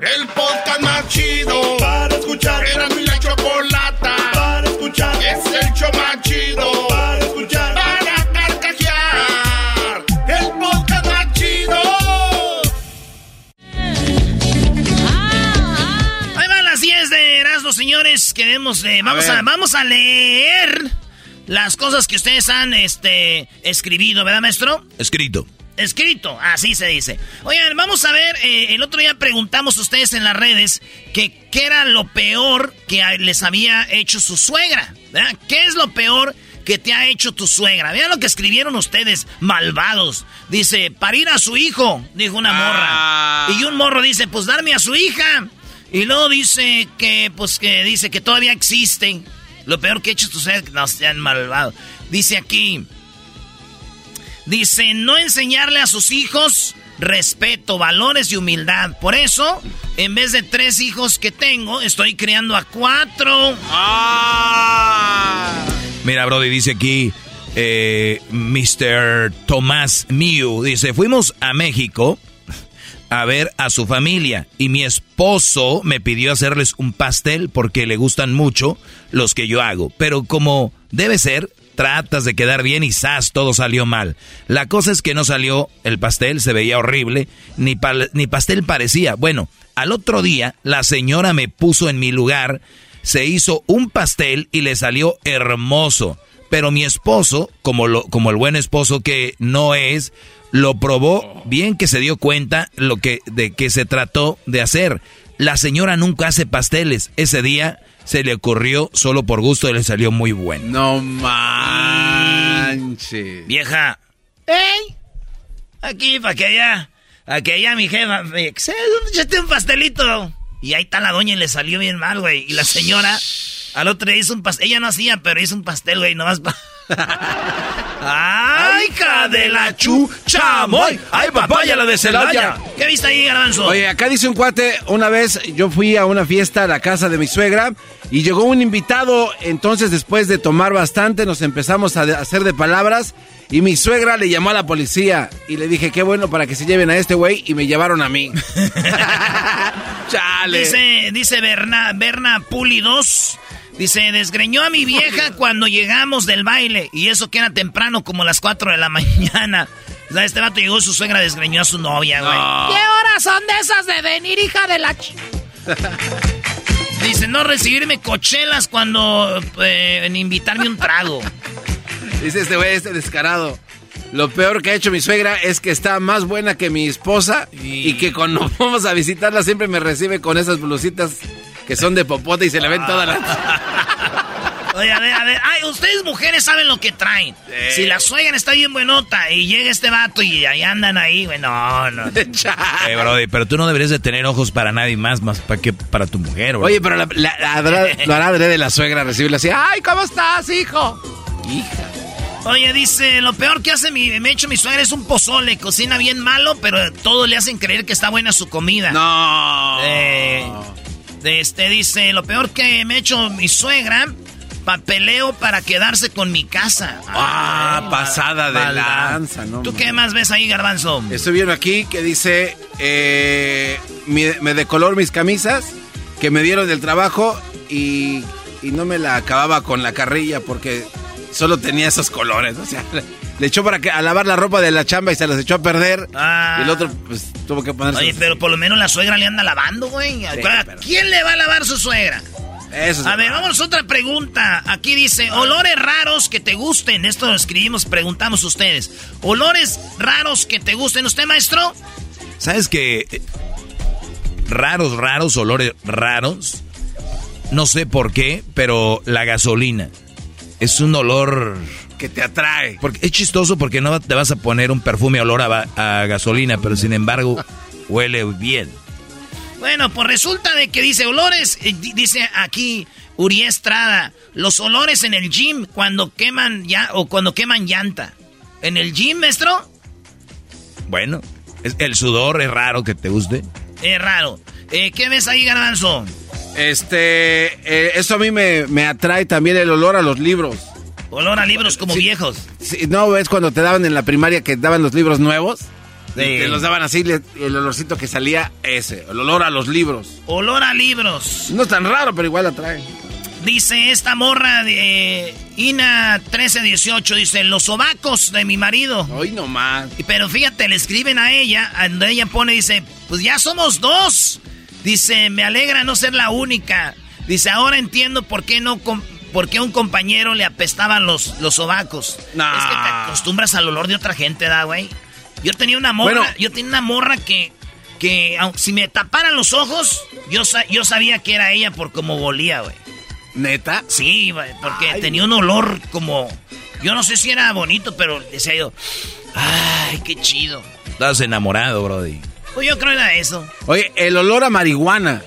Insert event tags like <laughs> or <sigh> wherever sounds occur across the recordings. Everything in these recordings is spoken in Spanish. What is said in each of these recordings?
El podcast más chido para escuchar. Era mi la chocolata para escuchar. Es el show más chido para escuchar. Para carcajear. El podcast más chido. Ahí van las 10 de Erasmo, señores. Queremos, eh, vamos, a, ver. vamos a leer las cosas que ustedes han este, escribido, ¿verdad, maestro? Escrito. Escrito, así se dice. Oigan, vamos a ver, eh, el otro día preguntamos a ustedes en las redes que qué era lo peor que les había hecho su suegra, ¿verdad? ¿Qué es lo peor que te ha hecho tu suegra? Vean lo que escribieron ustedes, malvados. Dice, parir a su hijo, dijo una Ah. morra. Y un morro dice, pues darme a su hija. Y luego dice que, pues que dice que todavía existen. Lo peor que ha hecho tu suegra, no sean malvados. Dice aquí... Dice, no enseñarle a sus hijos respeto, valores y humildad. Por eso, en vez de tres hijos que tengo, estoy criando a cuatro. Mira, Brody, dice aquí, eh, Mr. Tomás Miu, dice, fuimos a México a ver a su familia y mi esposo me pidió hacerles un pastel porque le gustan mucho los que yo hago, pero como debe ser, tratas de quedar bien y ¡zas! todo salió mal. La cosa es que no salió el pastel, se veía horrible, ni, ni pastel parecía. Bueno, al otro día la señora me puso en mi lugar, se hizo un pastel y le salió hermoso. Pero mi esposo, como, lo, como el buen esposo que no es, lo probó bien que se dio cuenta lo que, de que se trató de hacer. La señora nunca hace pasteles. Ese día se le ocurrió solo por gusto y le salió muy bueno. No manches. Vieja. ¡Ey! Aquí, para que allá. Aquí allá mi jefa. me dice, Échate un pastelito. Y ahí está la doña y le salió bien mal, güey. Y la señora al otro día hizo un pastel. Ella no hacía, pero hizo un pastel, güey, nomás para... ¡Ay, hija de la chuchamoy! ¡Ay, papaya la de Celaya! ¿Qué viste ahí, garbanzo? Oye, acá dice un cuate, una vez yo fui a una fiesta a la casa de mi suegra y llegó un invitado, entonces después de tomar bastante nos empezamos a hacer de palabras y mi suegra le llamó a la policía y le dije, qué bueno para que se lleven a este güey y me llevaron a mí. <laughs> <laughs> Chale. Dice, dice Berna, Berna Puli 2. Dice, desgreñó a mi vieja cuando llegamos del baile. Y eso que era temprano, como las 4 de la <laughs> mañana. O sea, este vato llegó, su suegra desgreñó a su novia, güey. ¿Qué horas son de esas de venir, hija de la... ch-?" Dice, no recibirme cochelas cuando... eh, en invitarme un trago. Dice este güey, este descarado. Lo peor que ha hecho mi suegra es que está más buena que mi esposa y que cuando <laughs> vamos a visitarla siempre me recibe con esas blusitas que son de popote y se le ven todas las... <laughs> Oye, a ver, a ver. Ay, ustedes mujeres saben lo que traen. Si la suegra está bien buenota y llega este vato y ahí andan ahí, güey, no, no. <laughs> Eh, Brody, pero tú no deberías de tener ojos para nadie más, más para que para tu mujer, güey. Oye, pero la, la, la, lo <laughs> hará de la suegra recibirla así. ¡Ay, ¿cómo estás, hijo? Hija. Oye, dice, lo peor que hace mi, me ha hecho mi suegra es un pozole. Cocina bien malo, pero todos le hacen creer que está buena su comida. No. Eh, este dice, lo peor que me ha hecho mi suegra, papeleo para quedarse con mi casa. Ah, Ay, pasada de maldad. lanza, ¿no? ¿Tú qué más ves ahí, garbanzo? Estoy viendo aquí que dice, eh, me de color mis camisas que me dieron del trabajo y, y no me la acababa con la carrilla porque solo tenía esos colores. O sea, le echó para que, a lavar la ropa de la chamba y se las echó a perder. Ah. Y el otro, pues, tuvo que ponerse. Oye, pero por lo menos la suegra le anda lavando, güey. ¿A pero- quién le va a lavar su suegra? Eso es- A ver, vamos a otra pregunta. Aquí dice, olores raros que te gusten. Esto lo escribimos, preguntamos ustedes. Olores raros que te gusten. ¿Usted, maestro? ¿Sabes qué? Raros, raros, olores raros. No sé por qué, pero la gasolina es un olor... Que te atrae. Porque es chistoso porque no te vas a poner un perfume olor a, a gasolina, pero sin embargo huele bien. Bueno, pues resulta de que dice olores, di- dice aquí Uri Estrada, los olores en el gym cuando queman ya o cuando queman llanta. ¿En el gym, maestro? Bueno, es- el sudor es raro que te guste. Es raro. Eh, ¿Qué ves ahí, Garbanzo? Este, eh, eso a mí me, me atrae también el olor a los libros. Olor a libros como Sí. viejos. Sí, ¿No ves cuando te daban en la primaria que daban los libros nuevos? Y te los daban así, le- el olorcito que salía, ese, el olor a los libros. Olor a libros. No es tan raro, pero igual atrae. Dice esta morra de eh, Ina 1318, dice, los sobacos de mi marido. Hoy nomás. Pero fíjate, le escriben a ella, donde ella pone, dice, pues ya somos dos. Dice, me alegra no ser la única. Dice, ahora entiendo por qué no por qué a un compañero le apestaban los, los sobacos. Nah. Es que te acostumbras al olor de otra gente, ¿da, güey? Yo tenía una morra, Bueno. yo tenía una morra que, que si me taparan los ojos, yo, sa- yo sabía que era ella por cómo volía, güey. ¿Neta? Sí, güey, porque Ay. tenía un olor como... Yo no sé si era bonito, pero decía yo... Ay, qué chido. Estás enamorado, Brody. Pues yo creo que era eso. Oye, el olor a marihuana.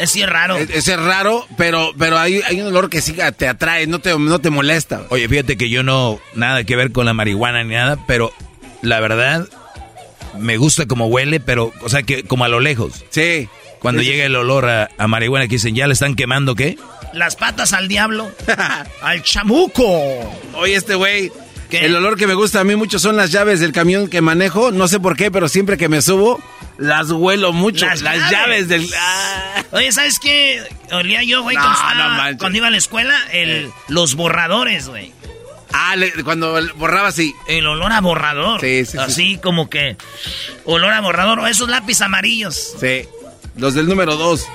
Es sí es raro. Ese es raro, pero, pero hay, hay un olor que sí te atrae, no te, no te molesta. Oye, fíjate que yo no, nada que ver con la marihuana ni nada, pero la verdad, me gusta como huele, pero, o sea, que como a lo lejos. Sí. Cuando Sí, llega el olor a, a marihuana que dicen, ya le están quemando, ¿qué? Las patas al diablo. <laughs> al chamuco. Oye, este güey, ¿Qué? el olor que me gusta a mí mucho son las llaves del camión que manejo. No sé por qué, pero siempre que me subo, las huelo mucho. Las Las, llaves. llaves. del... Ah. Oye, ¿sabes qué? Olía yo, güey, No, cuando, no iba a la escuela, el, los borradores, güey. Ah, le- cuando borraba así. El olor a borrador. Sí, sí, sí. Así como que olor a borrador. O esos lápiz amarillos. Sí. Los del número dos.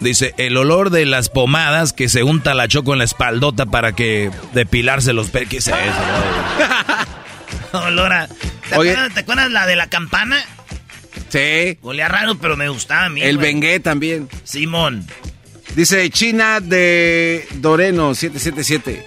Dice, el olor de las pomadas que se unta la choco en la espaldota para que depilarse los pe... ¿Qué es eso? <laughs> <laughs> olor a... ¿Te, Oye. acuerdas, ¿Te acuerdas la de la campana? Sí. Olía raro, pero me gustaba a mí. El güey. Bengué también. Simón. Dice China de Doreno 777.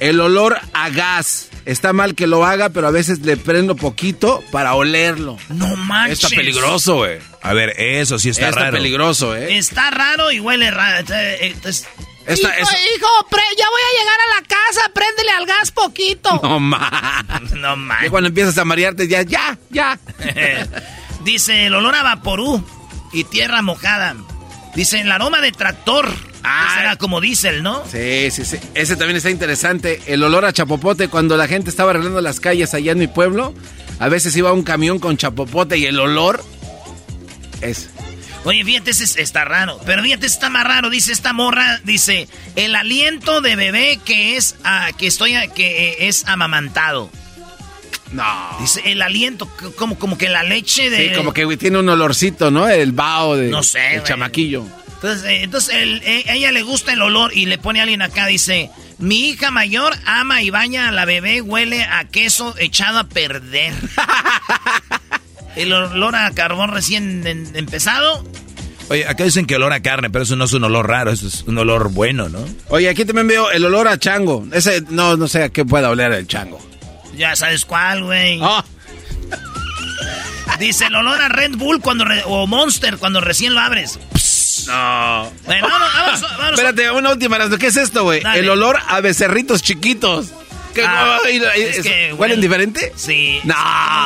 El olor a gas. Está mal que lo haga, pero a veces le prendo poquito para olerlo. No manches. Está peligroso, güey. A ver, eso sí está, Está, raro. peligroso, ¿eh? Está raro y huele raro. Entonces, entonces- Esta- hijo, hijo, pre- ya voy a llegar a la casa. Préndele al gas poquito. <laughs> No más. No manches. cuando empiezas a marearte, ya, ya, ya. <laughs> Dice el olor a vaporú y tierra mojada. Dice el aroma de tractor. Ah, como diésel, ¿no? Sí, sí, sí. Ese también está interesante. El olor a chapopote cuando la gente estaba arreglando las calles allá en mi pueblo. A veces iba un camión con chapopote y el olor es. Oye, fíjate, ese es- está raro. Pero fíjate, está más raro. Dice esta morra, dice, el aliento de bebé que es, ah, que estoy, a- que eh, es amamantado. No. Dice, el aliento, como, como que la leche de... Sí, como que tiene un olorcito, ¿no? El vaho de. No sé, El chamaquillo. Entonces, eh, entonces el- eh, ella le gusta el olor y le pone a alguien acá, dice, mi hija mayor ama y baña a la bebé, huele a queso echado a perder. <laughs> el olor a carbón recién en- empezado. Oye, acá dicen que olor a carne, pero eso no es un olor raro, eso es un olor bueno, ¿no? Oye, aquí también veo el olor a chango. Ese, no, no sé a qué pueda oler el chango. Ya sabes cuál, güey. Ah, Dice el olor a Red Bull cuando re- o Monster cuando recién lo abres. no. Bueno, vamos, vamos, vamos. Espérate, una última. ¿Qué es esto, güey? El olor a becerritos chiquitos. ¿Qué, Ah, ay, ay, es eso- que ¿Huelen huele- diferente? Sí. No.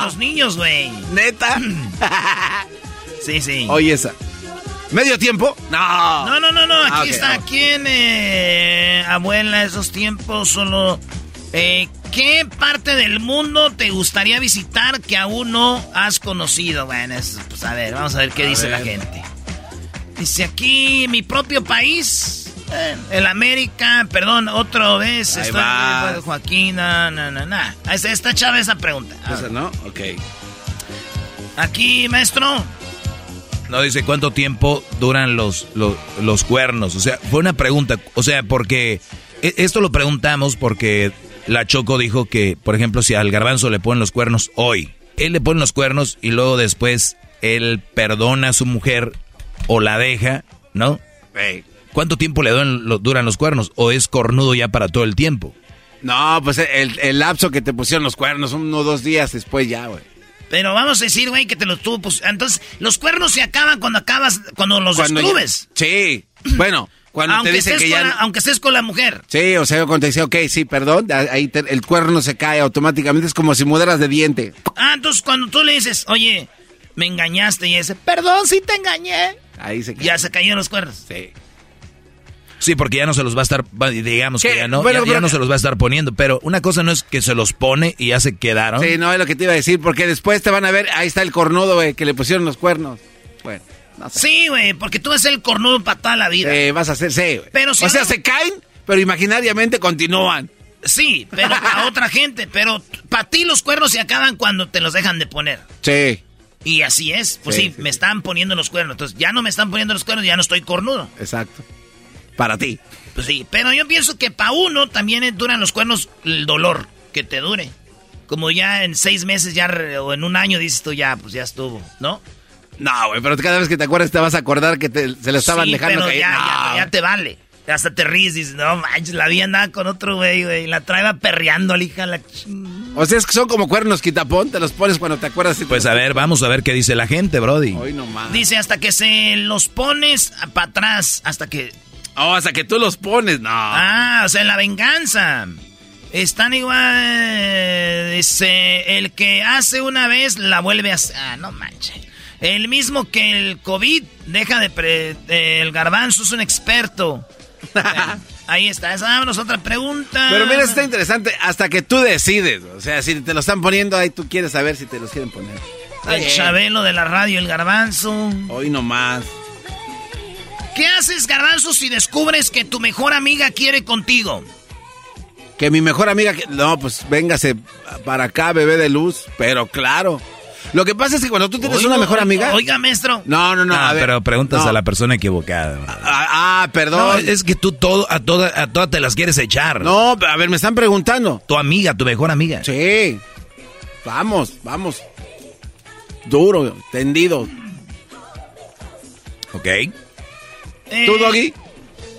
Los niños, güey. ¿Neta? <clears throat> <laughs> Sí, sí. Oye, esa. ¿Medio tiempo? No. No, no, no, no. Aquí Ah, está. ¿Quién, eh, abuela, esos tiempos solo... Eh, ¿Qué parte del mundo te gustaría visitar que aún no has conocido? Bueno, es- pues a ver, vamos a ver qué A dice la gente. Dice aquí, mi propio país. Eh, el América, perdón, otra vez. Ahí Estoy, vas. Joaquín, no, no, no, no. Esta, esta chava esa pregunta. Esa, ¿no? Ok. Aquí, maestro. No dice cuánto tiempo duran los, los, los cuernos. O sea, fue una pregunta. O sea, porque e- esto lo preguntamos porque la Choco dijo que, por ejemplo, si al garbanzo le ponen los cuernos hoy, él le pone los cuernos y luego después él perdona a su mujer o la deja, ¿no? ¿Cuánto tiempo le duran, lo- duran los cuernos? ¿O es cornudo ya para todo el tiempo? No, pues el, el lapso que te pusieron los cuernos, uno o dos días después ya, güey. Pero vamos a decir, güey, que te los tuvo. Pues, entonces, los cuernos se acaban cuando acabas, cuando los Cuando ya- descubres. Sí. Bueno, cuando aunque, te dicen estés que con ya... la, aunque estés con la mujer. Sí, o sea, cuando te dice, ok, sí, perdón, ahí te- el cuerno se cae automáticamente, es como si mudaras de diente. Ah, entonces cuando tú le dices, oye, me engañaste y ese, perdón, sí te engañé. Ahí se cae. Ya se cayeron los cuernos. Sí. Sí, porque ya no se los va a estar, digamos ¿Qué? que ya no, Bueno, ya- ya pero- no se los va a estar poniendo. Pero una cosa no es que se los pone y ya se quedaron. Sí, no es lo que te iba a decir, porque después te van a ver, ahí está el cornudo, güey, que le pusieron los cuernos. Bueno, no sé. Sí, güey, porque tú vas a ser el cornudo para toda la vida. Eh, vas a hacer, sí, güey. Pero si o sea, se caen, pero imaginariamente continúan. Sí, pero <laughs> a otra gente. Pero para ti los cuernos se acaban cuando te los dejan de poner. Sí, Y así es. Pues sí, Sí, sí, me sí. están poniendo los cuernos. Entonces ya no me están poniendo los cuernos, ya no estoy cornudo. exacto. Para ti. Pues sí, pero yo pienso que para uno también eh, duran los cuernos el dolor que te dure. Como ya en seis meses ya o en un año dices tú ya, pues ya estuvo, ¿no? No, güey, pero cada vez que te acuerdas te vas a acordar que te- se lo estaban Sí, dejando pero caer. ya, No. ya, ya te vale. Hasta te ríes, dices, no manches, la vi andaba con otro güey, güey. y La traeba perreando, la hija, la ching- O sea, es que son como cuernos quitapón, te los pones cuando te acuerdas. y Pues a ver, vamos a ver qué dice la gente, Brody. Hoy nomás. Dice, hasta que se los pones para atrás, hasta que... Oh, hasta que tú los pones, no. Ah, o sea, la venganza. Están igual. Dice, el que hace una vez la vuelve a hacer. Ah, no manches. El mismo que el COVID deja de. pre- el garbanzo es un experto. Ah, <laughs> Ahí está. Esa, vámonos, otra pregunta. Pero mira, está interesante hasta que tú decides. O sea, si te lo están poniendo ahí, tú quieres saber si te los quieren poner. El. Chabelo de la radio, el garbanzo. Hoy nomás. ¿Qué haces, garbanzo, si descubres que tu mejor amiga quiere contigo? Que mi mejor amiga... No, pues véngase para acá, bebé de luz. Pero claro. Lo que pasa es que cuando tú tienes Oiga, una mejor amiga... Oiga, maestro. No, no, no. Ah, a ver, pero preguntas no. a la persona equivocada. Ah, ah, No, perdón. es que tú todo, a todas a todas te las quieres echar. No, a ver, me están preguntando. Tu amiga, tu mejor amiga. Sí. Vamos, vamos. Duro, tendido. ¿Ok? Eh, ¿Tú, Doggy?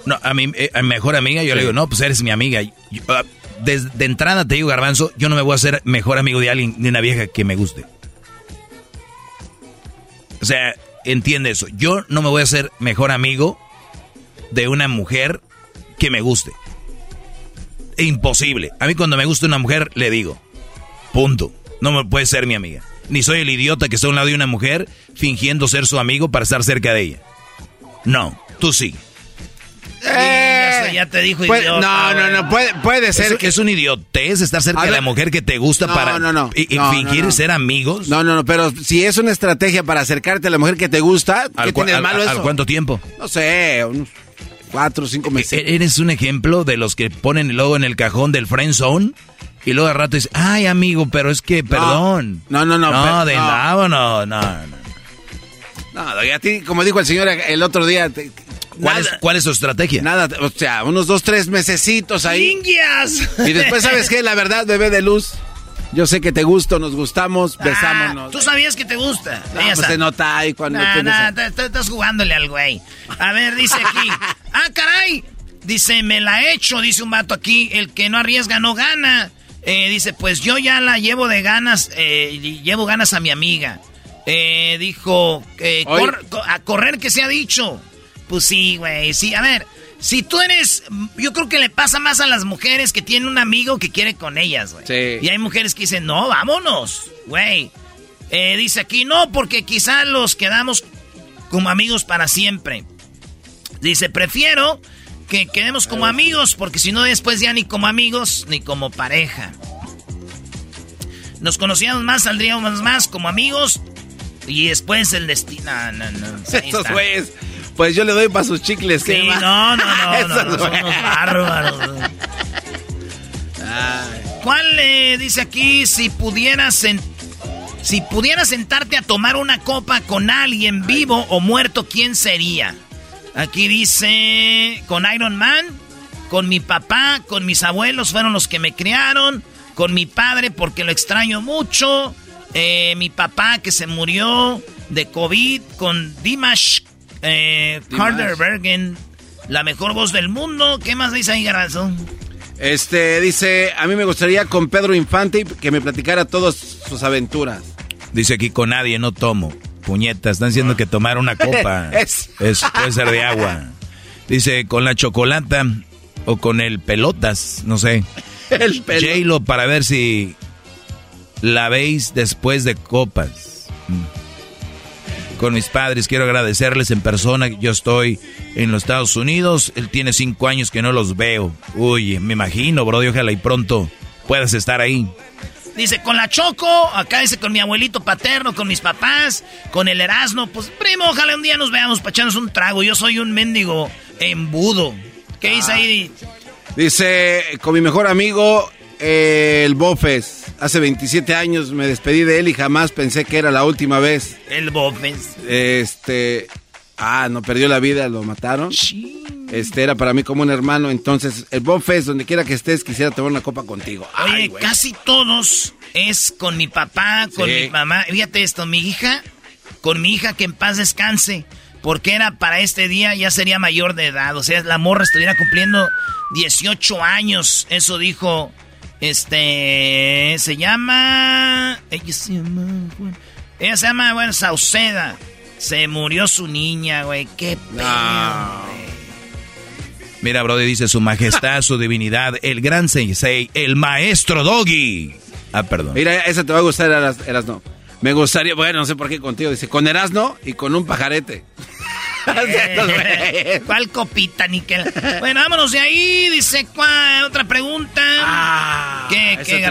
No, a mi, eh, a mi mejor amiga yo le digo, no, pues eres mi amiga. Yo, ah, de entrada te digo, Garbanzo, yo no me voy a hacer mejor amigo de alguien, de una vieja que me guste. O sea, entiende eso. Yo no me voy a hacer mejor amigo de una mujer que me guste. Imposible. A mí cuando me gusta una mujer, le digo, punto. No me puede ser mi amiga. Ni soy el idiota que está a un lado de una mujer fingiendo ser su amigo para estar cerca de ella. No, tú sí. Ya, sé, ya te dijo Puede- idiota, no, no, no, puede, puede ser Es, que... es un idiotez estar cerca A de la ver. mujer que te gusta No, para no, no. y, y fingir ser amigos. No, no, no, pero si es una estrategia para acercarte a la mujer que te gusta, ¿qué ¿Al, tiene de al- malo al eso? cuánto tiempo? No sé, unos cuatro o cinco meses. E- Eres un ejemplo de los que ponen luego en el cajón del friend zone y luego al rato dices, ay amigo, pero es que, perdón. No, no, no, No, de no. nada, no, no, no. No, y a ti, como dijo el señor el otro día, te- ¿Cuál, nada, es, ¿Cuál es tu estrategia? nada, o sea, unos dos, tres mesecitos ahí. ¡Indias! Y después, ¿sabes qué? La verdad, bebé de luz, yo sé que te gusto, nos gustamos, Ah, besámonos. Tú sabías que te gusta. No, pues se nota ahí cuando Nah, tienes nah, a- te- te- estás jugándole al güey. A ver, dice aquí. <laughs> ah, caray. Dice, me la he hecho, dice un vato aquí. El que no arriesga no gana. Eh, dice, pues yo ya la llevo de ganas, eh, y llevo ganas a mi amiga. Eh, dijo, eh, cor- a correr que se ha dicho. Pues sí, güey, sí. A ver, si tú eres, yo creo que le pasa más a las mujeres que tienen un amigo que quiere con ellas, güey. Sí. Y hay mujeres que dicen, no, vámonos, güey. Eh, dice aquí, no, porque quizá los quedamos como amigos para siempre. Dice, prefiero que quedemos como amigos, porque si no después ya ni como amigos ni como pareja. Nos conocíamos más, saldríamos más como amigos y después el destino. No, no, no. Ahí <laughs> Estos güeyes. Pues yo le doy para sus chicles. Sí, no, no, no, <laughs> Eso no, no, son bueno. unos bárbaros. ¿Cuál le dice aquí si pudieras si pudieras sentarte a tomar una copa con alguien vivo o muerto, quién sería? Aquí dice con Iron Man, con mi papá, con mis abuelos fueron los que me criaron, con mi padre porque lo extraño mucho, eh, mi papá que se murió de COVID, con Dimash, eh. Carter Bergen, la mejor voz del mundo. ¿Qué más dice ahí, Garbanzo? Este, dice, a mí me gustaría con Pedro Infante que me platicara todas sus aventuras. Dice aquí con nadie no tomo. Puñetas, están diciendo que tomar una <laughs> copa Es- es, puede ser de agua. Dice con la chocolata o con el pelotas, no sé. <laughs> El pelo. J-Lo para ver si la veis después de copas. Mm. Con mis padres quiero agradecerles en persona. Yo estoy en los Estados Unidos. Él tiene cinco años que no los veo. Uy, me imagino, bro. Ojalá y pronto puedas estar ahí. Dice, con la Choco, acá dice con mi abuelito paterno, con mis papás, con el Erasmo. Pues, primo, ojalá un día nos veamos para echarnos un trago. Yo soy un mendigo embudo. ¿Qué dice ahí? Dice, con mi mejor amigo, el Bofes. Hace 27 años me despedí de él y jamás pensé que era la última vez. El Bofes. Este, ah, no perdió la vida, lo mataron. Este era para mí como un hermano, entonces el Bofes, donde quiera que estés, quisiera tomar una copa contigo. Oye, Ay, casi todos es con mi papá, con Sí. mi mamá. Fíjate esto, mi hija, con mi hija que en paz descanse. Porque era para este día, ya sería mayor de edad. O sea, la morra estuviera cumpliendo 18 años. Eso dijo, este, se llama... Ella se llama... Ella se llama, bueno, Sauceda. Se murió su niña, güey. Qué pedo, güey. Mira, Brody dice su majestad, su divinidad, el gran sensei, el maestro Doggy. Ah, perdón. Mira, esa te va a gustar, Eras, Erasno. Me gustaría, bueno, no sé por qué contigo, dice, con Erasno y con un pajarete. <laughs> ¿Cuál copita, Níquel? Bueno, vámonos de ahí. Dice, ¿cuál? Otra pregunta. Ah, ¿Qué, qué.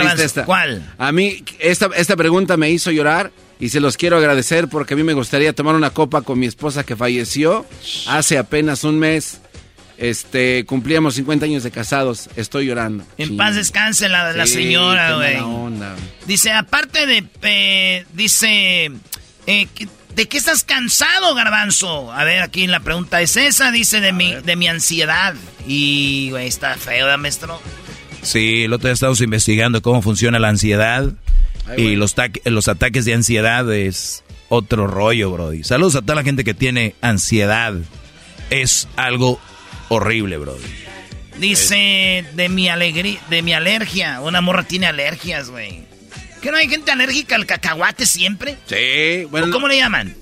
¿Cuál? A mí, esta, esta pregunta me hizo llorar y se los quiero agradecer porque a mí me gustaría tomar una copa con mi esposa que falleció hace apenas un mes. Este, cumplíamos 50 años de casados. Estoy llorando. En paz descanse la, la Sí, señora, güey. Dice, aparte de... eh, dice... eh, ¿qué- ¿De qué estás cansado, garbanzo? A ver, aquí la pregunta es esa. Dice de mi, de mi ansiedad. Y, güey, está feo, ¿verdad, maestro? Sí, el otro día estábamos investigando cómo funciona la ansiedad y los ataques de ansiedad es otro rollo, Brody. Saludos a toda la gente que tiene ansiedad. Es algo horrible, Brody. Dice de mi alegría, de mi alergia. Una morra tiene alergias, güey. ¿Que no hay gente alérgica al cacahuate siempre? Sí, bueno, ¿O ¿Cómo le llaman?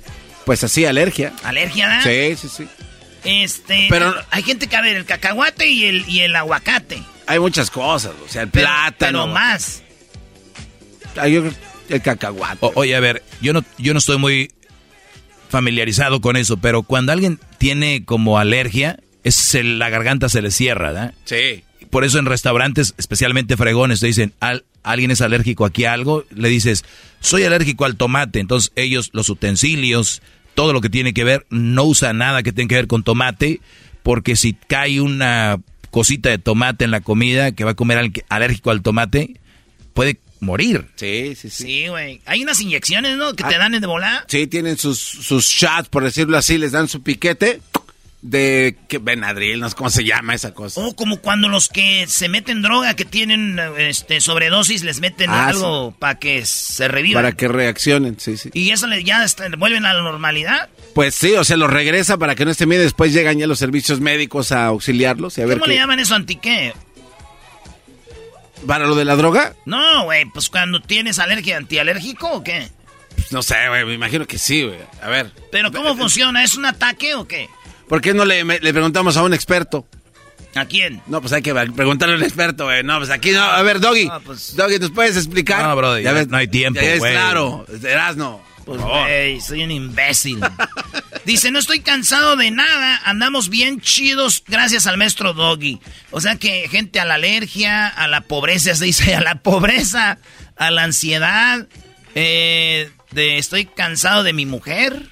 pues así, alergia. ¿Alergia, ¿verdad? Sí, sí, sí. Este, Pero- hay gente que a ver el cacahuate y el y el aguacate. Hay muchas cosas, o sea, el Pero, plátano. pero más. Hay el el cacahuate. O- oye, a ver, yo no, yo no estoy muy familiarizado con eso, pero cuando alguien tiene como alergia, es la garganta se le cierra, ¿verdad? sí. Por eso en restaurantes, especialmente fregones, te dicen, "Al- alguien es alérgico aquí a algo, le dices, soy alérgico al tomate. Entonces ellos, los utensilios, todo lo que tiene que ver, no usa nada que tenga que ver con tomate, porque si cae una cosita de tomate en la comida que va a comer alguien alérgico al tomate, puede morir. Sí, sí, sí. Sí, güey. Hay unas inyecciones, ¿no? Que Ah. te dan de volada. Sí, tienen sus, sus shots, por decirlo así, les dan su piquete de que Benadryl, no sé cómo se llama esa cosa. O como cuando los que se meten droga, que tienen este sobredosis, les meten Ah, algo para que se revivan. Para que reaccionen, sí, sí. Y eso ya está- vuelven a la normalidad. Pues sí, o sea, los regresa para que no esté bien. Después llegan ya los servicios médicos a auxiliarlos y a ver ¿Cómo qué. le llaman eso antiqué? ¿Para lo de la droga? No, güey, pues cuando tienes alergia antialérgico o qué. Pues no sé, güey, me imagino que sí, güey. A ver. Pero ¿cómo funciona? ¿Es un ataque o qué? ¿Por qué no le, me- le preguntamos a un experto? ¿A quién? No, pues hay que preguntarle al experto, güey. No, pues aquí no. A ver, Doggy. No, pues- Doggy, ¿nos puedes explicar? No, brother, ya no hay tiempo, Ya es güey. claro. Erasno. Pues, güey, soy un imbécil. Dice, no estoy cansado de nada, andamos bien chidos gracias al maestro Doggy. O sea que gente a la alergia, a la pobreza, <laughs> se dice, a la pobreza, a la ansiedad, eh, de estoy cansado de mi mujer.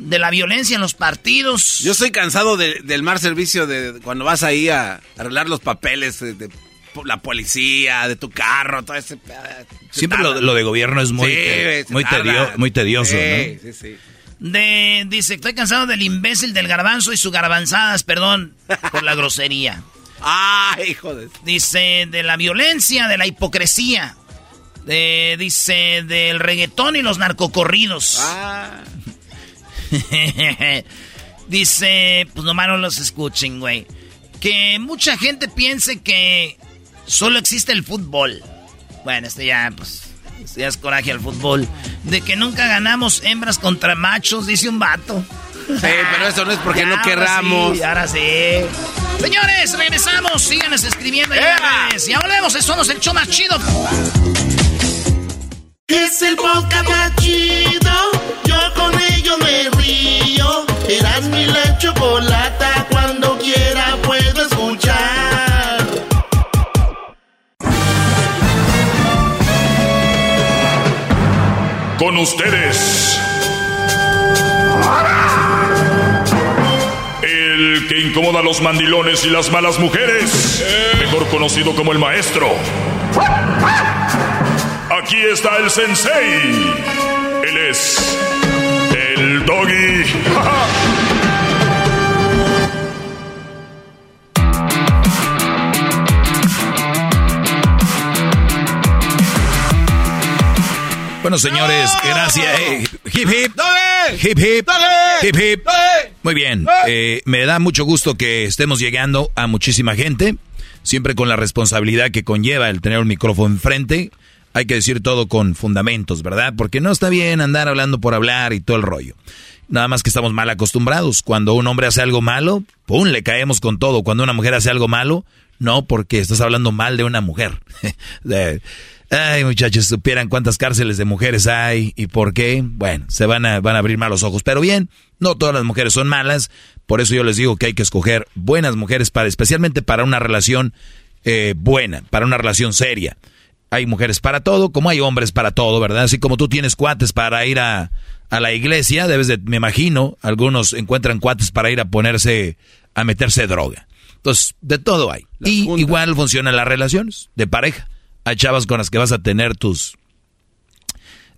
De la violencia en los partidos. Yo estoy cansado de- del mal servicio de cuando vas ahí a arreglar los papeles de, de la policía, de tu carro, todo ese... Siempre lo, lo de gobierno es muy, Sí, eh, muy, tarda. tedio- muy tedioso, Sí, ¿no? sí, sí. De, dice, estoy cansado del imbécil del garbanzo y su garbanzadas, perdón por la grosería. <laughs> Ah, hijo de... Dice, de la violencia, de la hipocresía. De, dice, del reggaetón y los narcocorridos. Ah, <laughs> dice, pues nomás no los escuchen, güey. Que mucha gente piense que solo existe el fútbol. Bueno, este ya, pues, este ya es coraje al fútbol. De que nunca ganamos hembras contra machos, dice un vato. sí, pero eso no es porque Ya, no ahora querramos. sí, ahora sí. Señores, regresamos. Síganos escribiendo redes. Ya volvemos. Somos el show más chido. Es el podcast más chido. Chocolata. Cuando quiera puedo escuchar. Con ustedes. El que incomoda a los mandilones y las malas mujeres. Mejor conocido como el maestro. Aquí está el sensei. Él es. El doggy. <laughs> Bueno, señores, gracias. Eh, hip hip. Hip hip. Hip hip. Muy bien. eh, me da mucho gusto que estemos llegando a muchísima gente. Siempre con la responsabilidad que conlleva el tener un micrófono enfrente. Hay que decir todo con fundamentos, ¿verdad? Porque no está bien andar hablando por hablar y todo el rollo. Nada más que estamos mal acostumbrados. Cuando un hombre hace algo malo, ¡pum! le caemos con todo. Cuando una mujer hace algo malo, no, porque estás hablando mal de una mujer. <laughs> Ay, muchachos, supieran cuántas cárceles de mujeres hay y por qué. Bueno, se van a, van a abrir mal los ojos. Pero bien, no todas las mujeres son malas. Por eso yo les digo que hay que escoger buenas mujeres para, especialmente para una relación eh, buena, para una relación seria. Hay mujeres para todo, como hay hombres para todo, ¿verdad? Así como tú tienes cuates para ir a, a la iglesia, debes de, me imagino, algunos encuentran cuates para ir a ponerse, a meterse droga. Entonces, de todo hay. Y igual funcionan las relaciones de pareja. Hay chavas con las que vas a tener tus,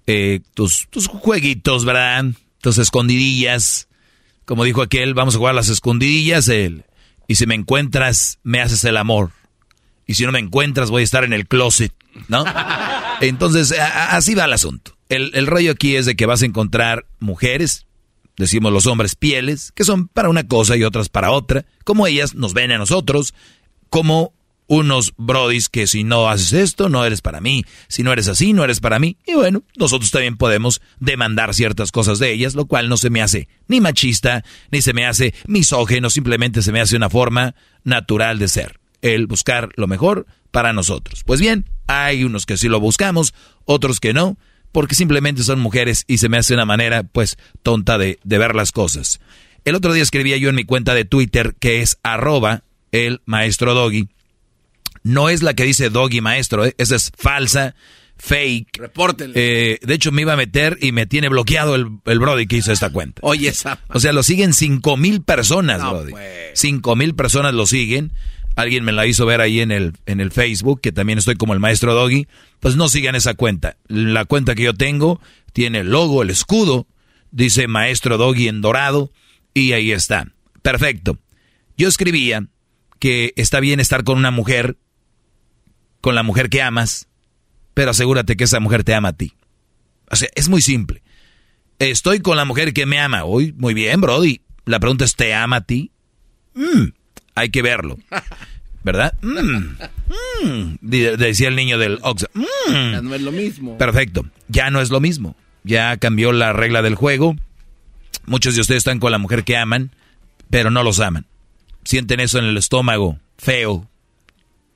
eh, tus, tus jueguitos, ¿verdad? Tus escondidillas. Como dijo aquel, vamos a jugar a las escondidillas. El, y si me encuentras, me haces el amor. Y si no me encuentras, voy a estar en el closet, ¿no? <laughs> Entonces, así va el asunto. El, el rollo aquí es de que vas a encontrar mujeres, decimos los hombres pieles, que son para una cosa y otras para otra, como ellas nos ven a nosotros, como unos brodis que si no haces esto, no eres para mí, si no eres así, no eres para mí. Y bueno, nosotros también podemos demandar ciertas cosas de ellas, lo cual no se me hace ni machista, ni se me hace misógeno, simplemente se me hace una forma natural de ser, el buscar lo mejor para nosotros. Pues bien, hay unos que sí lo buscamos, otros que no, porque simplemente son mujeres y se me hace una manera, pues, tonta de, de ver las cosas. El otro día escribía yo en mi cuenta de Twitter, que es arroba el maestro doggy. No es la que dice doggy maestro, ¿eh? esa es falsa, fake. Repórtele. Eh, de hecho, me iba a meter y me tiene bloqueado el, el Brody que hizo esta cuenta. <laughs> Oye, esa... O sea, lo siguen cinco mil personas, No, Brody. pues. Cinco mil personas lo siguen. Alguien me la hizo ver ahí en el, en el Facebook, que también estoy como el maestro Doggy. Pues no sigan esa cuenta. La cuenta que yo tengo tiene el logo, el escudo, dice maestro Doggy en dorado, y ahí está. Perfecto. Yo escribía que está bien estar con una mujer, con la mujer que amas, pero asegúrate que esa mujer te ama a ti. O sea, es muy simple. Estoy con la mujer que me ama. Uy, muy bien, Brody. La pregunta es, ¿te ama a ti? Mm, hay que verlo. ¿Verdad? Mm, mm, decía el niño del Oxxo. Mm. Ya no es lo mismo. Perfecto. Ya no es lo mismo. Ya cambió la regla del juego. Muchos de ustedes están con la mujer que aman, pero no los aman. Sienten eso en el estómago, feo.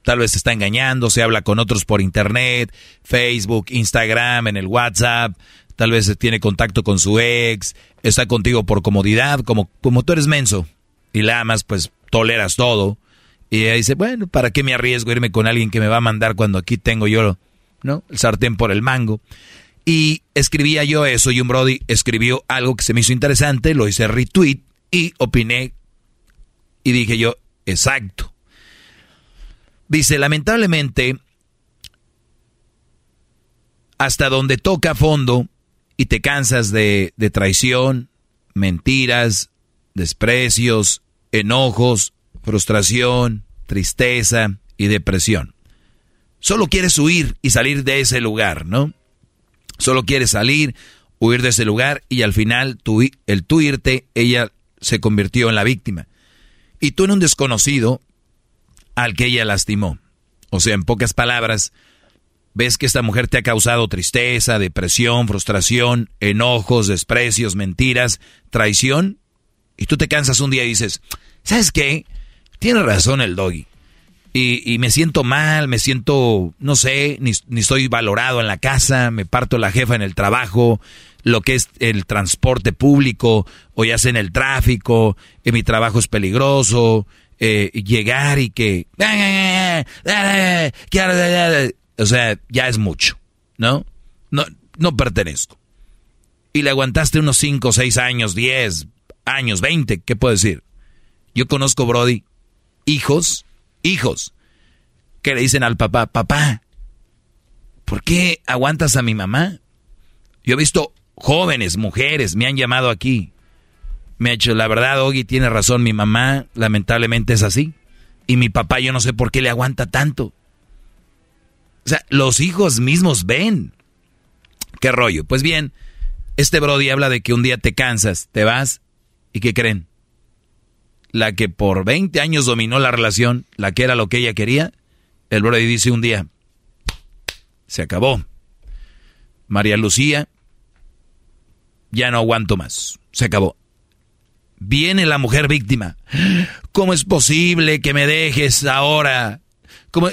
Tal vez se está engañando, se habla con otros por internet, Facebook, Instagram, en el WhatsApp. Tal vez tiene contacto con su ex, está contigo por comodidad, como, como tú eres menso y la amas, pues toleras todo. Y ella dice, bueno, ¿para qué me arriesgo a irme con alguien que me va a mandar cuando aquí tengo yo, ¿no? El sartén por el mango. Y escribía yo eso y un Brody escribió algo que se me hizo interesante, lo hice retweet y opiné y dije yo, exacto. Dice, lamentablemente, hasta donde toca fondo y te cansas de, de traición, mentiras, desprecios, enojos, frustración, tristeza y depresión. Solo quieres huir y salir de ese lugar, ¿no? Solo quieres salir, huir de ese lugar y al final el tú irte, ella se convirtió en la víctima. Y tú en un desconocido al que ella lastimó. O sea, en pocas palabras, ves que esta mujer te ha causado tristeza, depresión, frustración, enojos, desprecios, mentiras, traición, y tú te cansas un día y dices, ¿sabes qué? Tiene razón el doggy. Y, me siento mal, me siento, no sé, ni, ni estoy valorado en la casa, me parto la jefa en el trabajo, lo que es el transporte público, o ya sea en el tráfico, en mi trabajo es peligroso, eh, llegar y que... O sea, ya es mucho, ¿no? No, no pertenezco. Y le aguantaste unos 5, 6 años, 10 años, 20, ¿qué puedo decir? Yo conozco, Brody, hijos, hijos, que le dicen al papá, papá, ¿por qué aguantas a mi mamá? Yo he visto jóvenes, mujeres, me han llamado aquí. Me ha dicho, la verdad, Ogi tiene razón, mi mamá lamentablemente es así. Y mi papá yo no sé por qué le aguanta tanto. O sea, los hijos mismos ven. ¿Qué rollo? Pues bien, este Brody habla de que un día te cansas, te vas, ¿y qué creen? La que por 20 años dominó la relación, la que era lo que ella quería, el Brody dice un día, se acabó. María Lucía ya no aguanto más. Se acabó. Viene la mujer víctima. ¿Cómo es posible que me dejes ahora?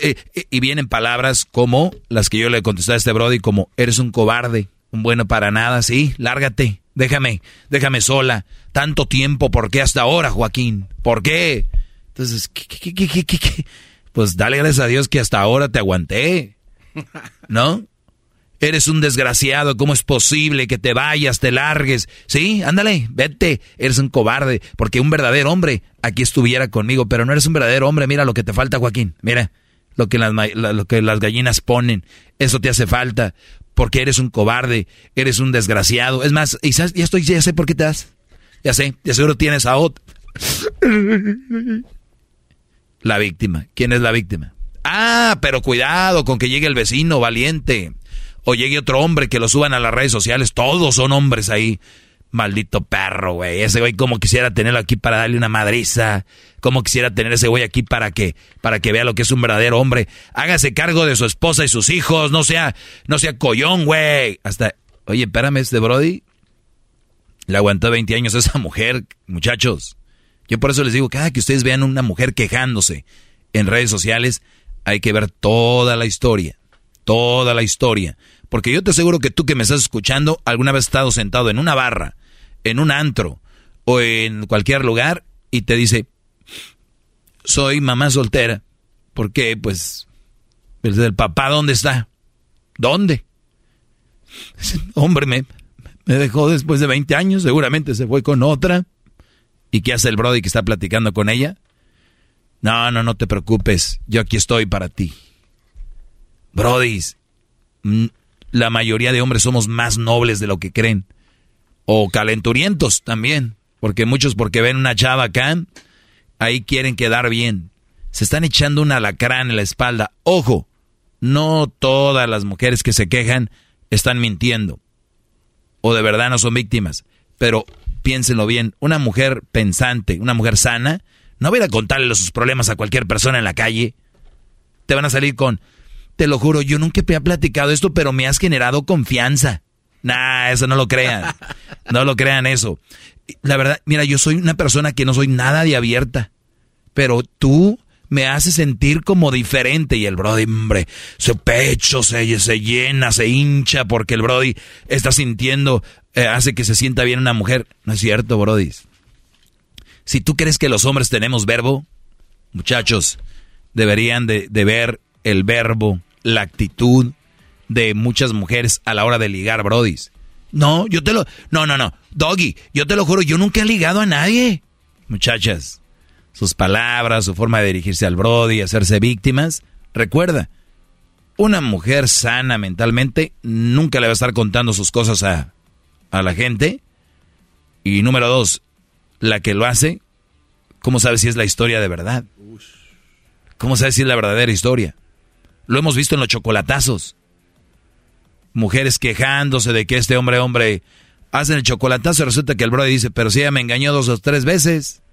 Eh, eh, y vienen palabras como las que yo le contesté a este Brody, como eres un cobarde, un bueno para nada, sí, lárgate, déjame, déjame sola. Tanto tiempo, ¿por qué hasta ahora, Joaquín? ¿Por qué? Entonces, ¿qué, qué, qué, qué, Pues dale gracias a Dios que hasta ahora te aguanté. <laughs> ¿No? Eres un desgraciado, ¿cómo es posible que te vayas, te largues? Sí, ándale, vete, eres un cobarde, porque un verdadero hombre aquí estuviera conmigo, pero no eres un verdadero hombre, mira lo que te falta, Joaquín, mira lo que las, lo que las gallinas ponen, eso te hace falta, porque eres un cobarde, eres un desgraciado. Es más, ya, estoy, ya sé por qué te das, ya sé, ya seguro tienes a otro. La víctima, ¿quién es la víctima? Ah, pero cuidado con que llegue el vecino valiente o llegue otro hombre que lo suban a las redes sociales, todos son hombres ahí. Maldito perro, güey. Ese güey como quisiera tenerlo aquí para darle una madriza. Como quisiera tener ese güey aquí para que, para que vea lo que es un verdadero hombre. Hágase cargo de su esposa y sus hijos. No sea, no sea collón, güey. Hasta, oye, espérame, este Brody. Le aguantó 20 años a esa mujer, muchachos. Yo por eso les digo, cada que ustedes vean una mujer quejándose en redes sociales, hay que ver toda la historia. Toda la historia. Porque yo te aseguro que tú que me estás escuchando, alguna vez has estado sentado en una barra, en un antro o en cualquier lugar y te dice, soy mamá soltera. ¿Por qué? Pues, el papá, ¿dónde está? ¿Dónde? <laughs> Hombre, me, me dejó después de 20 años, seguramente se fue con otra. ¿Y qué hace el Brody que está platicando con ella? No, no, no te preocupes, yo aquí estoy para ti. Brody, la mayoría de hombres somos más nobles de lo que creen. O calenturientos también. Porque muchos porque ven una chava acá, ahí quieren quedar bien. Se están echando un alacrán en la espalda. Ojo, no todas las mujeres que se quejan están mintiendo. O de verdad no son víctimas. Pero piénsenlo bien, una mujer pensante, una mujer sana, no ir a contarle sus problemas a cualquier persona en la calle. Te van a salir con, te lo juro, yo nunca te he platicado esto, pero me has generado confianza. Nah, eso no lo crean. No lo crean eso. La verdad, mira, yo soy una persona que no soy nada de abierta. Pero tú me haces sentir como diferente. Y el Brody, hombre, su pecho se, se llena, se hincha porque el Brody está sintiendo, eh, hace que se sienta bien una mujer. No es cierto, Brody. Si tú crees que los hombres tenemos verbo, muchachos, deberían de, de ver el verbo la actitud, de muchas mujeres a la hora de ligar, brodis. No, yo te lo... No, no, no. Doggy, yo te lo juro, yo nunca he ligado a nadie. Muchachas, sus palabras, su forma de dirigirse al brody, hacerse víctimas. Recuerda, una mujer sana mentalmente nunca le va a estar contando sus cosas a, a la gente. Y número dos, la que lo hace, ¿cómo sabe si es la historia de verdad? ¿Cómo sabe si es la verdadera historia? Lo hemos visto en los chocolatazos. Mujeres quejándose de que este hombre, hombre, hacen el chocolatazo resulta que el brother dice, pero si ella me engañó dos o tres veces.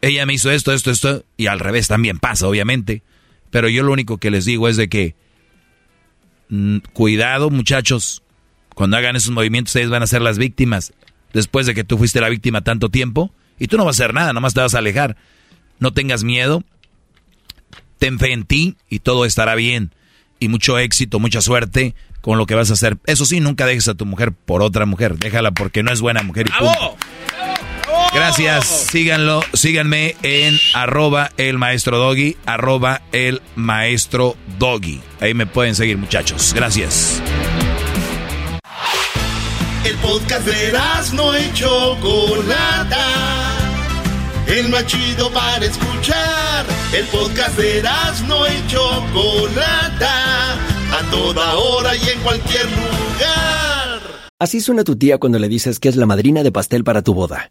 Ella me hizo esto, esto, esto, y al revés también pasa, obviamente. Pero yo lo único que les digo es de que, mm, cuidado muchachos, cuando hagan esos movimientos ustedes van a ser las víctimas. Después de que tú fuiste la víctima tanto tiempo, y tú no vas a hacer nada, nomás te vas a alejar. No tengas miedo, ten fe en ti y todo estará bien. Y mucho éxito, mucha suerte con lo que vas a hacer. Eso sí, nunca dejes a tu mujer por otra mujer. Déjala porque no es buena mujer y punto. Gracias, síganlo, síganme en arroba el maestro doggy, arroba el maestro doggy. Ahí me pueden seguir muchachos. Gracias. El podcast de no y Chocolata. El más chido para escuchar. El podcast de no y Chocolata. A toda hora y en cualquier lugar. Así suena tu tía cuando le dices que es la madrina de pastel para tu boda.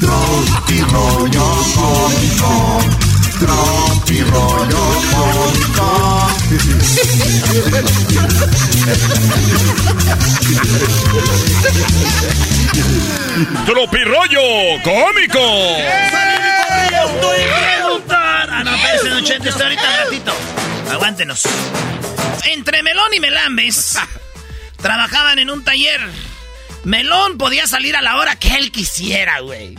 Tropi rollo cómico. Tropi rollo cómico. Tropi rollo cómico. Ah, no, don Chente, está ahorita ratito. Aguántenos. Entre Melón y Melambes trabajaban en un taller. Melón podía salir a la hora que él quisiera, güey.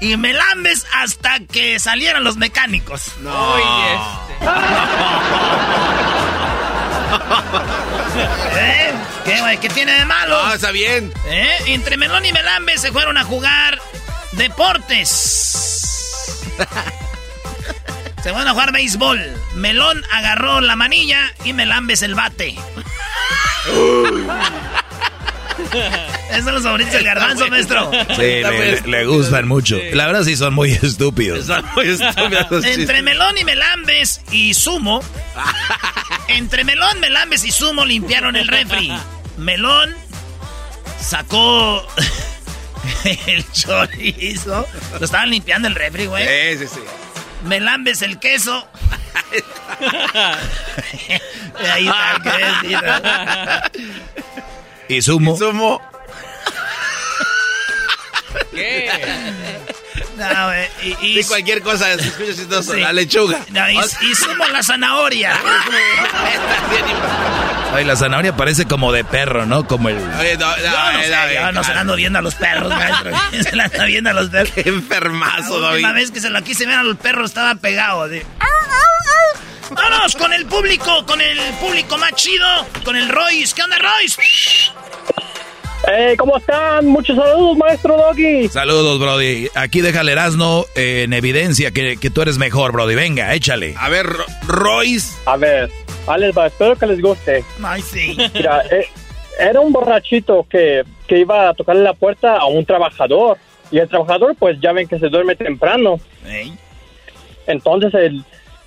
Y Melambes hasta que salieran los mecánicos. No. <laughs> ¿Eh? ¿Qué, güey? ¿Qué tiene de malo? Ah, está bien. ¿Eh? Entre Melón y Melambes se fueron a jugar deportes. <laughs> Se van a jugar béisbol. Melón agarró la manilla y Melambes el bate. <laughs> Esos son los favoritos del garbanzo, maestro. Sí, le, le gustan mucho. La verdad sí son muy <laughs> estúpidos. Entre Melón y Melambes y Sumo. Entre Melón, Melambes y Sumo limpiaron el refri. Melón sacó <laughs> el chorizo. Lo estaban limpiando el refri, güey. Sí, sí, sí. Melambes el queso. Ahí está el Y sumo. Sumo. <laughs> No, güey, y, y- Y cualquier cosa, se escucha chistoso. Sí. La lechuga. no, y- y sumo la zanahoria. <laughs> Ay, la zanahoria parece como de perro, ¿no? Como el... Oye, no, no, Yo no no, sé, no, yo no se la ando viendo a los perros, maestro. <laughs> Se la anda viendo a los perros. Qué enfermazo, La David. última vez que se lo quise ver a los perros estaba pegado. así. Vámonos con el público, con el público más chido, con el Royce. ¿Qué onda, Royce? Eh, ¿Cómo están? Muchos saludos, maestro Doggy. Saludos, Brody. Aquí deja el Erasmo en evidencia que, que tú eres mejor, Brody. Venga, échale. A ver, Ro- Royce. A ver, va, espero que les guste. Ay, sí. Mira, eh, era un borrachito que, que iba a tocarle la puerta a un trabajador. Y el trabajador, pues ya ven que se duerme temprano. Entonces el,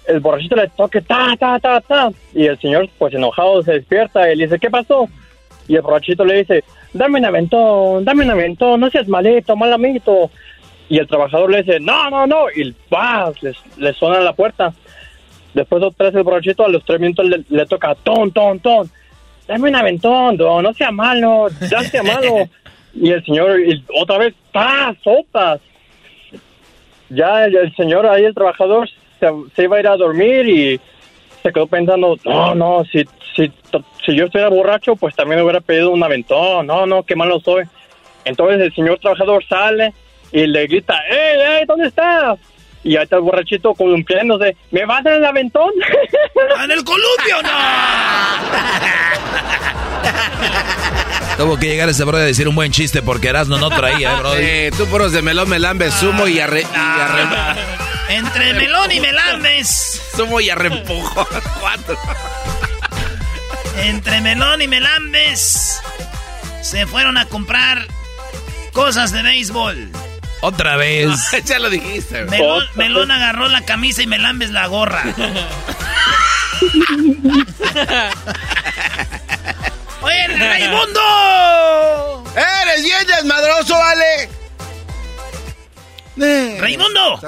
el borrachito le toque ta, ta, ta, ta. Y el señor, pues enojado, se despierta y le dice, ¿qué pasó? Y el borrachito le dice, dame un aventón, dame un aventón, no seas malito, mal amiguito. Y el trabajador le dice, no, no, no. Y ¡pah! le, suena la puerta. Después otra vez el borrachito, a los tres minutos le, le toca, ton, ton, ton. Dame un aventón, no, no sea malo, ya sea malo. <laughs> y el señor, y otra vez, ¡pah! Sopas ya el, el señor ahí, el trabajador, se, se iba a ir a dormir y se quedó pensando, no, no, si, si, si yo estuviera borracho, pues también me hubiera pedido un aventón, no, no, qué malo soy. Entonces el señor trabajador sale y le grita, ¡Ey, ey, ¿dónde estás? Y ahí está el borrachito columpiándose, ¿me vas a dar el aventón? <laughs> ¡En el columpio, no! <laughs> Tuvo que llegar ese Brody a decir un buen chiste porque Erasmo no traía, ¿eh, Brody? <laughs> Eh, tú puros de melón, melambe, sumo y arre... y arre- Entre melón y melambes. sumo y arrempujo. Cuatro. Entre melón y melambes. Se fueron a comprar cosas de béisbol. Otra vez. <laughs> ya lo dijiste. Melón, melón agarró la camisa y melambes la gorra. <laughs> ¡Oye, Raimundo! ¡Eres bien desmadroso, vale! Eh, ¡Raimundo!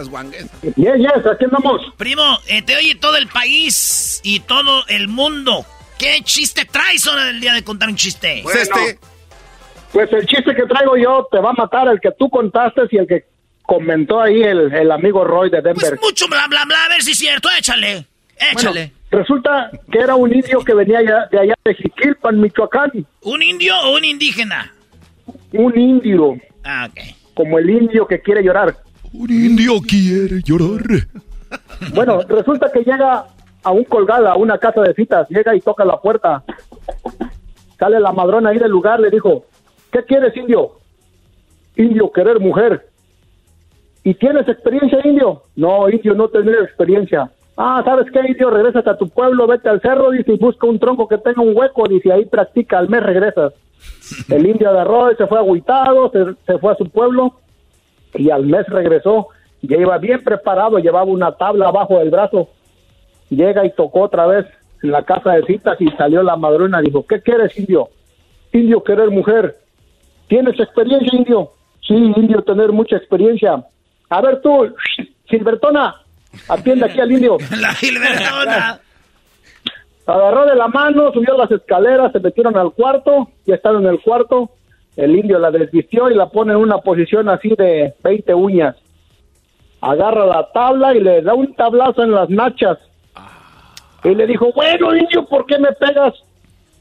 Yes, yes, aquí andamos. Primo, eh, te oye todo el país y todo el mundo. ¿Qué chiste traes hora del día de contar un chiste? Pues este... Pues el chiste que traigo yo te va a matar el que tú contaste y el que comentó ahí el, el amigo Roy de Denver. Pues mucho bla bla bla, a ver si es cierto, échale. Échale. Bueno, resulta que era un indio que venía de allá de Jiquilpan, Michoacán. ¿Un indio o un indígena? Un indio, Ah, ok. Como el indio que quiere llorar. Un indio quiere llorar. Bueno, resulta que llega a un colgado, a una casa de citas, llega y toca la puerta. Sale la madrona ahí del lugar, le dijo, ¿qué quieres, indio? Indio, querer mujer. ¿Y tienes experiencia, indio? No, indio, no tener experiencia. Ah, ¿sabes qué, indio? Regresas a tu pueblo, vete al cerro, dice, y busca un tronco que tenga un hueco, dice, ahí practica, al mes regresas. El indio agarró y se fue agüitado, se, se fue a su pueblo, y al mes regresó, ya iba bien preparado, llevaba una tabla abajo del brazo. Llega y tocó otra vez en la casa de citas y salió la madrona, dijo, ¿qué quieres, indio? Indio, querer mujer. ¿Tienes experiencia, indio? Sí, indio, tener mucha experiencia. A ver tú, Silbertona, atiende aquí al indio. <laughs> La. <laughs> Agarró de la mano, subió las escaleras, se metieron al cuarto, ya están en el cuarto. El indio la desvistió y la pone en una posición así de 20 uñas. Agarra la tabla y le da un tablazo en las nachas. Y le dijo, bueno, indio, ¿por qué me pegas?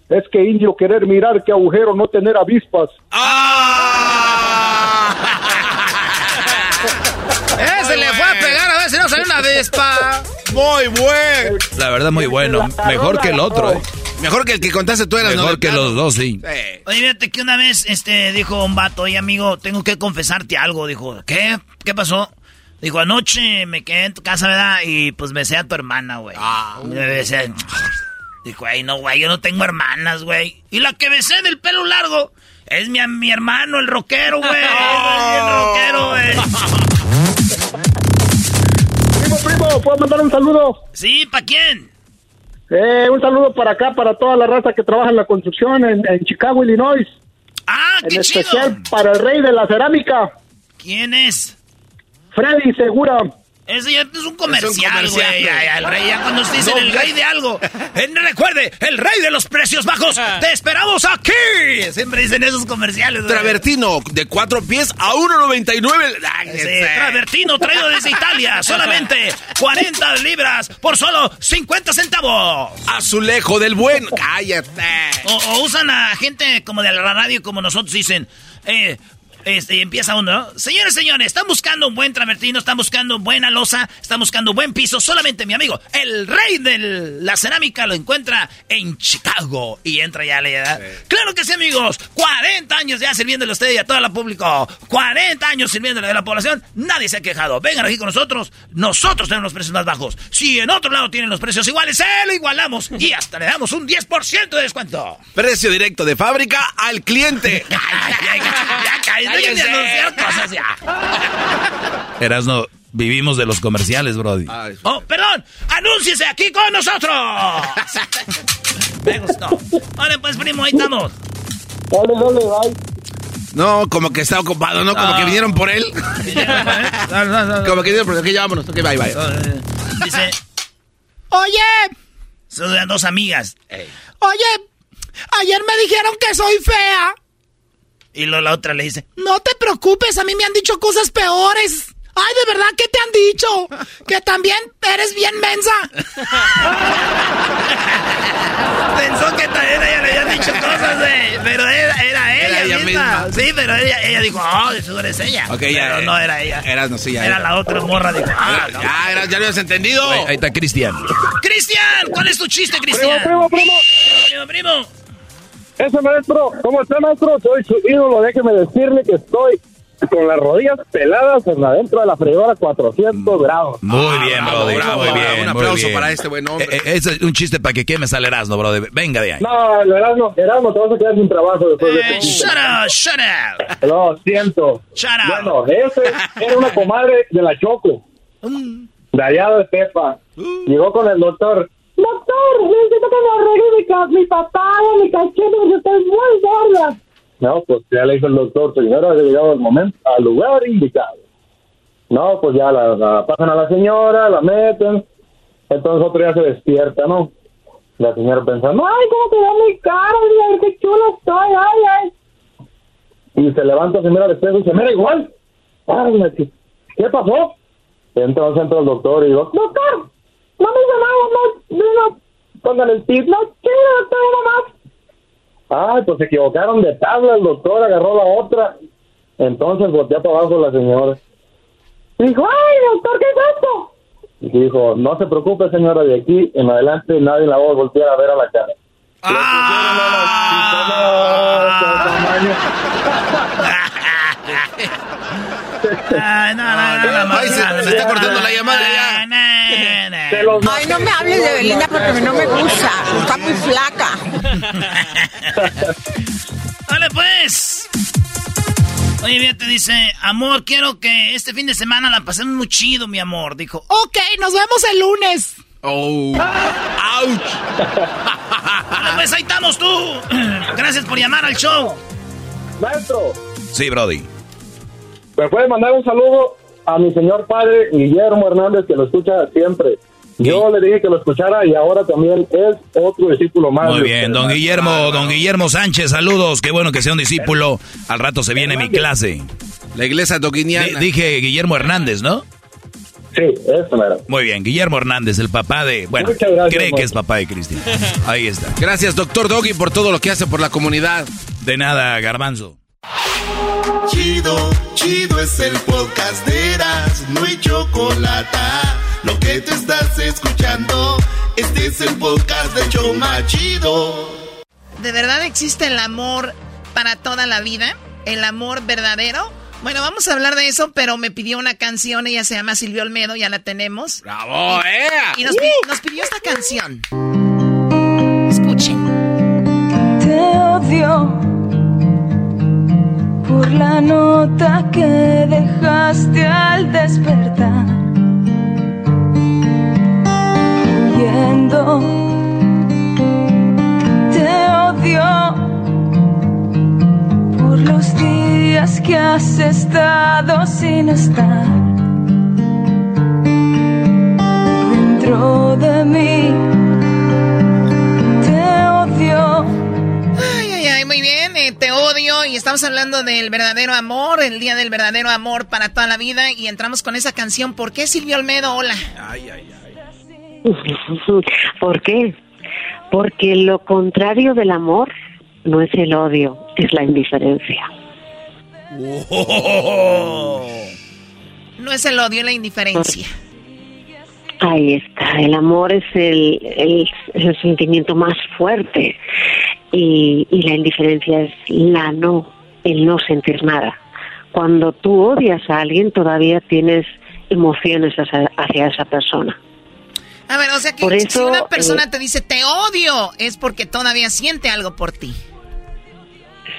Es que indio querer mirar qué agujero, no tener avispas. <laughs> ¡Ese le fue a pegar a ver si no salió una avispa! Muy buen. La verdad, muy bueno. Mejor que el otro, ¿eh? Mejor que el que contaste tú eras Mejor que los dos, sí. Oye, fíjate que una vez este, dijo un vato, oye amigo, tengo que confesarte algo. Dijo, ¿qué? ¿Qué pasó? Dijo, anoche me quedé en tu casa, ¿verdad? Y pues besé a tu hermana, güey. Me besé. Dijo, ay, no, güey, yo no tengo hermanas, güey. Y la que besé del pelo largo es mi, mi hermano, el rockero, güey. <laughs> el rockero, güey. <laughs> ¿puedo mandar un saludo? Sí, ¿para quién? Eh, un saludo para acá, para toda la raza que trabaja en la construcción en, en Chicago, Illinois. Ah, En qué chido. especial para el rey de la cerámica, ¿Quién es? Freddy Segura. Ese ya es un comercial, güey. El rey, ya cuando se dicen No, el rey de algo. Eh, recuerde, el rey de los precios bajos. Te esperamos aquí. Siempre dicen esos comerciales. güey. Travertino de cuatro pies a 1.99. Ay, Sí. Travertino traído desde Italia. <laughs> Solamente 40 libras por solo 50 centavos. Azulejo del buen. Cállate. O, o usan a gente como de la radio como nosotros dicen. Eh, Este, y empieza uno, ¿no? Señores, señores, están buscando un buen travertino, están buscando buena losa, están buscando buen piso. Solamente mi amigo, el rey de la cerámica, lo encuentra en Chicago. Y entra ya le da. Claro que sí, amigos. 40 años ya sirviéndole a usted y a todo el público. 40 años sirviéndole a la población. Nadie se ha quejado. Vengan aquí con nosotros. Nosotros tenemos los precios más bajos. Si en otro lado tienen los precios iguales, se lo igualamos. Y hasta le damos un 10% de descuento. Precio directo de fábrica al cliente. <laughs> ya, ya, dejen de anunciar cosas ya. <laughs> Erasno, vivimos de los comerciales, Brody. Oh, perdón, anúnciese aquí con nosotros. <laughs> Me gustó. Vale, pues, primo, ahí estamos. Dale, dale, bye. No, como que está ocupado, ¿no? Como que vinieron por él. <laughs> como que vinieron por él. Ok, ya vámonos. Ok, bye, bye. Dice, oye. Son dos amigas. Oye, ayer me dijeron que soy fea. Y luego la otra le dice, no te preocupes, a mí me han dicho cosas peores. Ay, ¿de verdad qué te han dicho? Que también eres bien mensa. <laughs> Pensó que también ella le habían dicho cosas de... Pero era, era ella, ella misma. misma. Sí, pero ella, ella dijo, oh, eso eres ella. Ok, pero ya. no era ella. Era, no, sí, ya. Era la otra morra, dijo, ah, no. Ya, era- ya lo habías entendido. Ahí está Cristian. Cristian, ¿cuál es tu chiste, Cristian? Primo, primo, Primo, primo. Ese maestro, ¿cómo está, maestro? Soy su ídolo. Déjeme decirle que estoy con las rodillas peladas en adentro de la freidora 400 grados. Muy bien, bravo, Brody. bravo, muy bien. Un muy aplauso bien. para este buen hombre. Eh, eh, es un chiste para que quemes al Erasmo, Brody. Venga de ahí. No, el Erasmo, Erasmo, te vas a quedar sin trabajo después de Eh, este chiste. shut up, shut up. Lo siento. Shut up. Bueno, ese era una comadre de la Choco, de allá de Pepa. Llegó con el doctor. Doctor, necesito que me arregle mi, mi papada, mi cachete, porque estoy muy gorda. No, pues ya le dijo el doctor, señora, ha llegado el momento, al lugar indicado. No, pues ya la, pasan a la señora, la meten. Entonces otro día se despierta, ¿no? La señora pensando, ay, cómo ve mi cara, mira qué chula estoy, ay, ay. Y se levanta, se mira al espejo y se mira igual. Ay, dice, ¿qué pasó? Entonces entra el doctor y digo, doctor, no me nada, no, no, póngale el tip, no, ¿qué, doctor, nada más? Ay, pues se equivocaron de tabla, el doctor agarró la otra. Entonces volteó para abajo la señora. Dijo, ay, doctor, ¿qué es esto? Y dijo, no se preocupe, señora, de aquí en adelante nadie la va a voltear a ver a la cara. Ay, no, no, no, no, Ay, se, no, se está no, cortando no, la llamada ya. Ay, no me hables de Belinda porque no me gusta. Está muy flaca. <laughs> Vale, pues. Oye, bien, te dice, amor, quiero que este fin de semana la pasemos muy chido, mi amor. Dijo, ok, nos vemos el lunes. Oh. ¡Auch! Vale, pues ahí estamos tú. <clears throat> Gracias por llamar al show. Maestro, Sí, Brody. ¿me puede mandar un saludo a mi señor padre Guillermo Hernández que lo escucha siempre? Yo le dije que lo escuchara y ahora también es otro discípulo más. Muy bien, don Guillermo, don Guillermo Sánchez, saludos. Qué bueno que sea un discípulo. Al rato se viene mi clase. La iglesia doquiniana. dije Guillermo Hernández, ¿no? Sí, eso mero. Muy bien, Guillermo Hernández, el papá de... Bueno, Muchas gracias, cree que es papá de Cristian. <laughs> Ahí está. Gracias, doctor Doggy, por todo lo que hace por la comunidad. De nada, garbanzo. Chido, chido es el podcast de Eras, no hay chocolate. Lo que te estás escuchando, este es el podcast de Choma Chido. ¿De verdad existe el amor para toda la vida? ¿El amor verdadero? Bueno, vamos a hablar de eso, pero me pidió una canción, ella se llama Silvio Olmedo, ya la tenemos. ¡Bravo, eh! Y nos, pi- nos pidió esta canción. Escuchen. Te odio por la nota que dejaste al despertar. Te odio por los días que has estado sin estar dentro de mí. Te odio. Ay, ay, ay, muy bien, eh, te odio y estamos hablando del verdadero amor, el día del verdadero amor para toda la vida y entramos con esa canción. ¿Por qué Silvio Olmedo? Hola. <laughs> ¿Por qué? Porque lo contrario del amor no es el odio, es la indiferencia. No es el odio, la indiferencia. Ahí está, el amor es el, el, el sentimiento más fuerte y, y la indiferencia es la no, el no sentir nada. Cuando tú odias a alguien todavía tienes emociones hacia, hacia esa persona. A ver, o sea que si una persona eh, te dice te odio, es porque todavía siente algo por ti.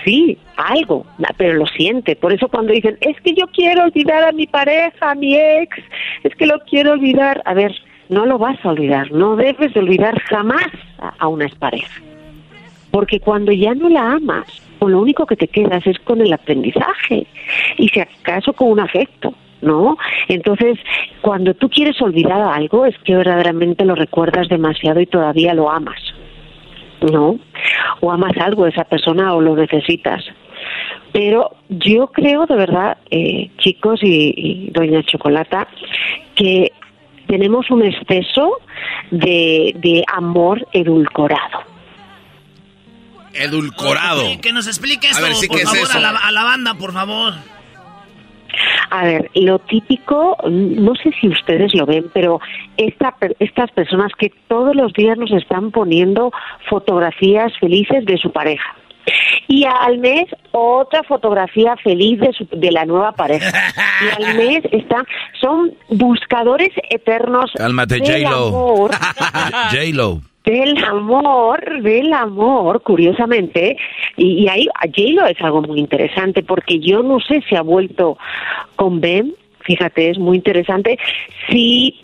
Sí, algo, pero lo siente. Por eso cuando dicen, es que yo quiero olvidar a mi pareja, a mi ex, es que lo quiero olvidar. A ver, no lo vas a olvidar, no debes de olvidar jamás a, a una expareja. Porque cuando ya no la amas, con lo único que te quedas es con el aprendizaje y si acaso con un afecto, ¿no? Entonces, cuando tú quieres olvidar algo, es que verdaderamente lo recuerdas demasiado y todavía lo amas. ¿no? O amas algo de esa persona o lo necesitas. Pero yo creo de verdad, eh, chicos y, y doña Chocolata, que tenemos un exceso de, de amor edulcorado. Edulcorado. Que nos explique A esto, ver, sí, por ¿qué es favor, eso? a, la, a la banda, por favor. A ver, lo típico, no sé si ustedes lo ven, pero esta, estas personas que todos los días nos están poniendo fotografías felices de su pareja. Y al mes otra fotografía feliz de, su- de la nueva pareja. Y al <laughs> mes están, son buscadores eternos Cálmate, J-Lo. <laughs> J-Lo. Del amor, del amor, curiosamente, y, ahí J-Lo es algo muy interesante porque yo no sé si ha vuelto con Ben, fíjate, es muy interesante, si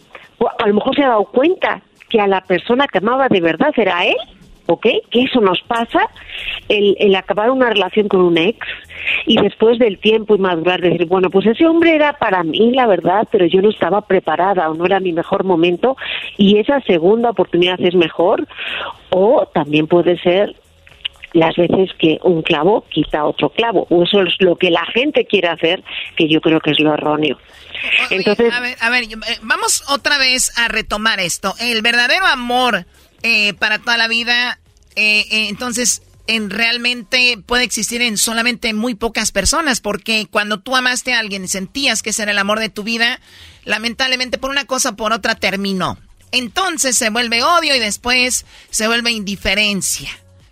a lo mejor se ha dado cuenta que a la persona que amaba de verdad era él, ¿ok? Que eso nos pasa, el, el acabar una relación con un ex y después del tiempo y madurar decir, bueno, pues ese hombre era para mí, la verdad, pero yo no estaba preparada o no era mi mejor momento y esa segunda oportunidad es mejor o también puede ser las veces que un clavo quita otro clavo o eso es lo que la gente quiere hacer que yo creo que es lo erróneo. Entonces, A ver, a ver, eh, vamos otra vez a retomar esto. El verdadero amor eh, para toda la vida, eh, eh, entonces, en realmente puede existir en solamente muy pocas personas, porque cuando tú amaste a alguien y sentías que ese era el amor de tu vida, lamentablemente por una cosa o por otra terminó. Entonces se vuelve odio y después se vuelve indiferencia.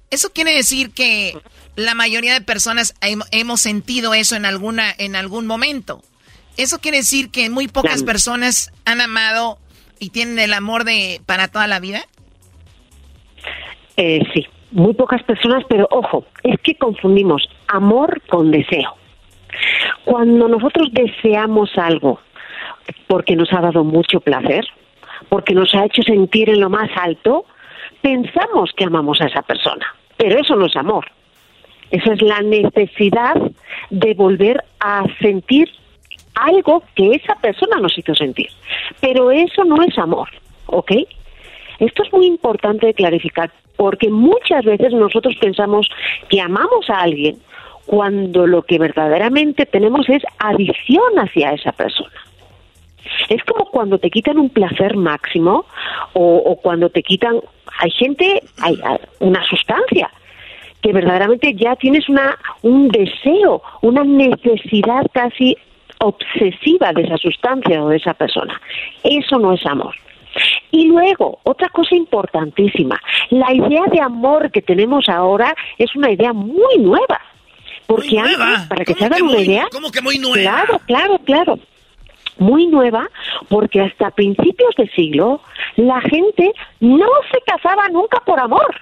Eso quiere decir que la mayoría de personas hem- hemos sentido eso en alguna en algún momento. Eso quiere decir que muy pocas personas han amado y tienen el amor de para toda la vida. Eh, sí, muy pocas personas, pero ojo, es que confundimos amor con deseo. Cuando nosotros deseamos algo porque nos ha dado mucho placer, porque nos ha hecho sentir en lo más alto, pensamos que amamos a esa persona, pero eso no es amor. Esa es la necesidad de volver a sentir algo que esa persona nos hizo sentir. Pero eso no es amor, ¿ok? Esto es muy importante de clarificar porque muchas veces nosotros pensamos que amamos a alguien cuando lo que verdaderamente tenemos es adicción hacia esa persona. Es como cuando te quitan un placer máximo o, cuando te quitan, hay gente, hay, hay una sustancia que verdaderamente ya tienes una un deseo, una necesidad casi obsesiva de esa sustancia o de esa persona. Eso no es amor. Y luego, otra cosa importantísima, la idea de amor que tenemos ahora es una idea muy nueva. Porque antes, para que se hagan una idea... ¿Cómo que muy nueva? Claro, claro, claro. Muy nueva, porque hasta principios de siglo la gente no se casaba nunca por amor.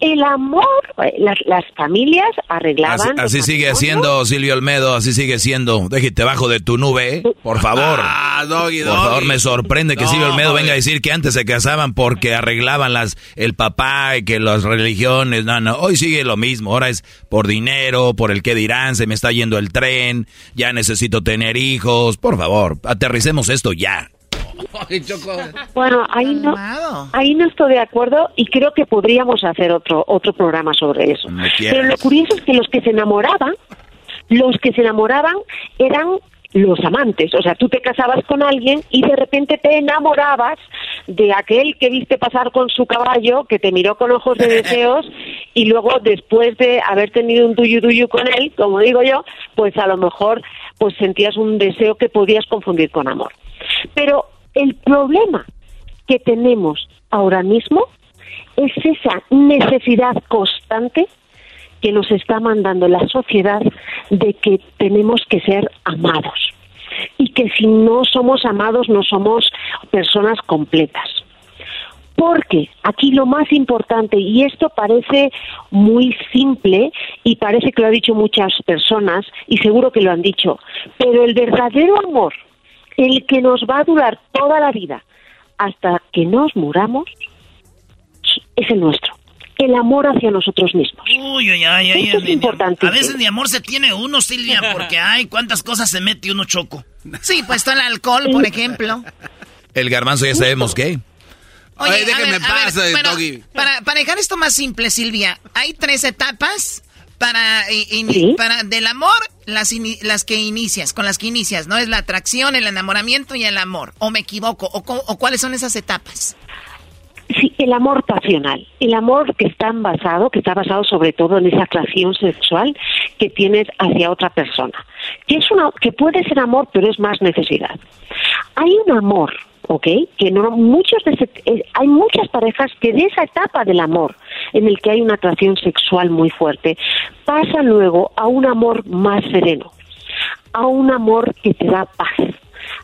El amor, eh, las, las familias arreglaban... así sigue siendo Silvio Olmedo, así sigue siendo. Déjate bajo de tu nube, ¿eh? por favor. Ah, doggy, Por favor, me sorprende que No, Silvio Olmedo venga a decir que antes se casaban porque arreglaban las el papá y que las religiones. No, no, hoy sigue lo mismo. Ahora es por dinero, por el que dirán, se me está yendo el tren, ya necesito tener hijos. Por favor, aterricemos esto ya. <laughs> Bueno, ahí no, ahí no estoy de acuerdo y creo que podríamos hacer otro otro programa sobre eso. Pero lo curioso es que los que se enamoraban, los que se enamoraban eran los amantes, o sea, tú te casabas con alguien y de repente te enamorabas de aquel que viste pasar con su caballo, que te miró con ojos de <laughs> deseos y luego después de haber tenido un tuyo tuyo con él, como digo yo, pues a lo mejor pues sentías un deseo que podías confundir con amor. Pero el problema que tenemos ahora mismo es esa necesidad constante que nos está mandando la sociedad de que tenemos que ser amados y que si no somos amados no somos personas completas. Porque aquí lo más importante, y esto parece muy simple y parece que lo han dicho muchas personas y seguro que lo han dicho, pero el verdadero amor, el que nos va a durar toda la vida hasta que nos muramos, es el nuestro. El amor hacia nosotros mismos. Uy, uy, ay, ay, Esto es ay, importante. A veces ni amor se tiene uno, Silvia, porque ay, cuántas cosas se mete uno choco. Sí, pues todo el alcohol, por ejemplo. El garbanzo ya sabemos qué. Oye, Ay, a déjeme ver, a ver, paz, bueno, Doggy. para, para dejar esto más simple, Silvia, hay tres etapas para, Sí. para del amor, las, las que inicias, con las que inicias, ¿no? Es la atracción, el enamoramiento y el amor. ¿O me equivoco? ¿O, o cuáles son esas etapas? Sí, el amor pasional, el amor que está basado, que está basado sobre todo en esa atracción sexual que tienes hacia otra persona, que es una, que puede ser amor, pero es más necesidad. Hay un amor, ¿ok? Que no muchos de ese- eh, hay muchas parejas que de esa etapa del amor, en el que hay una atracción sexual muy fuerte, pasa luego a un amor más sereno, a un amor que te da paz,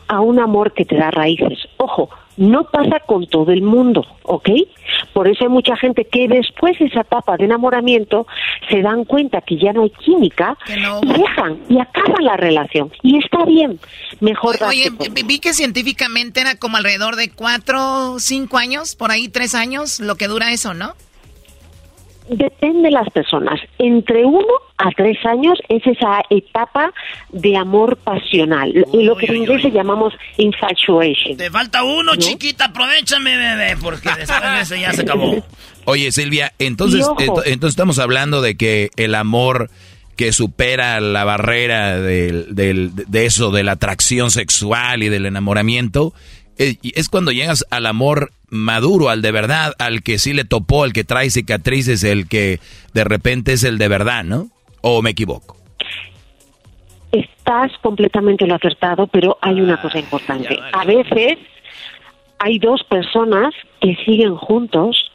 a un amor que te da raíces. Ojo, no pasa con todo el mundo, ¿ok? Por eso hay mucha gente que después de esa etapa de enamoramiento se dan cuenta que ya no hay química y dejan y acaban la relación. Y está bien, mejor Oye, vi- vi que científicamente era como alrededor de cuatro, cinco años, por ahí tres años, lo que dura eso, ¿no? Depende de las personas. Entre uno a tres años es esa etapa de amor pasional, lo- lo que en inglés llamamos infatuation. Te falta uno, ¿No? chiquita, aprovechame, bebé, porque después de ese ya se acabó. <laughs> Oye, Silvia, entonces, entonces estamos hablando de que el amor que supera la barrera del, del- de eso, de la atracción sexual y del enamoramiento, eh, es cuando llegas al amor maduro, al de verdad, al que sí le topó, al que trae cicatrices, el que de repente es el de verdad, ¿no? ¿O me equivoco? Estás completamente lo acertado, pero hay una cosa importante. A veces hay dos personas que siguen juntos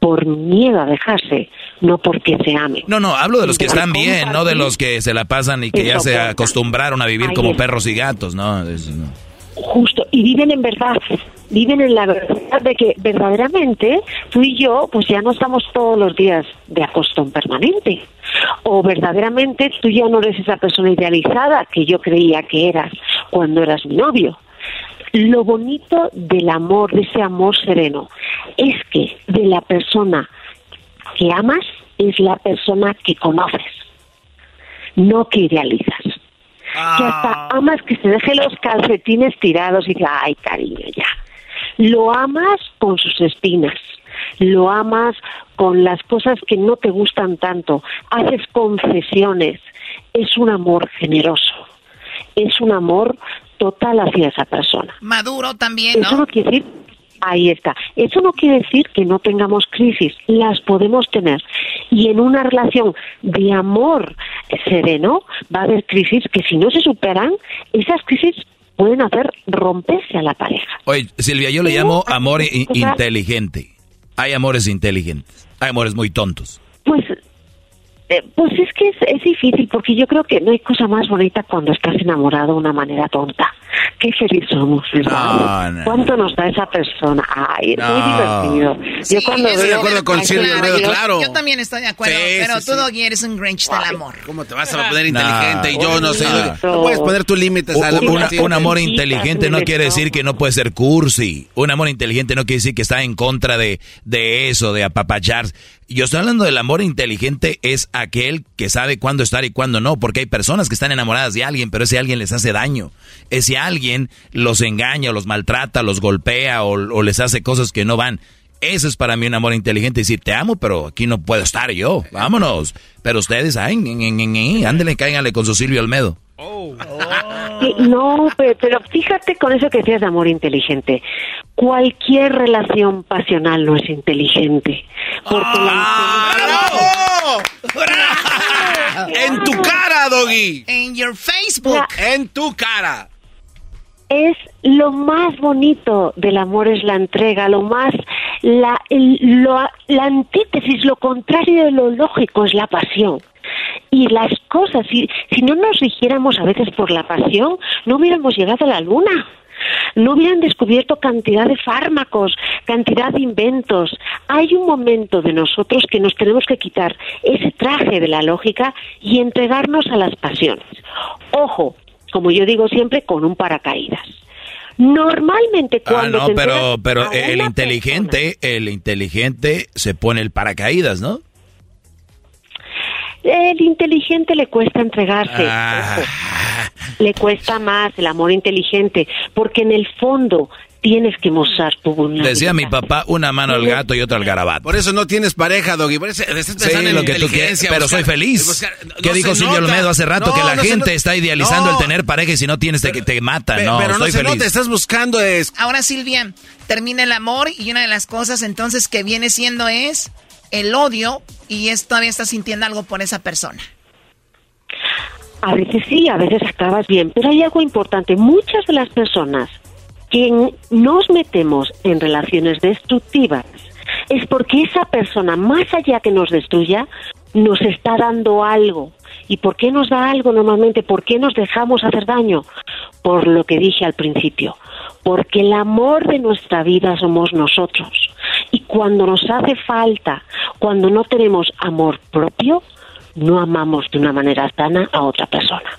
por miedo a dejarse, no porque se amen. No, no, hablo de los que están bien, no de los que se la pasan y que ya se acostumbraron a vivir como perros y gatos, ¿no? No. Justo, y viven en verdad, viven en la verdad de que verdaderamente tú y yo pues ya no estamos todos los días de acostón permanente. O verdaderamente tú ya no eres esa persona idealizada que yo creía que eras cuando eras mi novio. Lo bonito del amor, de ese amor sereno, es que de la persona que amas es la persona que conoces, no que idealizas que hasta amas que se deje los calcetines tirados y diga, ay cariño, ya. Lo amas con sus espinas, lo amas con las cosas que no te gustan tanto, haces concesiones, es un amor generoso, es un amor total hacia esa persona. Maduro también, Eso no quiere decir, ahí está, eso no quiere decir que no tengamos crisis, las podemos tener. Y en una relación de amor sereno va a haber crisis que si no se superan, esas crisis pueden hacer romperse a la pareja. Oye, Silvia, yo le llamo amor inteligente. Hay amores inteligentes. Hay amores muy tontos. Pues, eh, pues es que es, es difícil porque yo creo que no hay cosa más bonita cuando estás enamorado de una manera tonta. Qué feliz somos, ¿verdad? No, no. ¿Cuánto nos da esa persona? Ay, es No. muy divertido. Sí, yo cuando estoy de veo- acuerdo con Ay, Silvia, claro, yo- claro. Yo también estoy de acuerdo, Sí, pero sí, tú, sí. Doggy, eres un Grinch del amor. ¿Cómo te vas a poner inteligente? y yo no sé. No. No puedes poner tus límites Un, al amor. una- así. un amor inteligente no quiere decir que no puede ser cursi. Un amor inteligente no quiere decir que está en contra de, de eso, de apapachar. Yo estoy hablando del amor inteligente, es aquel que sabe cuándo estar y cuándo no, porque hay personas que están enamoradas de alguien, pero ese alguien les hace daño. Ese alguien los engaña, los maltrata, los golpea o, o les hace cosas que no van. Eso es para mí un amor inteligente. Decir, te amo, pero aquí no puedo estar yo. Vámonos. Pero ustedes, ay, ándele, cáiganle con su Silvio Almedo. Sí, No, pe- pero fíjate con eso que decías de amor inteligente. Cualquier relación pasional no es inteligente. Porque En tu cara, Doggy. En your Facebook. En tu cara. es lo más bonito del amor es la entrega, lo más la el- lo- la antítesis, lo contrario de lo lógico es la pasión. Y las cosas, si, si no nos rigiéramos a veces por la pasión, no hubiéramos llegado a la luna. No hubieran descubierto cantidad de fármacos, cantidad de inventos. Hay un momento de nosotros que nos tenemos que quitar ese traje de la lógica y entregarnos a las pasiones. Ojo, como yo digo siempre, con un paracaídas. Normalmente Ah, cuando no, te pero, el inteligente, el inteligente se pone el paracaídas, ¿no? El inteligente le cuesta entregarse. Ah. Le cuesta más el amor inteligente, porque en el fondo tienes que mostrar tu vulnerabilidad. Decía mi papá, una mano al gato y otra al garabato. Por eso no tienes pareja, Doggy. Por eso estás Sí, en lo que tú quieras, inteligencia, pero buscar- soy feliz. buscar- ¿Qué no dijo Silvio. Olmedo hace rato? No, que la gente está idealizando No. el tener pareja y si no tienes te, te matan. Pe- no, pero no estoy se feliz. nota, estás buscando es... Ahora, Silvia, termina el amor y una de las cosas entonces que viene siendo es el odio y es todavía estás sintiendo algo por esa persona. A veces sí, a veces acabas bien, pero hay algo importante. Muchas de las personas que nos metemos en relaciones destructivas es porque esa persona, más allá que nos destruya, nos está dando algo. ¿Y por qué nos da algo normalmente? ¿Por qué nos dejamos hacer daño? Por lo que dije al principio, porque el amor de nuestra vida somos nosotros. Y cuando nos hace falta, cuando no tenemos amor propio, no amamos de una manera sana a otra persona.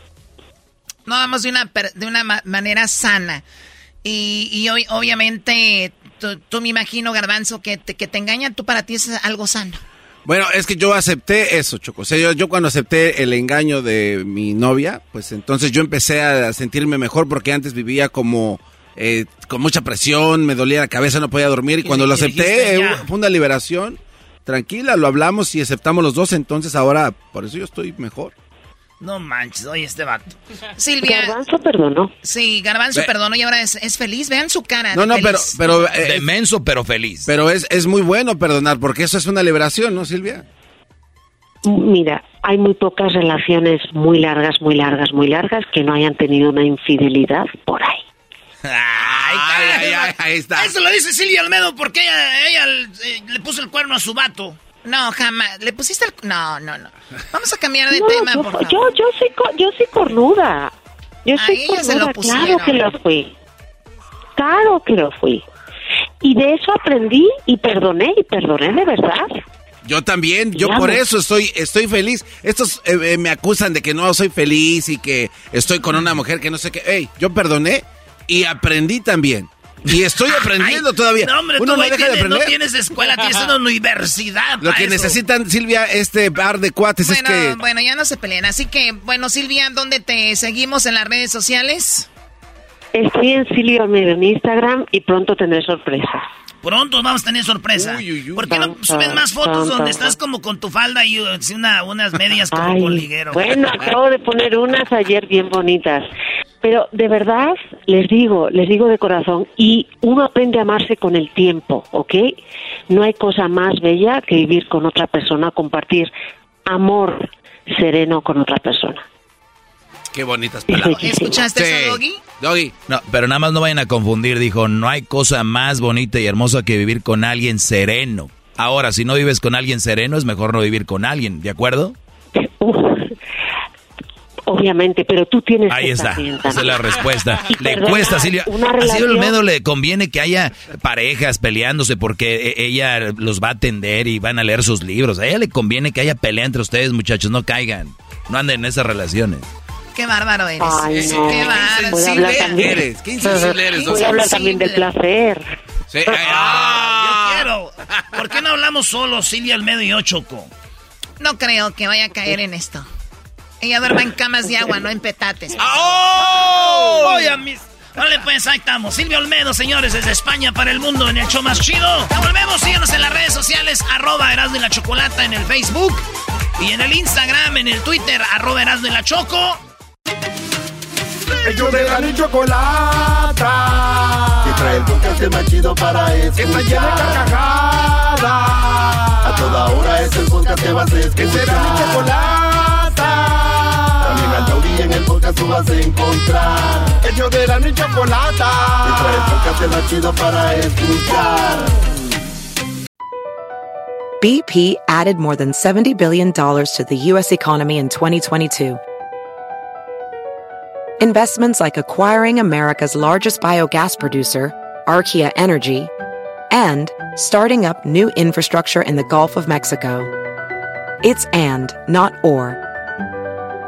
No vamos de una, per- de una ma- manera sana. Y, y hoy, obviamente, tú, tú me imagino, Garbanzo, que te, que te engañan, tú para ti es algo sano. Bueno, es que yo acepté eso, Choco. O sea, yo, yo cuando acepté el engaño de mi novia, pues entonces yo empecé a sentirme mejor porque antes vivía como eh, con mucha presión, me dolía la cabeza, no podía dormir y cuando lo acepté eh, fue una liberación. Tranquila, lo hablamos y aceptamos los dos, entonces ahora por eso yo estoy mejor. No manches, oye, este vato. Silvia. Garbanzo perdonó. Sí, Garbanzo Ve- perdonó y ahora es, es feliz. Vean su cara. No, no, pero feliz. pero eh, Demenso, pero feliz. pero es, es muy bueno perdonar porque eso es una liberación, ¿no, Silvia? Mira, hay muy pocas relaciones muy largas, muy largas, muy largas que no hayan tenido una infidelidad por ahí. Ay, ay, ay, ahí está. Eso lo dice Silvia Almedo porque ella, ella eh, le puso el cuerno a su vato. No, jamás. ¿Le pusiste el.? No, no, no. Vamos a cambiar de No, tema, yo, por favor. yo, yo soy, co- yo soy cornuda. Yo A soy ella se lo cornuda, claro que lo fui. Claro que lo fui. Y de eso aprendí y perdoné, y perdoné de verdad. Yo también, yo Digamos. por eso estoy, estoy feliz. Estos eh, eh, me acusan de que no soy feliz y que estoy con una mujer que no sé qué. Ey, yo perdoné y aprendí también. Y estoy <laughs> aprendiendo todavía. No, hombre, Uno tú no de tienes- no aprender. tienes escuela, tienes una universidad. Lo que eso. necesitan, Silvia, este par de cuates Bueno, es que... bueno, ya no se peleen. Así que, bueno, Silvia, ¿dónde te seguimos en las redes sociales? Estoy en Silvio Almeida en Instagram y pronto tendré sorpresas. Pronto vamos a tener sorpresa. ¿Por qué no subes más fotos tan, donde estás como con tu falda y así una, unas medias como Ay, con liguero? Bueno, <laughs> acabo de poner unas ayer bien bonitas. Pero de verdad, les digo, les digo de corazón, y uno aprende a amarse con el tiempo, ¿ok? No hay cosa más bella que vivir con otra persona, compartir amor sereno con otra persona. Qué bonitas palabras. ¿Escuchaste Sí. eso, Doggy? Doggy. No, pero nada más no vayan a confundir, dijo, no hay cosa más bonita y hermosa que vivir con alguien sereno. Ahora, si no vives con alguien sereno, es mejor no vivir con alguien, ¿de acuerdo? Obviamente, pero tú tienes Ahí que está, esa es la respuesta. <laughs> Y Le perdonar, cuesta, Silvia. una A Silvia Olmedo le conviene que haya parejas peleándose porque e- ella los va a atender y van a leer sus libros. A ella le conviene que haya pelea entre ustedes, muchachos, no caigan. No anden en esas relaciones. Qué bárbaro eres. Ay, no. Qué bárbaro. Voy a hablar también. eres, qué insensible eres, Voy a hablar también del placer. Sí, Ah, yo quiero. ¿Por qué no hablamos solo Silvia Almedo y yo, Choco? No creo que vaya a caer en esto. Ella duerme en camas de agua, no en petates. <laughs> ¡Oh! Oye, a mis, Vale, pues ahí estamos. Silvio Olmedo, señores, desde España para el mundo en el show más chido. Ya volvemos, síganos en las redes sociales, arroba Erasmo y la Chocolata en el Facebook y en el Instagram, en el Twitter, arroba Erasmo y la Choco. Ellos de la ni chocolata. Que trae el podcast más chido para escuchar. Está llena de carcajadas. A toda hora es el podcast que vas a escuchar. Que será mi chocolata. También al taurí en el podcast tú vas a encontrar. Ellos de la ni chocolata. Que trae el podcast más chido para escuchar. BP added more than $70 billion to the U.S. economy in 2022. Investments like acquiring America's largest biogas producer, Archaea Energy, and starting up new infrastructure in the Gulf of Mexico. It's and, not or.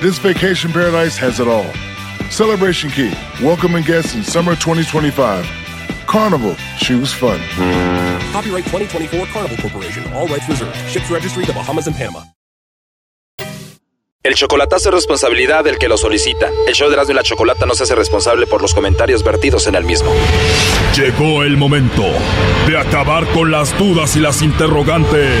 This vacation paradise has it all. Celebration Key, welcoming guests in summer 2025. Carnival, choose fun. Copyright 2024 Carnival Corporation. All rights reserved. Ships registry the Bahamas and Panama. El chocolatazo es responsabilidad del que lo solicita. El show de Erasmo y la Chocolata no se hace responsable por los comentarios vertidos en el mismo. Llegó el momento de acabar con las dudas y las interrogantes.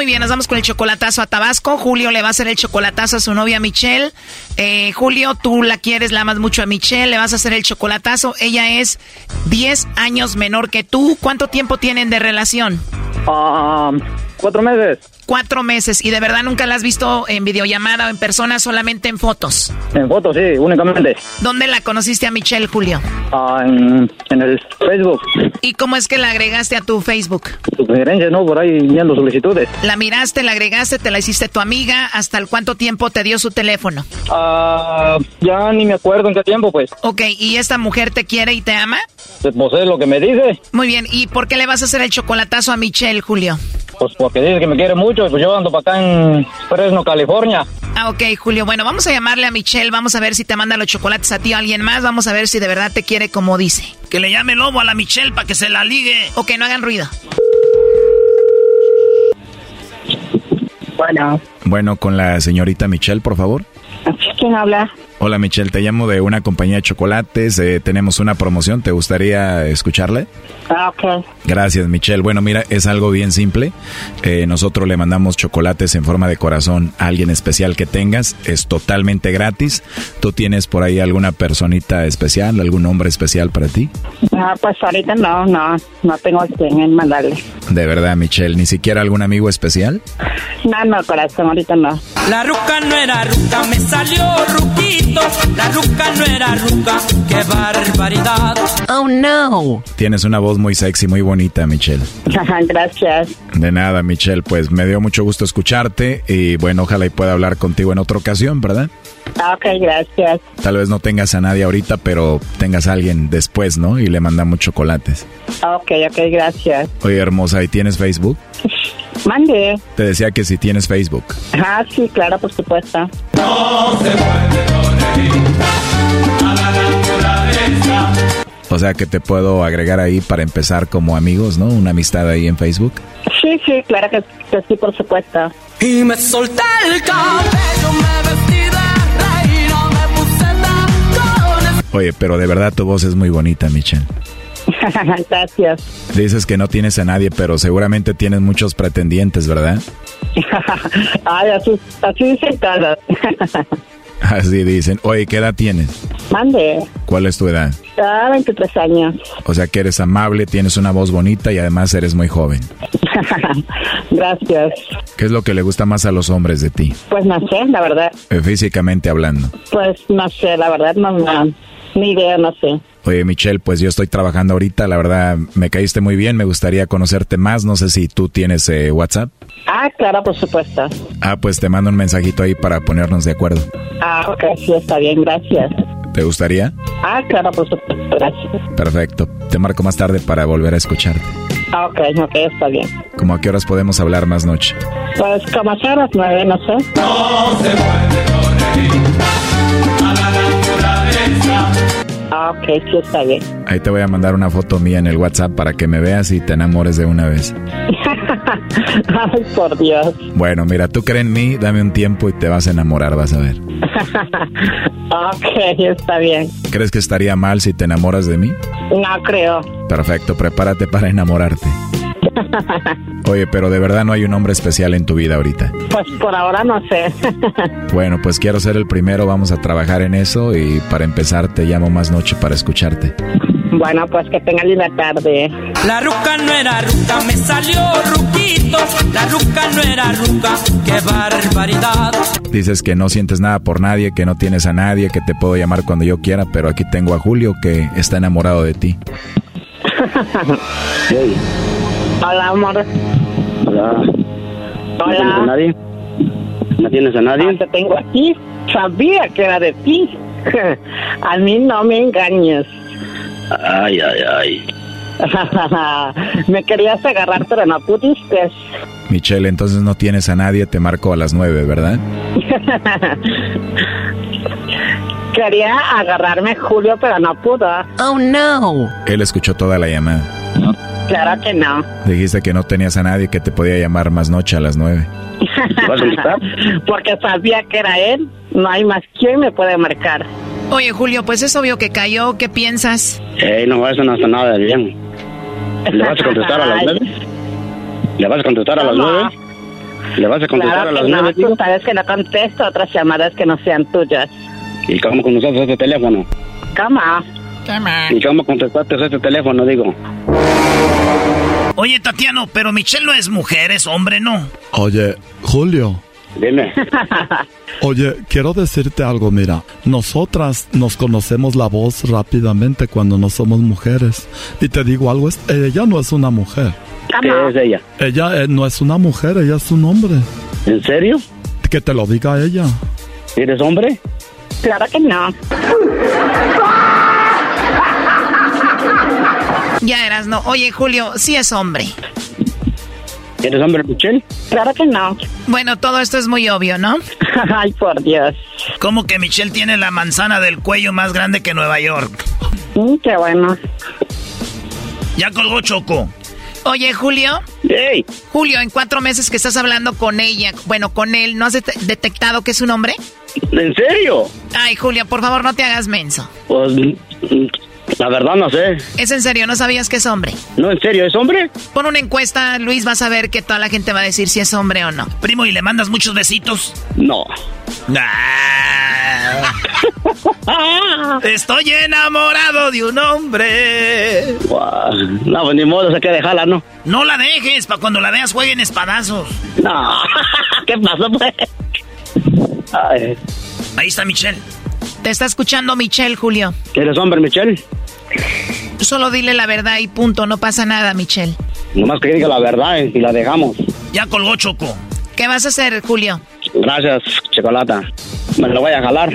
Muy bien, nos vamos con el chocolatazo a Tabasco. Julio le va a hacer el chocolatazo a su novia Michelle. Eh, Julio, tú la quieres, la amas mucho a Michelle, le vas a hacer el chocolatazo. Ella es 10 años menor que tú. ¿Cuánto tiempo tienen de relación? Ah, cuatro meses. Cuatro meses. ¿Y de verdad nunca la has visto en videollamada o en persona, solamente en fotos? En fotos, sí, únicamente. ¿Dónde la conociste a Michelle, Julio? Ah, en, en el Facebook. ¿Y cómo es que la agregaste a tu Facebook? Sugerencias, ¿no? Por ahí viendo solicitudes. La miraste, la agregaste, te la hiciste tu amiga. ¿Hasta el cuánto tiempo te dio su teléfono? Ah, ya ni me acuerdo en qué tiempo, pues. Ok, ¿y esta mujer te quiere y te ama? Pues, pues es lo que me dice. Muy bien, ¿y por qué le vas a hacer el chocolatazo a Michelle, Julio? Pues porque dice que me quiere mucho pues yo ando para acá en Fresno, California. Ah, ok, Julio. Bueno, vamos a llamarle a Michelle. Vamos a ver si te manda los chocolates a ti o a alguien más. Vamos a ver si de verdad te quiere como dice. Que le llame lobo a la Michelle para que se la ligue. O que no hagan ruido. Bueno, Bueno, con la señorita Michelle, por favor. ¿Quién habla? Hola Michelle, te llamo de una compañía de chocolates. eh, tenemos una promoción, ¿te gustaría escucharle? Ah, ok. Gracias Michelle. Bueno, mira, es algo bien simple. Eh, nosotros le mandamos chocolates en forma de corazón a alguien especial que tengas. Es totalmente gratis. ¿Tú tienes por ahí alguna personita especial, algún nombre especial para ti? Ah, pues ahorita no, no, no tengo quien en mandarle. De verdad, Michelle, ni siquiera algún amigo especial. No, no, corazón, ahorita no. La ruca no era ruca, me salió ruquito. La ruca no era ruca, qué barbaridad. Oh no. Tienes una voz muy sexy, muy bonita, Michelle. <laughs> Gracias. De nada, Michelle, pues me dio mucho gusto escucharte y bueno, ojalá y pueda hablar contigo en otra ocasión, ¿verdad? Ah, Ok, gracias. Tal vez no tengas a nadie ahorita, pero tengas a alguien después, ¿no? Y le mandamos chocolates. Ah, Ok, ok, gracias. Oye, hermosa, ¿y tienes Facebook? <laughs> Mande. Te decía que si tienes Facebook. Ah, sí, claro, por supuesto. O sea que te puedo agregar ahí para empezar como amigos, ¿no? Una amistad ahí en Facebook. Sí, sí, claro que, que sí, por supuesto. Y me solté el cabello, me vestí de Oye, pero de verdad tu voz es muy bonita, Michelle. <laughs> gracias. Dices que no tienes a nadie, pero seguramente tienes muchos pretendientes, ¿verdad? <laughs> Ay, así, así dicen todas. <laughs> Así dicen. Oye, ¿qué edad tienes? Mande. ¿Cuál es tu edad? Ah, 23 años. O sea que eres amable, tienes una voz bonita y además eres muy joven. Gracias. ¿Qué es lo que le gusta más a los hombres de ti? Pues no sé, la verdad. Eh, físicamente hablando. Pues no sé, la verdad, no, no, ni idea, no sé. Oye, Michelle, pues yo estoy trabajando ahorita, la verdad me caíste muy bien, me gustaría conocerte más, no sé si tú tienes eh, WhatsApp. Ah, claro, por supuesto. Ah, pues te mando un mensajito ahí para ponernos de acuerdo. Ah, ok, sí, está bien, gracias. ¿Te gustaría? Ah, claro, por supuesto, gracias. Perfecto, te marco más tarde para volver a escucharte. Ah, ok, ok, está bien. ¿Cómo a qué horas podemos hablar más noche? Pues como a las nueve, no sé. No se puede. Ah, ok, sí, está bien. Ahí te voy a mandar una foto mía en el WhatsApp para que me veas y te enamores de una vez. <laughs> Ay, por Dios. Bueno, mira, tú crees en mí, dame un tiempo y te vas a enamorar, vas a ver. <laughs> ok, está bien. ¿Crees que estaría mal si te enamoras de mí? No creo. Perfecto, prepárate para enamorarte. Oye, pero de verdad no hay un hombre especial en tu vida ahorita. Pues por ahora no sé. <laughs> bueno, pues quiero ser el primero, vamos a trabajar en eso y para empezar te llamo más noche para escucharte. Bueno, pues que tenga linda tarde. La ruca no era ruca, me salió ruquito. La ruca no era ruca, qué barbaridad. Dices que no sientes nada por nadie, que no tienes a nadie, que te puedo llamar cuando yo quiera, pero aquí tengo a Julio que está enamorado de ti. <laughs> hey. Hola, amor. Hola. Hola. ¿No tienes a nadie? ¿No tienes a nadie? Te tengo aquí. Sabía que era de ti. <laughs> a mí no me engañes. Ay, ay, ay. <laughs> me querías agarrar, pero no pudiste. Michelle, entonces no tienes a nadie, te marco a las nueve, ¿verdad? <laughs> Quería agarrarme Julio, pero no pudo. Oh, no. Él escuchó toda la llamada. Claro que no. Dijiste que no tenías a nadie que te podía llamar más noche a las nueve. ¿Vas a gritar? <laughs> Porque sabía que era él. No hay más quien me puede marcar. Oye, Julio, pues es obvio que cayó. ¿Qué piensas? Eh, no, eso no está nada de bien. ¿Le vas a contestar a las <laughs> nueve? ¿Le vas a contestar a las nueve? ¿Le vas a contestar claro a las que nueve, no, tío? Tú sabes que no contesto otras llamadas que no sean tuyas. ¿Y cómo contestaste este teléfono? ¿Cómo? ¿Y cómo contestaste este teléfono, digo? Oye, Tatiano, pero Michelle no es mujer, es hombre, ¿no? Oye, Julio. Dime. <laughs> Oye, quiero decirte algo, mira, nosotras nos conocemos la voz rápidamente cuando no somos mujeres. Y te digo algo, es- ella no es una mujer. ¿Qué es ella? Ella eh, no es una mujer, ella es un hombre. ¿En serio? Que te lo diga ella. ¿Eres hombre? Claro que no. Ya eras, no. Oye, Julio, sí es hombre. ¿Eres hombre, Michelle? Claro que no. Bueno, todo esto es muy obvio, ¿no? <laughs> Ay, por Dios. Como que Michelle tiene la manzana del cuello más grande que Nueva York. Mm, qué bueno. Ya colgó Choco. Oye, Julio. Hey. Julio, en cuatro meses que estás hablando con ella, bueno, con él, ¿no has det- detectado que es un hombre? ¿En serio? Ay, Julio, por favor, no te hagas menso. Pues, la verdad no sé. Es en serio, ¿no sabías que es hombre? No, en serio, ¿es hombre? Pon una encuesta, Luis, vas a ver que toda la gente va a decir si es hombre o no. Primo, ¿y le mandas muchos besitos? No. Ah. <laughs> Estoy enamorado de un hombre. No, pues ni modo, se que dejarla, ¿no? No la dejes, para cuando la veas jueguen espadazos. No. <laughs> ¿Qué pasó, pues? Ay. Ahí está Michelle. Te está escuchando Michelle, Julio. ¿Eres hombre, Michelle? Solo dile la verdad y punto, no pasa nada, Michelle. Nomás que diga la verdad eh, y la dejamos. Ya colgó Choco. ¿Qué vas a hacer, Julio? Gracias, chocolata. Me lo voy a jalar.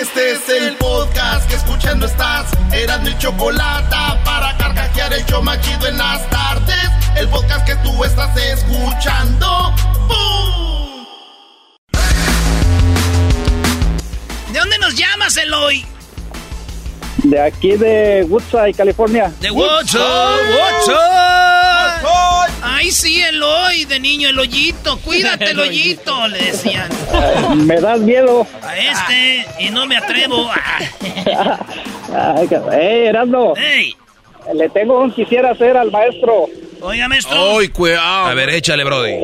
Este es el podcast que escuchando estás. Eran mi chocolate para carcajear el show más chido en las tardes. El podcast que tú estás escuchando. ¡Bum! ¿De dónde nos llamas, Eloy? De aquí de Woodside, California. De Woodshop. Ahí Ay, sí, Eloy, de niño, el hoyito, cuídate <laughs> el hoyito, le decían. Me das miedo. A este, y no me atrevo. <laughs> Ay, hey, Erasmo. Hey. Le tengo un quisiera hacer al maestro. Oiga, maestro. ¡Ay, cuidado! A ver, échale, Brody.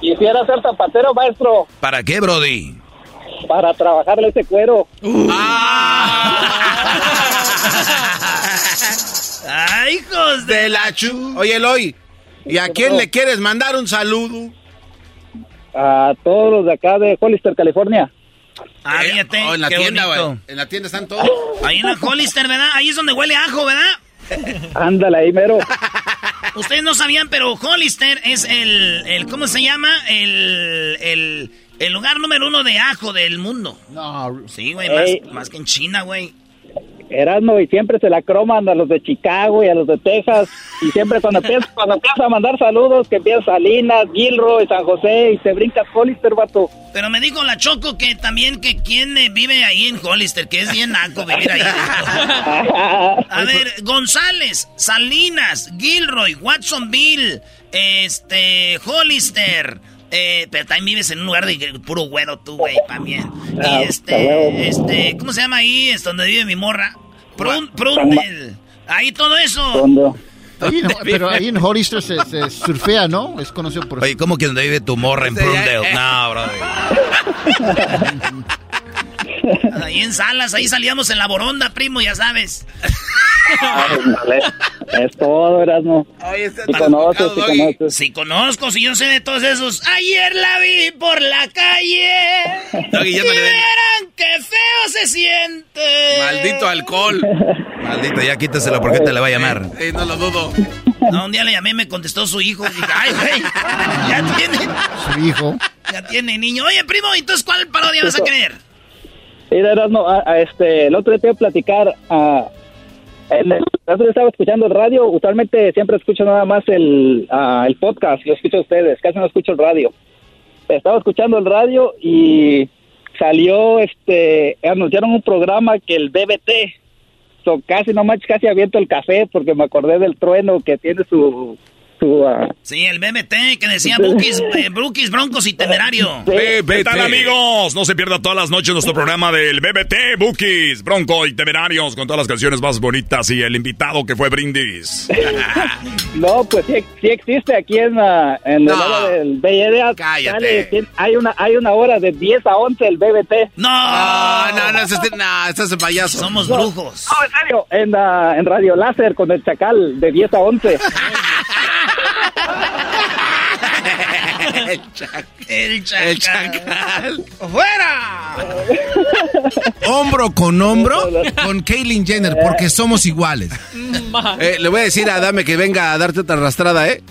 Quisiera ser zapatero, maestro. ¿Para qué, Brody? Para trabajarle ese cuero. ¡Ay, hijos de, De la chu. Oye, Eloy, ¿y a quién le quieres mandar un saludo? A todos los de acá de Hollister, California. Ah, fíjate, Oh, en la qué tienda, güey. En la tienda están todos. Ahí en la Hollister, ¿verdad? Ahí es donde huele ajo, ¿verdad? Ándale ahí, mero. <laughs> Ustedes no sabían, pero Hollister es el, el ¿cómo se llama? El, el, el lugar número uno de ajo del mundo. No. Sí, güey, Ey. más, más que en China, güey. Erasmo y siempre se la croman a los de Chicago y a los de Texas. Y siempre cuando empieza, <laughs> cuando empieza a mandar saludos, que empieza Salinas, Gilroy, San José y se brinca Hollister, vato. Pero me dijo la Choco que también que quién eh, vive ahí en Hollister, que es bien naco vivir ahí. <laughs> A ver, González, Salinas, Gilroy, Watsonville, este, Hollister. Eh, pero también vives en un lugar de puro güero tú, güey, también. Ah, Y este, este, ¿cómo se llama ahí? Es donde vive mi morra. Prun, Prundel. Ahí todo eso. Ahí en- pero ahí en Hollister se, se surfea, ¿no? Es conocido por Oye, ¿cómo que donde vive tu morra en Prundale? No, Brody. <laughs> Ahí en Salas, ahí salíamos en la boronda, primo, ya sabes. Es todo, Erasmo. Sí conozco, sí. Sí si yo sé de todos esos. Ayer la vi por la calle. Doggy, ya y no le den. vieran qué feo se siente. Maldito alcohol. Maldito, ya quítaselo porque te le va a llamar. Eh, no lo dudo. No, un día le llamé y me contestó su hijo. Dije, ay, güey, ya tiene, su hijo. ya tiene niño. Oye, primo, entonces, ¿cuál parodia vas a querer? Mira, Erasmo, a- a este, el otro día te iba a platicar. en el, el otro estaba escuchando el radio. Usualmente siempre escucho nada más el, ah, el podcast. Lo escucho a ustedes. Casi no escucho el radio. Estaba escuchando el radio y salió, este, anunciaron un programa que el BBT. So, casi no manches, casi aviento el café porque me acordé del trueno que tiene su... ah, Sí, el BBT que decía Bukis, <laughs> eh, Brookies, Broncos y Temerario. <laughs> ¿Qué tal amigos? No se pierda todas las noches nuestro programa del BBT, Bookies, Bronco y Temerarios con todas las canciones más bonitas y el invitado que fue Brindis. <laughs> No, pues sí, sí existe aquí en, la- en No. el área del BID. Cállate. Sale, hay, una, hay una hora de 10 a 11 el BBT. No, No, no, no, no, estás de payaso. Somos No. brujos. No, en serio, en, la- en Radio Láser con el Chacal de 10 a 11. El chacal. El chacal. El chacal. ¡Fuera! Hombro con hombro con Kaylin Jenner, porque somos iguales. Eh, le voy a decir a Dame que venga a darte otra arrastrada, ¿eh?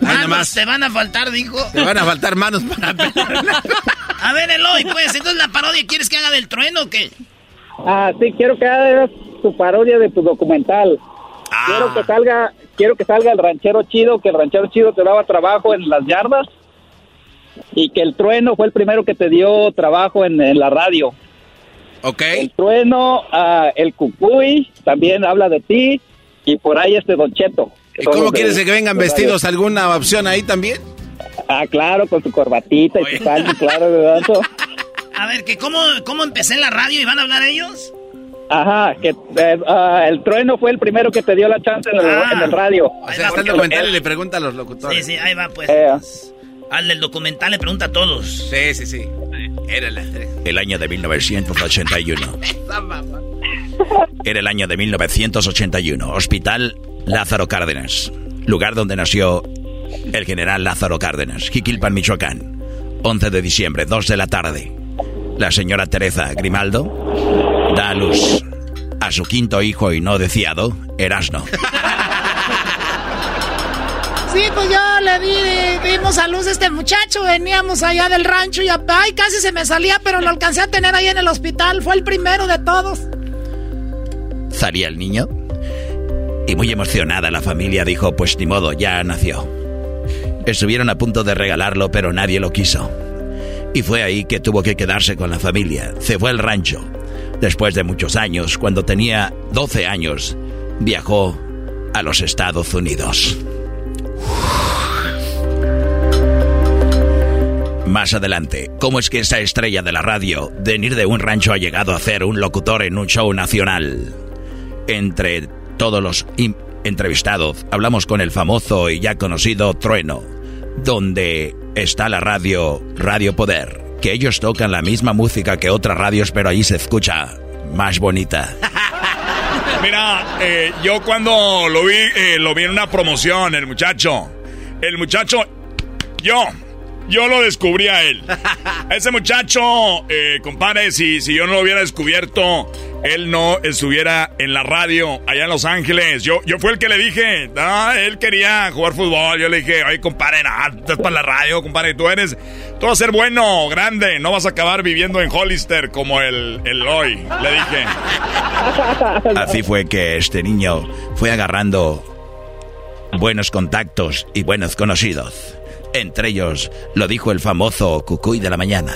Manos más. te van a faltar, dijo. Te van a faltar manos para <laughs> A ver, Eloy, pues, entonces la parodia, ¿quieres que haga del trueno o qué? Ah, sí, quiero que hagas tu parodia de tu documental. Quiero que salga, quiero que salga el ranchero chido, que el ranchero chido te daba trabajo en las yardas y que el trueno fue el primero que te dio trabajo en, en la radio. Ok. El trueno, ah, el cucuy, también habla de ti y por ahí este Don Cheto. ¿Y cómo quieres que vengan de vestidos? ¿Alguna opción ahí también? Ah, claro, con su corbatita y su salsa, claro, ¿verdad? <laughs> A ver, que cómo, cómo empecé en la radio y van a hablar ellos. Ajá, que eh, ah, el trueno fue el primero que te dio la chance en el, Ah. en el radio. O sea, está el documental y le pregunta a los locutores. Sí, sí, ahí va, pues. Eh, Al del documental le pregunta a todos. Sí, sí, sí. Era la El año de 1981. Era el año de 1981. Hospital Lázaro Cárdenas. Lugar donde nació el general Lázaro Cárdenas. Jiquilpan, Michoacán. 11 de diciembre, 2 de la tarde. La señora Teresa Grimaldo da a luz a su quinto hijo y no deseado, Erasno. Sí, pues yo le di, dimos a luz a este muchacho, veníamos allá del rancho y ay, casi se me salía, pero lo alcancé a tener ahí en el hospital, fue el primero de todos. Salía el niño y muy emocionada la familia dijo, pues ni modo, ya nació. Estuvieron a punto de regalarlo, pero nadie lo quiso. Y fue ahí que tuvo que quedarse con la familia. Se fue al rancho. Después de muchos años, cuando tenía 12 años, viajó a los Estados Unidos. Más adelante, ¿cómo es que esa estrella de la radio, de venir de un rancho, ha llegado a ser un locutor en un show nacional? Entre todos los entrevistados, hablamos con el famoso y ya conocido Trueno, donde está la radio Radio Poder que ellos tocan la misma música que otras radios, pero ahí se escucha más bonita. <laughs> Mira, eh, yo cuando lo vi, eh, lo vi en una promoción, el muchacho. El muchacho, yo, yo lo descubrí a él. <laughs> Ese muchacho, eh, compadre, si, si yo no lo hubiera descubierto, él no estuviera en la radio allá en Los Ángeles. Yo, yo fue el que le dije, no, él quería jugar fútbol. Yo le dije, oye, compadre, no, estás para la radio, compadre, tú eres, tú vas a ser bueno, grande, no vas a acabar viviendo en Hollister como el, el hoy, le dije. Así fue que este niño fue agarrando buenos contactos y buenos conocidos. Entre ellos lo dijo el famoso Cucuy de la mañana.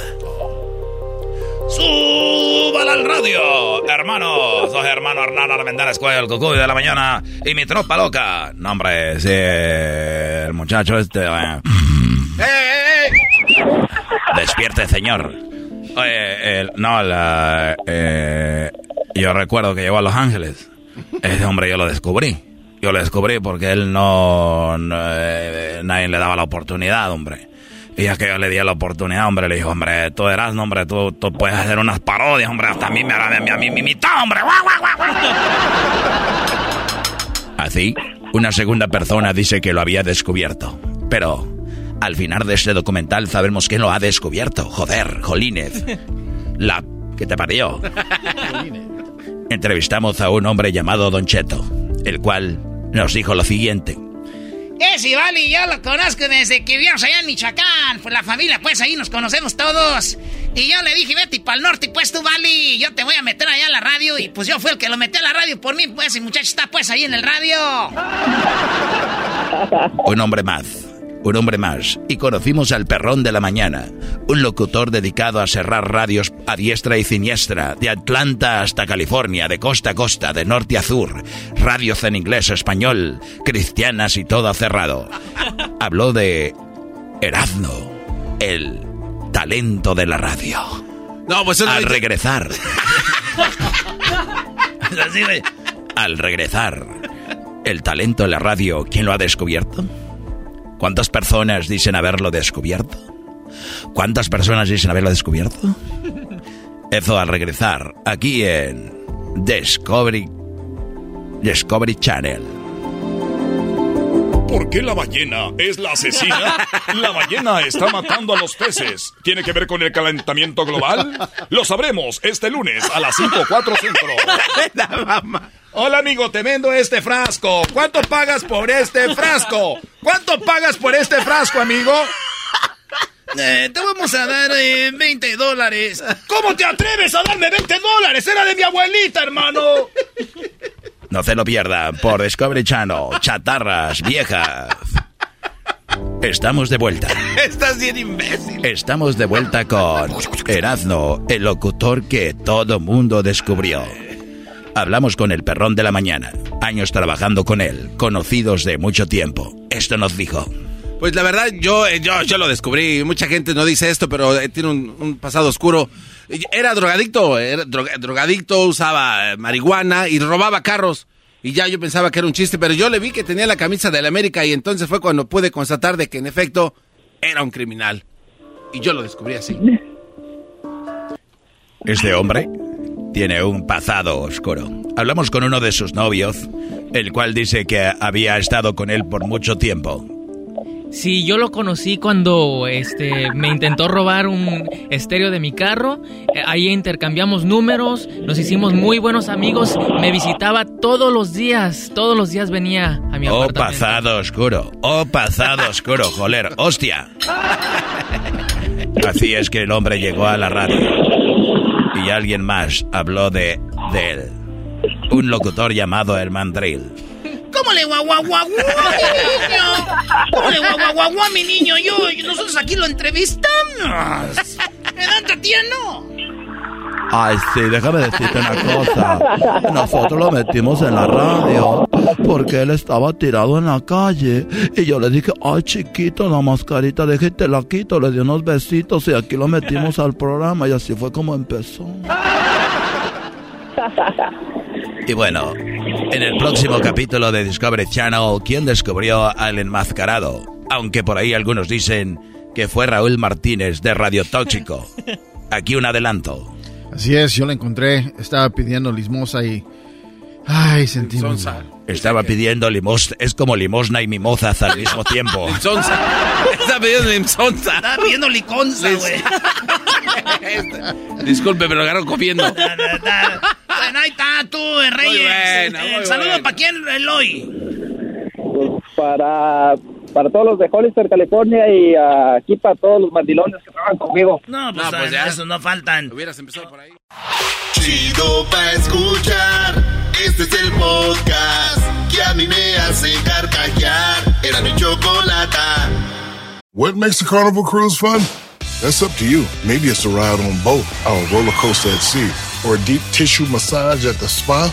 ¡Súbala al radio! Hermano, soy hermano Hernán Armendáriz Cuello, el cucuy de la mañana y mi tropa loca. No, hombre, sí, el muchacho este... Eh. Despierte, señor. Oye, el, no, la, eh, yo recuerdo que llegó a Los Ángeles. Ese hombre yo lo descubrí. Yo lo descubrí porque él no, eh, nadie le daba la oportunidad, hombre. Y ya que yo le di la oportunidad, hombre, le dijo, hombre, tú eras, hombre, tú, tú puedes hacer unas parodias, hombre, hasta a mí me hará a mí me imitó, hombre. Así, una segunda persona dice que lo había descubierto. Pero al final de este documental sabemos quién lo ha descubierto. Joder, Jolínez. La que te parió. Entrevistamos a un hombre llamado Don Cheto, el cual nos dijo lo siguiente. Ese vale, yo lo conozco desde que vivíamos allá en Michoacán. Pues la familia, pues ahí nos conocemos todos. Y yo le dije, vete para el norte, pues tú, Vali, yo te voy a meter allá a la radio. Y pues yo fui el que lo metí a la radio por mí, pues, y muchacho está pues ahí en el radio. <laughs> Un hombre más un hombre más, y conocimos al perrón de la mañana, un locutor dedicado a cerrar radios a diestra y siniestra, de Atlanta hasta California, de costa a costa, de norte a sur, radios en inglés, español, cristianas y todo cerrado. Habló de Erasmo, el talento de la radio. No, pues al regresar. <laughs> al regresar, el talento de la radio, ¿quién lo ha descubierto? ¿Cuántas personas dicen haberlo descubierto? ¿Cuántas personas dicen haberlo descubierto? Eso al regresar aquí en Discovery Discovery Channel. ¿Por qué la ballena es la asesina? La ballena está matando a los peces. ¿Tiene que ver con el calentamiento global? Lo sabremos este lunes a las 5.4 Centro. <laughs> Hola amigo, te vendo este frasco. ¿Cuánto pagas por este frasco? ¿Cuánto pagas por este frasco, amigo? Eh, te vamos a dar 20 eh, dólares. ¿Cómo te atreves a darme 20 dólares? Era de mi abuelita, hermano. No se lo pierda por Discovery Channel. Chatarras viejas. Estamos de vuelta. Estás bien imbécil. Estamos de vuelta con Erazno, el locutor que todo mundo descubrió. Hablamos con el perrón de la mañana. Años trabajando con él, conocidos de mucho tiempo. Esto nos dijo. Pues la verdad, yo, yo, yo lo descubrí. Mucha gente no dice esto, pero eh, tiene un, pasado oscuro. Era drogadicto, era drogadicto, usaba eh, marihuana y robaba carros. Y ya yo pensaba que era un chiste, pero yo le vi que tenía la camisa de la América y entonces fue cuando pude constatar de que en efecto era un criminal. Y yo lo descubrí así. <laughs> Este hombre tiene un pasado oscuro. Hablamos con uno de sus novios, el cual dice que había estado con él por mucho tiempo. Sí, yo lo conocí cuando este, me intentó robar un estéreo de mi carro. Eh, ahí intercambiamos números, nos hicimos muy buenos amigos. Me visitaba todos los días, todos los días venía a mi oh, pasado oscuro, oh, pasado oscuro, joder, hostia. <laughs> Así es que el hombre llegó a la radio y alguien más habló de, de él. Un locutor llamado Herman Drill. ¿Cómo le guaguaguaguá, mi niño? ¿Cómo le guaguaguaguá, mi niño? Yo, nosotros aquí lo entrevistamos. <laughs> ¿Edad, Tatiana? Ay, sí, déjame decirte una cosa. Nosotros lo metimos en la radio porque él estaba tirado en la calle. Y yo le dije, ay, chiquito, la mascarita, déjate la quito. Le di unos besitos y aquí lo metimos al programa. Y así fue como empezó. Y bueno, en el próximo capítulo de Discovery Channel, ¿quién descubrió al enmascarado? Aunque por ahí algunos dicen que fue Raúl Martínez de Radio Tóxico. Aquí un adelanto. Así es, yo lo encontré. Estaba pidiendo limosna y. Ay, sentí. muy mal. Estaba pidiendo limosna. Es como limosna y mimosas al mismo tiempo. <laughs> Está pidiendo limsonza. Estaba pidiendo liconza, güey. <laughs> Disculpe, pero lo agarro comiendo. Bueno, ahí está tú, eh, Reyes. bueno, Eh, muy saludo bueno. para quién, Eloy. Pues para, para todos los de Hollister, California y ah, aquí para todos los mandilones que trabajan conmigo. No, pues, No, pues ya. esos no faltan. Hubieras empezado por ahí. Chido pa' escuchar. Este es el podcast que a mí me hace carcajear. Era mi chocolata. What makes a carnival cruise fun? That's up to you. Maybe it's a ride on boat, or a roller coaster at sea, or a deep tissue massage at the spa.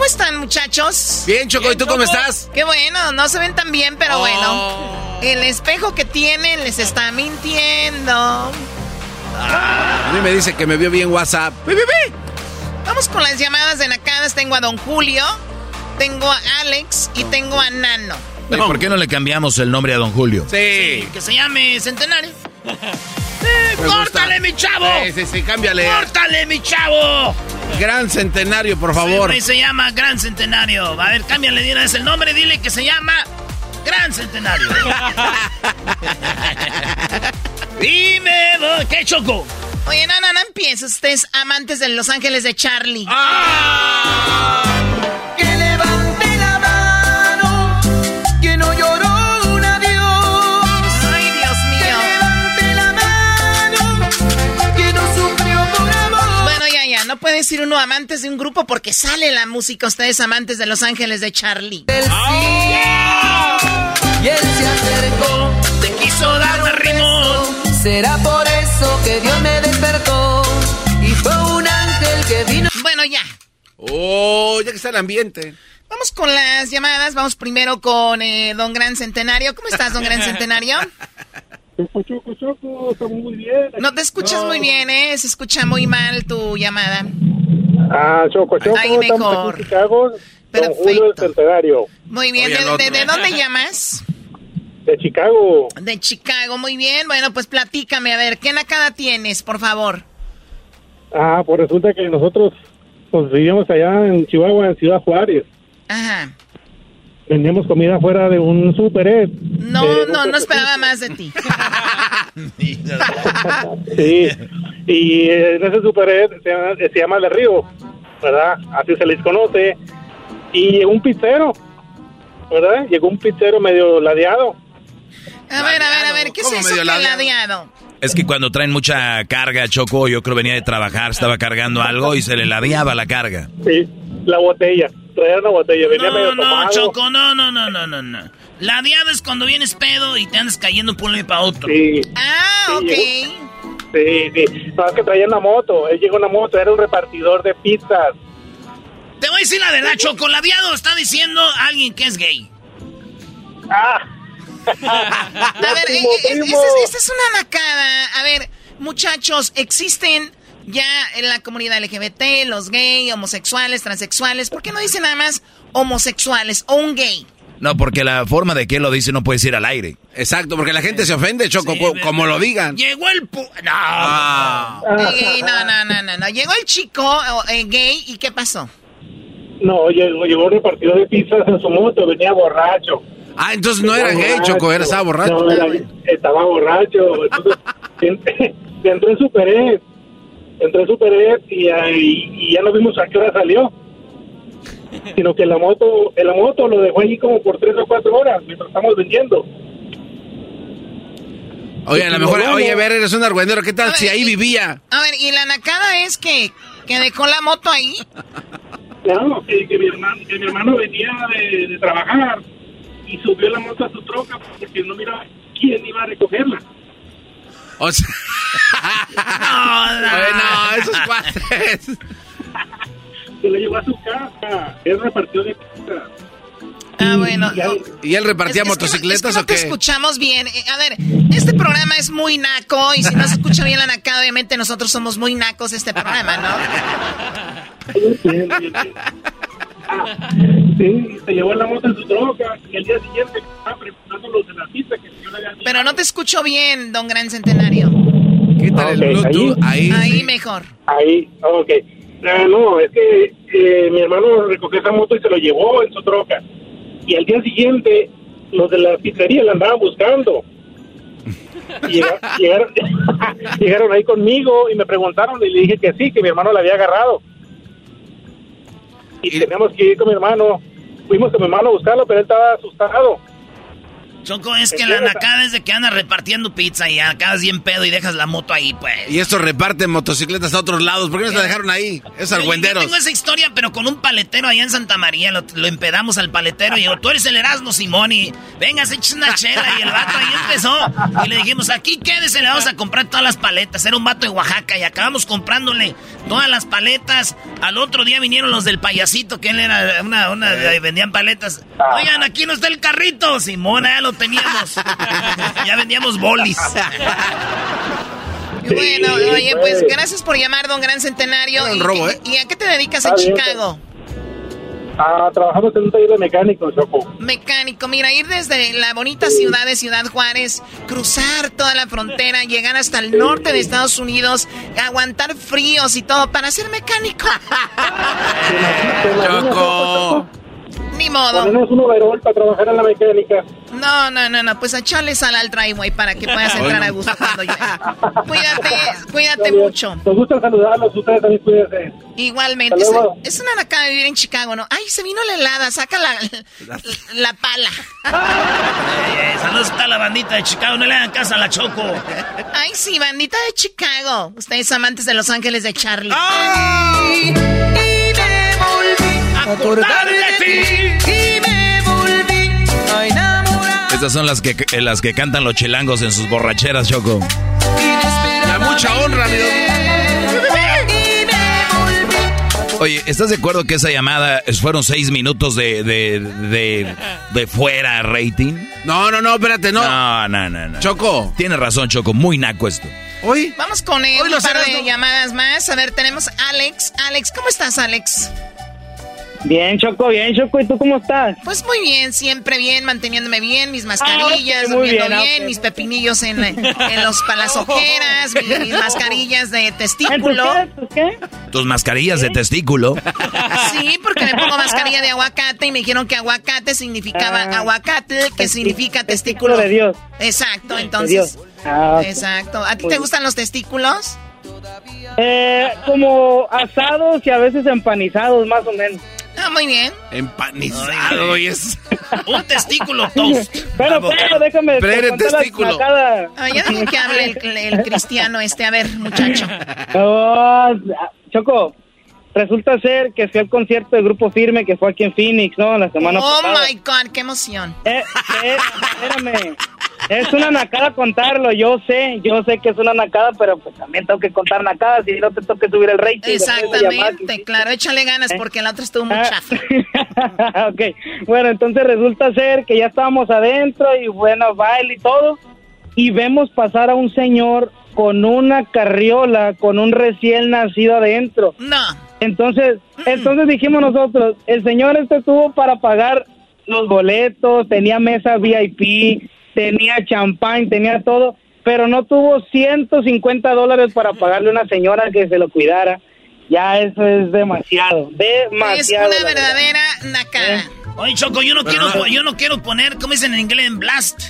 ¿Cómo están, muchachos? Bien, Choco, ¿y tú cómo estás? Qué bueno, no se ven tan bien, pero Oh. bueno. El espejo que tienen les está mintiendo. A mí me dice que me vio bien WhatsApp. ¡Pi, pi, pi! Vamos con las llamadas de nacadas. Tengo a Don Julio, tengo a Alex y tengo a Nano. ¿Y ¿Por qué no le cambiamos el nombre a don Julio? Sí. Que se llame Centenario. ¡Córtale, mi chavo! Sí, sí, sí, cámbiale. ¡Córtale, mi chavo! Gran centenario, por Sí, favor. güey, se llama Gran Centenario. A ver, cámbiale de una vez el nombre. Dile que se llama Gran Centenario. <laughs> Dime, ¿qué choco? Oye, no, no, no empieces. Ustedes amantes de Los Ángeles de Charlie. Que puede decir uno amantes de un grupo porque sale la música. Ustedes amantes de Los Ángeles de Charlie. Y él se acercó, te quiso dar un rimón. Será por eso que Dios me despertó. Y fue un ángel que vino. Bueno, ya. Oh, ya que está el ambiente. Vamos con las llamadas. Vamos primero con eh, Don Gran Centenario. ¿Cómo estás, Don Gran <laughs> Centenario? Choco, Choco, está muy bien. No te escuchas muy bien, ¿eh? Se escucha muy mal tu llamada. Ah, Choco, Choco, Ahí mejor. en Chicago. Don Julio del Centenario. Muy bien. Oye, ¿De, de- de dónde llamas? De Chicago. De Chicago. Muy bien. Bueno, pues platícame. A ver, ¿qué nacada tienes, por favor? Ah, pues resulta que nosotros pues, vivíamos allá en Chihuahua, en Ciudad Juárez. Ajá. Vendíamos comida fuera de un super Ed. No, Eh, no, no esperaba <laughs> más de ti. <laughs> Sí. Y en ese super Ed se llama, se llama De Río, ¿verdad? Así se les conoce. Y llegó un pizzero, ¿verdad? Llegó un pizzero medio ladeado. A ver, a ver, a ver, ¿qué es ¿Cómo eso ladeado? ladeado? Es que cuando traen mucha carga, Choco, yo creo venía de trabajar, estaba cargando algo y se le ladeaba la carga. Sí, la botella. Traía una botella, venía medio No, no, tomado. Choco, no, no, no, no, no, no. La diada es cuando vienes pedo y te andas cayendo por un lado y para otro. Sí. Ah, ok. Sí, sí. No, es que traía una moto. Él llegó en una moto, era un repartidor de pizzas. Te voy a decir la verdad, Choco. La diada está diciendo alguien que es gay. Ah. <laughs> A ver, primo, eh, eh, primo. es- esta es una nacada. A ver, muchachos, existen ya en la comunidad LGBT, los gay, homosexuales, transexuales. ¿Por qué no dicen nada más homosexuales o un gay? No, porque la forma de que él lo dice no puede ir al aire. Exacto, porque la gente se ofende, Choco, co- como lo digan. Llegó el... pu- No. Ah. Eh, no, no, no, no, no. Llegó el chico eh, gay y ¿qué pasó? No, llegó, llegó un repartidor de pizzas en su moto, venía borracho. Ah, entonces no era gay, Choco, era, estaba borracho. No, era- estaba borracho. Entonces, <laughs> en- <laughs> entró en Super Ed. Entró en Super y, ahí- y ya no vimos a qué hora salió. sino que la moto, en la moto lo dejó allí como por tres o cuatro horas mientras estamos vendiendo. Oye, a lo mejor, oye, ver, eres un argüendero, ¿qué tal si ahí vivía? A ver, ¿y la nacada es que, que dejó la moto ahí? Claro, que, que mi, hermano, que mi hermano venía de, de trabajar y subió la moto a su troca porque no miraba quién iba a recogerla. O sea, no, no, esos cuates. Se lo llevó a su casa. Él repartió de casa. Ah, bueno. ¿Y él repartía Es- es que no- motocicletas es que no o qué? te escuchamos bien. Eh, A ver, este programa es muy naco y si no se escucha bien la nacada, obviamente nosotros somos muy nacos este programa, ¿no? <laughs> <laughs> Sí, se llevó la moto en su troca y el día siguiente estaba preparando los de la cita que yo le había dicho. Pero no te escucho bien, don Gran Centenario. Quítale el Bluetooth, ahí. Ahí mejor. Ahí, ok. Ah, no, es que eh, mi hermano recogió esa moto y se lo llevó en su troca. Y al día siguiente, los de la pizzería la andaban buscando. Y llega- <laughs> llegaron, <laughs> llegaron ahí conmigo y me preguntaron y le dije que sí, que mi hermano la había agarrado. Y teníamos que ir con mi hermano. Fuimos con mi hermano a buscarlo, pero él estaba asustado. Choco, es que la nacada es de que andas repartiendo pizza y acabas bien pedo y dejas la moto ahí, pues. Y estos reparten motocicletas a otros lados. ¿Por qué no se la dejaron ahí? Es Yo- Yo argüenderos. tengo esa historia, pero con un paletero allá en Santa María. Lo, lo empedamos al paletero y digo, tú eres el Erasmo Simón y venga, se eches una chela. Y el vato ahí empezó. Y le dijimos, aquí quédese, le vamos a comprar todas las paletas. Era un vato de Oaxaca y acabamos comprándole todas las paletas. Al otro día vinieron los del payasito, que él era una, una vendían paletas. Oigan, aquí no está el carrito. Simón, ya lo teníamos. ya vendíamos bolis. Bueno, oye, pues gracias por llamar, don Gran Centenario. ¿Y, robo, ¿eh? ¿Y a qué te dedicas en Está bien, Chicago? Ah, trabajamos en un taller de mecánico, Choco. Mecánico, mira, ir desde la bonita ciudad de Ciudad Juárez, cruzar toda la frontera, llegar hasta el norte de Estados Unidos, aguantar fríos y todo para ser mecánico. <laughs> Choco. Ni modo. Un overall para trabajar en la mecánica. No, no, no, no, pues echarle sal al driveway para que puedas entrar a gusto cuando llueve. <laughs> Cuídate, cuídate mucho. Nos gusta saludarlos, ustedes también cuídense. Igualmente, es, es una nacada vivir en Chicago, ¿no? Ay, se vino la helada, saca la, la pala. <laughs> Eh, saludos a la bandita de Chicago, no le hagan casa a la Choco. Ay, sí, bandita de Chicago. Ustedes amantes de Los Ángeles de Charlie. A acordar de ti. Y me volví a enamorar. Estas son las que, eh, las que cantan los chilangos en sus borracheras, Choco. La mucha honra, mi. Oye, ¿estás de acuerdo que esa llamada fueron seis minutos de, de, de, de fuera rating? No, no, no, espérate, no. No, no, no, no. Choco. Tienes razón, Choco, muy naco esto. Hoy. Vamos con él, Hoy un par de Erasmo. llamadas más. A ver, tenemos a Alex. Alex, ¿cómo estás, Alex? Bien, Choco, bien, Choco. ¿Y tú cómo estás? Pues muy bien, siempre bien, manteniéndome bien, mis mascarillas, Ah, ok, muy durmiendo bien, bien, ok. mis pepinillos en, en los palas ojeras, mis, mis mascarillas de <laughs> testículo. qué? Tus mascarillas de testículo. Sí, porque me pongo mascarilla de aguacate y me dijeron que aguacate significaba Ah, aguacate, que significa testículo. de Dios. Exacto, De entonces. Dios. Ah. Exacto. ¿A ti te gustan los testículos? Eh, como asados y a veces empanizados, más o menos. Ah, muy bien. Empanizado, y es. <laughs> Un testículo toast. Pero, pero, déjame. Pero testículo. Ah, ya dejen que hable el, el cristiano este. A ver, muchacho. <laughs> Oh, Choco, resulta ser que fui al concierto del Grupo Firme que fue aquí en Phoenix, ¿no? La semana Oh pasada. my God, qué emoción. Eh, eh, espérame. Es una nacada contarlo, yo sé, yo sé que es una nacada, pero pues también tengo que contar nacadas y no te toque subir el rating. Exactamente, claro, échale ganas porque la otra estuvo muy Ah. chafa. <laughs> ok, bueno, entonces resulta ser que ya estábamos adentro y bueno, baile y todo, y vemos pasar a un señor con una carriola, con un recién nacido adentro. No. Entonces, entonces dijimos nosotros, el señor este tuvo para pagar los boletos, tenía mesa VIP, tenía champán, tenía todo, pero no tuvo 150 dólares para pagarle a una señora que se lo cuidara. Ya eso es demasiado, Es demasiado. una la verdad. verdadera nacada. Oye, Choco, yo no, quiero, yo no quiero poner, ¿cómo dicen en inglés? En blast.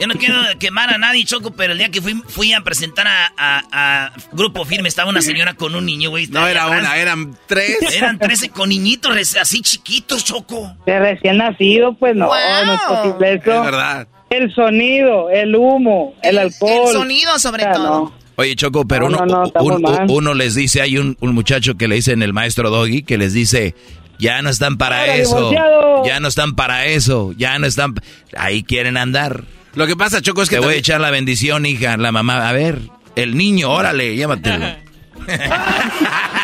Yo no quiero <laughs> quemar a nadie, Choco, pero el día que fui, fui a presentar a, a- a Grupo Firme, estaba una señora con un niño, güey. No era una, eran tres. Eran <laughs> trece con niñitos así chiquitos, Choco. De recién nacido, pues no, Wow. no es posible eso. Es verdad. El sonido, el humo, el, alcohol. El sonido, sobre O sea, todo. no. Oye, Choco, pero No, uno, no, no, estamos un- mal. uno les dice, hay un, un muchacho que le dicen el maestro Doggy, que les dice, ya no están para Ahora, eso, divorciado. ya no están para eso, ya no están, ahí quieren andar. Lo que pasa, Choco, es que Te voy a echar la bendición, hija, la mamá, a ver, el niño, órale, llévatelo. <laughs>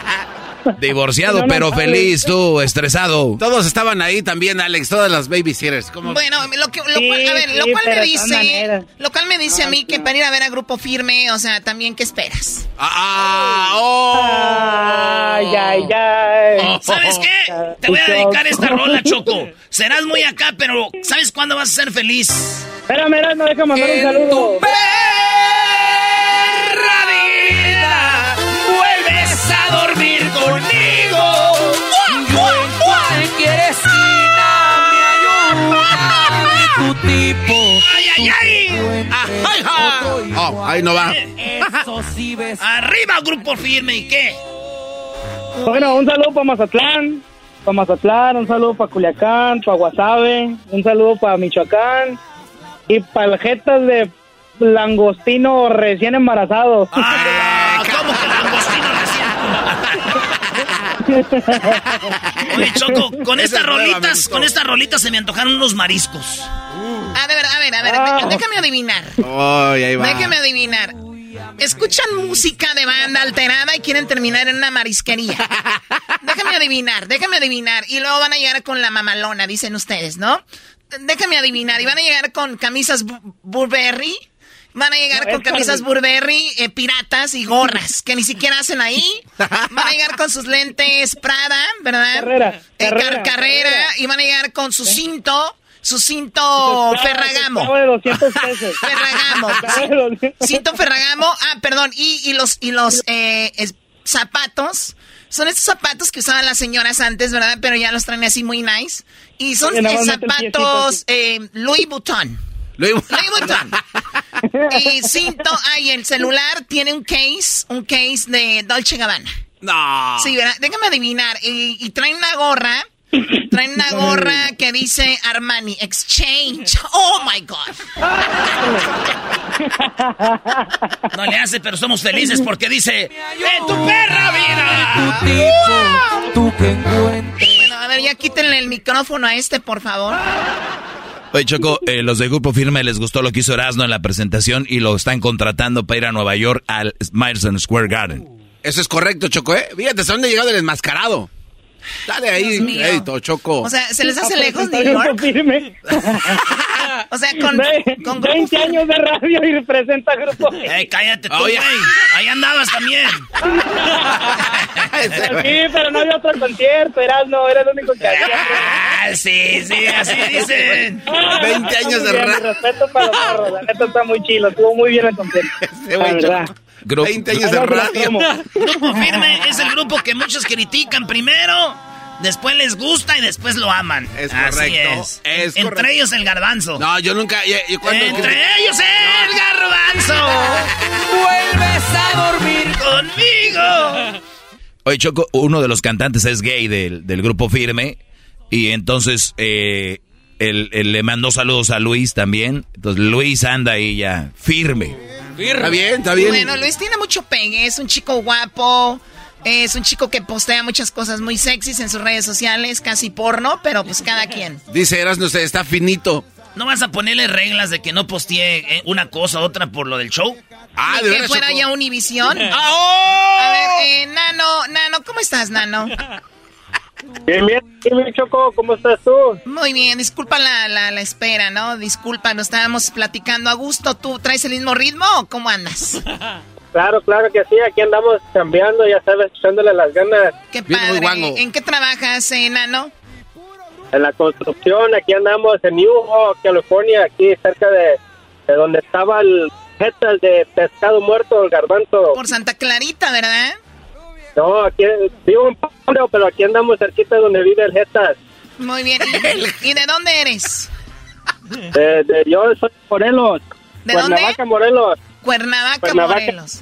Divorciado, <laughs> No, no, pero no, feliz, tú, estresado. Todos estaban ahí también, Alex, todas las babysitters. ¿Cómo? Bueno, lo, que, lo Sí, cual, a ver, lo cual me dice, lo cual me dice a mí que para ir a ver a Grupo Firme, o sea, también, ¿qué esperas? Ah, oh. Ay, ay, ay. <laughs> Oh, ¿Sabes qué? Te voy a dedicar esta rola, Choco. <laughs> Serás muy acá, pero ¿sabes cuándo vas a ser feliz? Espérame, mira, no deja mandar un saludo. vida tipo. ¡Ay, ay, ay! ¡Ay, Oh, ahí no va. Eso sí ves. Arriba, Grupo Firme, ¿y qué? Bueno, un saludo para Mazatlán, para Mazatlán, un saludo para Culiacán, para Guasave, un saludo para Michoacán y para el jetas de langostino recién embarazado. Ah, <laughs> ¿Cómo que langostino recién? Oye, Choco, con Esa estas es nueva, me rolitas, con estas rolitas se me antojaron unos mariscos. A ver, a ver, a ver, Ah. déjame adivinar. Ay, ahí va. Déjame adivinar. Escuchan música de banda alterada y quieren terminar en una marisquería. déjame adivinar, déjame adivinar. Y luego van a llegar con la mamalona, dicen ustedes, ¿no? Déjame adivinar. Y van a llegar con camisas Bu- Burberry. Van a llegar No, con camisas Carmen. Burberry, eh, piratas y gorras, que ni siquiera hacen ahí. Van a llegar con sus lentes Prada, ¿verdad? Carrera, Eh, car- carrera, y van a llegar con su cinto, su cinto Ferragamo. de 200 pesos. <laughs> Ferragamo. <laughs> Esclavo de 200 Cinto Ferragamo. Ah, perdón. Y, y los, y los eh, es- zapatos. Son estos zapatos que usaban las señoras antes, ¿verdad? Pero ya los traen así muy nice. Y son eh, zapatos eh, Louis Vuitton. Louis Louis Vuitton. y cinto, ah, y el celular tiene un case, un case de Dolce Gabbana. No. Sí, ¿verdad? Déjame adivinar. Y, y traen una gorra. Traen una gorra que dice Armani Exchange. Oh my God. No le hace, pero somos felices porque dice: ¡En tu perra vida! Encuentres. Bueno, a ver, ya quítenle el micrófono a este, por favor. Oye, Choco, eh, los de Grupo Firme les gustó lo que hizo Erasmo en la presentación y lo están contratando para ir a Nueva York al Madison Square Garden. Eso es correcto, Choco, ¿eh? Fíjate, ¿hasta dónde ha llegado el enmascarado? Dale ahí, crédito, Choco. O sea, ¿se les hace lejos New York? Firme. <laughs> O sea, con, Ve- con Grupo 20 años de radio y representa Grupo ¡Ey, cállate tú, Oye. Ahí andabas también. <laughs> Sí, pero no había otro concierto, eras no, era el único que había. Ah, sí, sí, así dicen. 20 años de radio. respeto para los morros, la neta está muy chilo, estuvo muy bien el concierto. La güey, verdad. Grupo, 20 años de radio. <laughs> Grupo Firme es el grupo que muchos critican primero, después les gusta y después lo aman. Es Así correcto, es. es Entre correcto. ellos el garbanzo. No, yo nunca. yo- yo cuando- Entre ellos el garbanzo. <laughs> Vuelves a dormir Conmigo. Oye, Choco, uno de los cantantes es gay del, del Grupo Firme y entonces eh, él, él le mandó saludos a Luis también. Entonces Luis anda ahí ya firme. Está bien, está bien. Bueno, Luis tiene mucho pegue, es un chico guapo, es un chico que postea muchas cosas muy sexys en sus redes sociales, casi porno, pero pues cada quien. <laughs> Dice Eras, no sé, está finito. ¿No vas a ponerle reglas de que no postee eh, una cosa u otra por lo del show? Ah, Ni de que fuera ya Univisión. <laughs> ¡Ah, oh! A ver, eh, Nano, Nano, ¿cómo estás, Nano? <laughs> Bien, bien, dime, Choco, ¿cómo estás tú? Muy bien, disculpa la, la, la espera, ¿no? Disculpa, nos estábamos platicando a gusto. ¿Tú traes el mismo ritmo o cómo andas? <laughs> Claro, claro que sí, aquí andamos cambiando, ya sabes, echándole las ganas Qué Bien, padre. ¿En qué trabajas, eh, Nano? en la construcción, aquí andamos en New York, California, aquí cerca de, de donde estaba el jetas de pescado muerto, el garbanzo. Por Santa Clarita, ¿verdad? No, aquí vivo en Pablo, pero aquí andamos cerquita de donde vive el jetas. Muy bien. ¿Y, y de dónde eres? De, de- yo soy Morelos. ¿De Cuernavaca, dónde? Morelos. Cuernavaca, Cuernavaca. Morelos.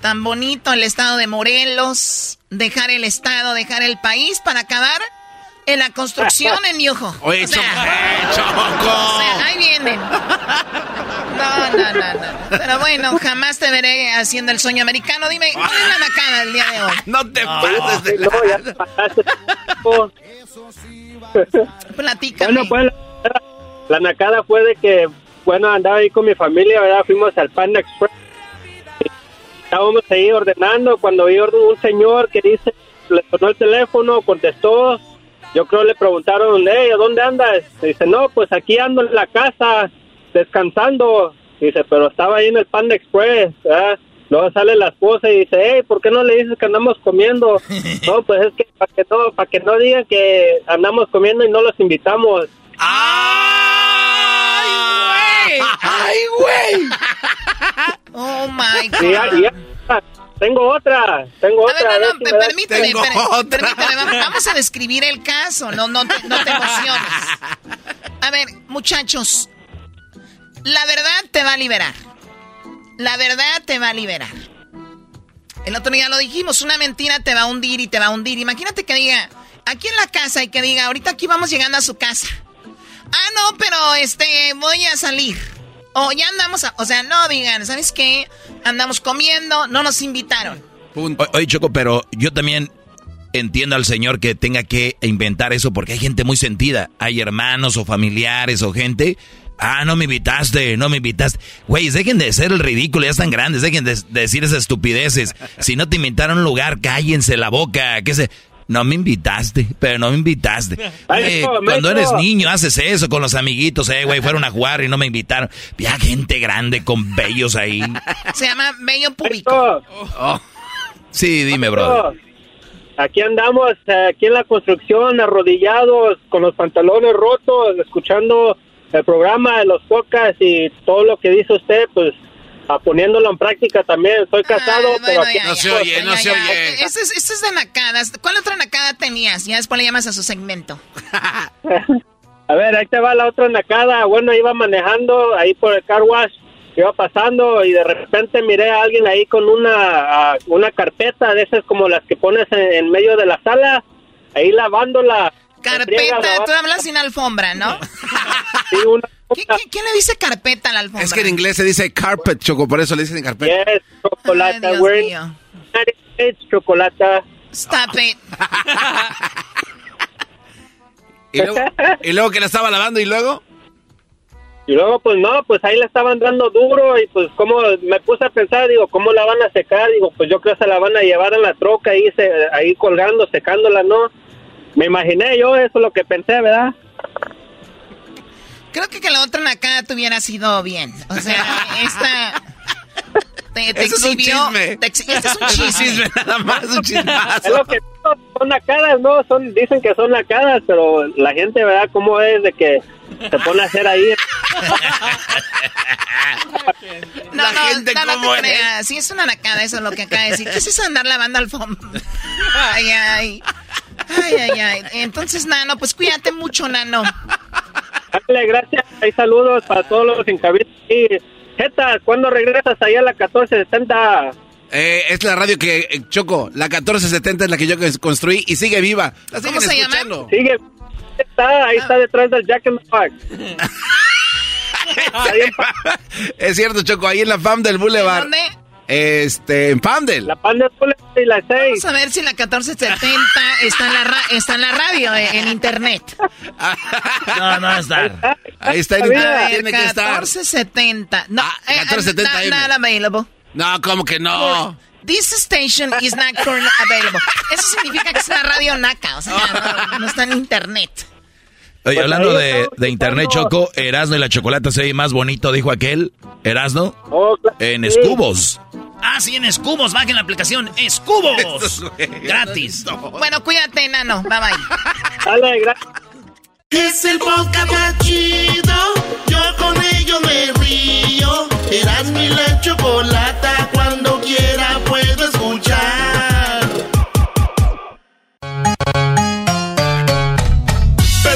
Tan bonito el estado de Morelos. Dejar el estado, dejar el país para acabar en la construcción en Yujo. Oye, O sea, Choco. o sea, ahí vienen. No, no, no, no. Pero bueno, jamás te veré haciendo el sueño americano. Dime, ¿cuál es la macana el día de hoy? <laughs> No te pases de No, ya te pasaste. Platícame. Bueno, pues la, la nacada fue de que, bueno, andaba ahí con mi familia, ¿verdad? Fuimos al Panda Express. Estábamos ahí ordenando cuando vi un señor que dice, le sonó el teléfono, contestó. Yo creo le preguntaron, hey, ¿a dónde andas? Dice, no, pues aquí ando en la casa, descansando. Dice, pero estaba ahí en el Panda Express, ¿verdad? Luego sale la esposa y dice, hey, ¿por qué no le dices que andamos comiendo? <laughs> no, pues es que para que no, para que no digan que andamos comiendo y no los invitamos. ¡Ay, güey! <laughs> Oh my God. Y ya- y ya- tengo otra, tengo A ver, otra. no, no, ver si me da- permíteme, per- permíteme, va- vamos a describir el caso, no, no, te, no te emociones. A ver, muchachos, la verdad te va a liberar. La verdad te va a liberar. El otro día lo dijimos, una mentira te va a hundir y te va a hundir. Imagínate que diga, aquí en la casa y que diga, ahorita aquí vamos llegando a su casa. Ah, no, pero este, voy a salir. O ya andamos, a- o sea, no digan, ¿sabes qué? Andamos comiendo, no nos invitaron. Oye, Choco, pero yo también entiendo al señor que tenga que inventar eso porque hay gente muy sentida. Hay hermanos o familiares o gente. Ah, no me invitaste, no me invitaste. Güey, dejen de ser el ridículo, ya están grandes, dejen de, de decir esas estupideces. Si no te invitaron a un lugar, cállense la boca. ¿Qué se? No me invitaste, pero no me invitaste. Eh, cuando eres niño haces eso con los amiguitos, eh, güey, fueron a jugar y no me invitaron. Ya gente grande con bellos ahí. <laughs> Se llama bello público. Sí, dime, brother. Aquí andamos, eh, aquí en la construcción, arrodillados, con los pantalones rotos, escuchando el programa de los podcasts y todo lo que dice usted, pues a poniéndolo en práctica también. Soy casado, pero aquí ya, ya, ya, ya, ya. Este es, este es de nacadas. ¿Cuál otra nacada tenías? Ya después le llamas a su segmento. <laughs> A ver, ahí te va la otra nacada. Bueno, iba manejando ahí por el car wash, iba pasando y de repente miré a alguien ahí con una, ah, una carpeta de esas como las que pones en, en medio de la sala, ahí lavándola. Carpeta, tú hablas sin alfombra, ¿no? <laughs> ¿Qué- qué- ¿Quién le dice carpeta a la alfombra? Es que en inglés se dice carpet, Choco, por eso le dicen carpet. Yes, chocolate. Ay, we're mío. Chocolate. Stop it. <laughs> ¿Y luego, y luego que la estaba lavando y luego. Y luego, pues no, pues ahí la estaban dando duro y pues como me puse a pensar, digo, ¿cómo la van a secar? Digo, pues yo creo que se la van a llevar en la troca ahí, se, ahí colgando, secándola, ¿no? Me imaginé yo, eso es lo que pensé, ¿verdad? Creo que que la otra nacada te hubiera sido bien. O sea, esta... Te, te Ese es un exhibió... chisme. te este es un Es un chisme. nada más, un Es lo que son nacadas, ¿no? Son, dicen que son nacadas, pero la gente, ¿verdad? ¿Cómo es de que se pone a hacer ahí? No, La no, gente no, no cómo te es. creas. Sí, es una nacada, eso es lo que acaba de decir. ¿Qué es eso andar lavando alfombra? <laughs> Ay, ay. Ay, ay, ay. Entonces, Nano, pues cuídate mucho, Nano. Dale, gracias. Hay saludos para todos los en cabina. Y, Jeta, ¿cuándo regresas allá a la 1470? Eh, es la radio que, eh, Choco, la 1470 es la que yo construí y sigue viva. La ¿Cómo se llama? escuchando. Sigue. Está, ahí está detrás del Jack in <laughs> the. Es cierto, Choco, ahí en la FAM del Boulevard. ¿Dónde? Este, en Pamdel. La FAM del Boulevard y la 6. Vamos a ver si la 1470 está en la, ra- está en la radio, eh, en internet. <laughs> No, no estar. Ahí está en internet, ver, tiene que estar. 1470. No, eh, 1470 not- M. not available. No, ¿cómo que no? This station is not currently available. Eso significa que es una radio naca, o sea, <laughs> no, no está en internet. Oye, Pues hablando de, de internet, Choco, Erasno y la chocolate se ve más bonito, dijo aquel. Erasno. En escubos. Ah, sí, en Escubos. Bajen la aplicación Escubos. <laughs> Gratis. Bueno, cuídate, nano. Bye bye. <laughs> Dale, gracias. Es el podcast más chido. Yo con ello me río. Eras mi la chocolata. Cuando quiera puedo escuchar.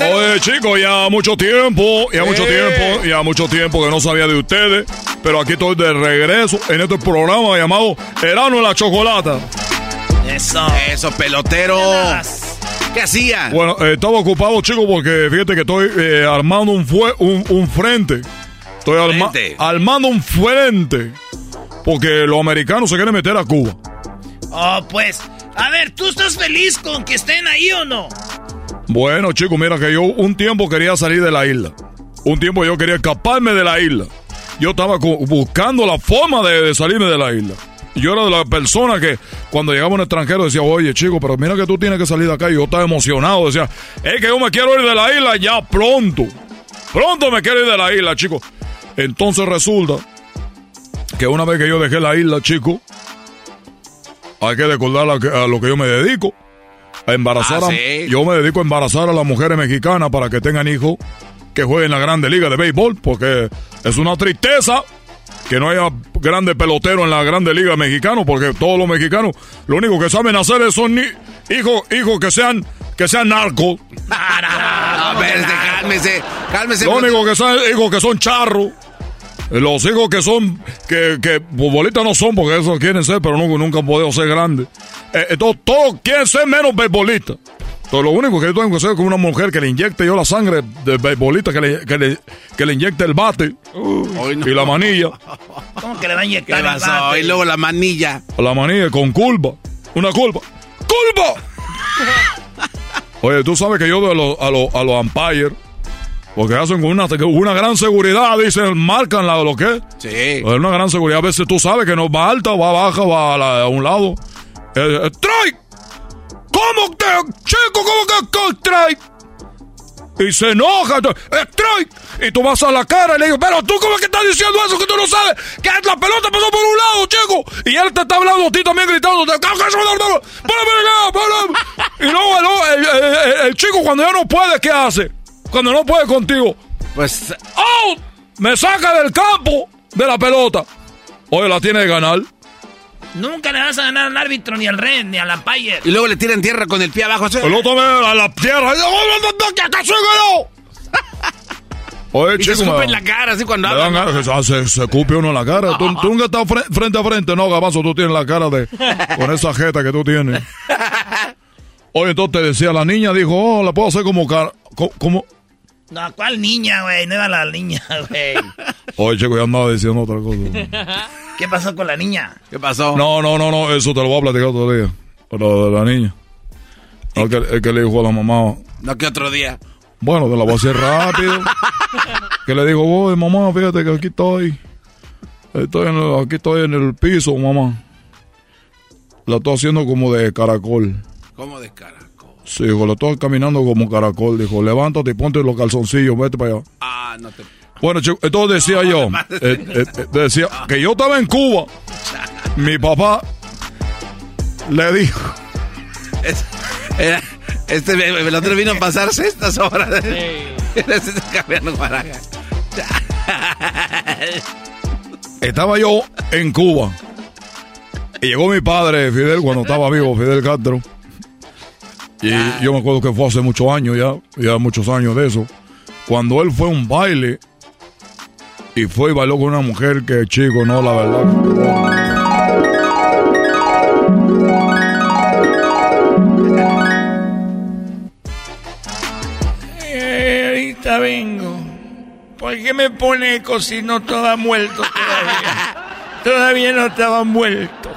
Oye, chicos, ya mucho tiempo, ya mucho tiempo, ya mucho tiempo que no sabía de ustedes. Pero aquí estoy de regreso en este programa llamado Erano en la Chocolata. Eso. Eso, pelotero. ¿Qué hacía? Bueno, eh, estaba ocupado, chicos, porque fíjate que estoy eh, armando un, fue, un, un frente. Estoy arma- Frente. armando un frente. Porque los americanos se quieren meter a Cuba. Oh, pues. A ver, ¿tú estás feliz con que estén ahí o no? Bueno, chicos, mira que yo un tiempo quería salir de la isla. Un tiempo yo quería escaparme de la isla. Yo estaba buscando la forma de, salirme de la isla. Yo era de la persona que cuando llegaba un extranjero decía, oye chico, pero mira que tú tienes que salir de acá. Y yo estaba emocionado, decía, es que yo me quiero ir de la isla ya pronto. Pronto me quiero ir de la isla, chicos. Entonces resulta que una vez que yo dejé la isla, chicos, hay que recordar a lo que yo me dedico. A embarazar Ah, a- sí. Yo me dedico a embarazar a las mujeres mexicanas para que tengan hijos que jueguen en la Grande Liga de Béisbol, porque es una tristeza que no haya grandes peloteros en la Grande Liga Mexicana, porque todos los mexicanos lo único que saben hacer es son hijos, hijos que sean que sean narcos. <laughs> A ver, este, cálmese, cálmese. Lo único que saben hijos que son charros. Los hijos que son, que, que futbolistas no son, porque eso quieren ser, pero nunca, nunca han podido ser grandes. Eh, entonces, todos quieren ser menos beisbolistas. Entonces, lo único que yo tengo que hacer es con una mujer que le inyecte yo la sangre de beisbolista, que le, que le, que le inyecte el bate y la manilla. ¿Cómo que le va a inyectar ¿Qué el bate? Y luego la manilla. La manilla con culpa. Una culpa. ¡Culpa! <laughs> Oye, tú sabes que yo de los- a los a los umpires, porque hacen con una, una gran seguridad, dicen, marcan la, lo que es. Sí. Es una gran seguridad. A veces tú sabes que no va alta, va baja, va a, la- a un lado. Eh, eh, ¡Strike! ¿Cómo que, chico, cómo que, strike? Y se enoja. ¡Strike! Y tú vas a la cara y le digo, pero tú, ¿cómo es que estás diciendo eso? Que tú no sabes que la pelota pasó por un lado, chico. Y él te está hablando a ti también gritando. Y luego el, el- el- el chico, cuando ya no puede, ¿qué hace? Cuando no puede contigo. Pues. ¡Out! Me saca del campo de la pelota. Oye, la tiene que ganar. Nunca le vas a ganar al árbitro, ni al red, ni al umpire. Y luego le tiran tierra con el pie abajo. ¿sí? El otro me a la tierra. ¿Qué acaso ganó? Oye, Y se chico, escupe me- en la cara así cuando me dan habla. ganas que se, se, se escupe uno en la cara. Tú, tú nunca estás fre- frente a frente. No, Gabazo, tú tienes la cara de... <laughs> Con esa jeta que tú tienes. <laughs> Oye, entonces te decía, la niña dijo, oh, la puedo hacer como... Cara, co- como... No, ¿cuál niña, güey? No era la niña, <laughs> güey. Oye, chico, ya andaba diciendo otra cosa. <laughs> ¿Qué pasó con la niña? ¿Qué pasó? No, no, no, no, eso te lo voy a platicar otro día. Lo de la niña. El que, el que le dijo a la mamá, No, que otro día. bueno, te la voy a hacer rápido. <laughs> que le dijo, oye, mamá, fíjate que aquí estoy. Estoy en el- aquí estoy en el piso, mamá. La estoy haciendo como de caracol. ¿Cómo de cara? Sí, dijo, la estoy caminando como caracol. Dijo, levántate y ponte los calzoncillos, vete para allá. Ah, no te. Bueno, chico, entonces decía yo, eh, eh, eh, decía que yo estaba en Cuba. Mi papá le dijo, Es- era- este el otro vino a pasarse estas horas. Este cambiando baraja. estaba yo en Cuba. Y llegó mi padre, Fidel, cuando estaba vivo, Fidel Castro. Y yo me acuerdo que fue hace muchos años ya, ya muchos años de eso. Cuando él fue a un baile y fue y bailó con una mujer que, chico, no, la verdad. Eh, ahorita vengo. ¿Por qué me pone eco si no estaba muerto todavía? <laughs> todavía no estaba muerto.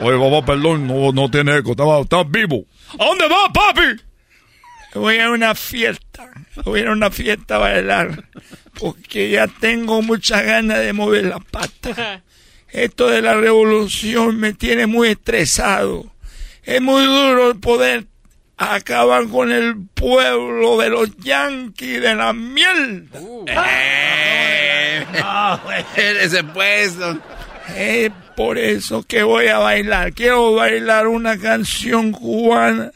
Oye, papá, perdón, no, no tiene eco, estaba, estaba vivo. ¿A dónde vas, papi? Voy a una fiesta. Voy a ir a una fiesta a bailar. Porque ya tengo muchas ganas de mover la pata. <laughs> Esto de la revolución me tiene muy estresado. Es muy duro poder acaban con el pueblo de los yanquis de la miel. Eh, <laughs> <laughs> ese puesto. Es por eso que voy a bailar. Quiero bailar una canción cubana.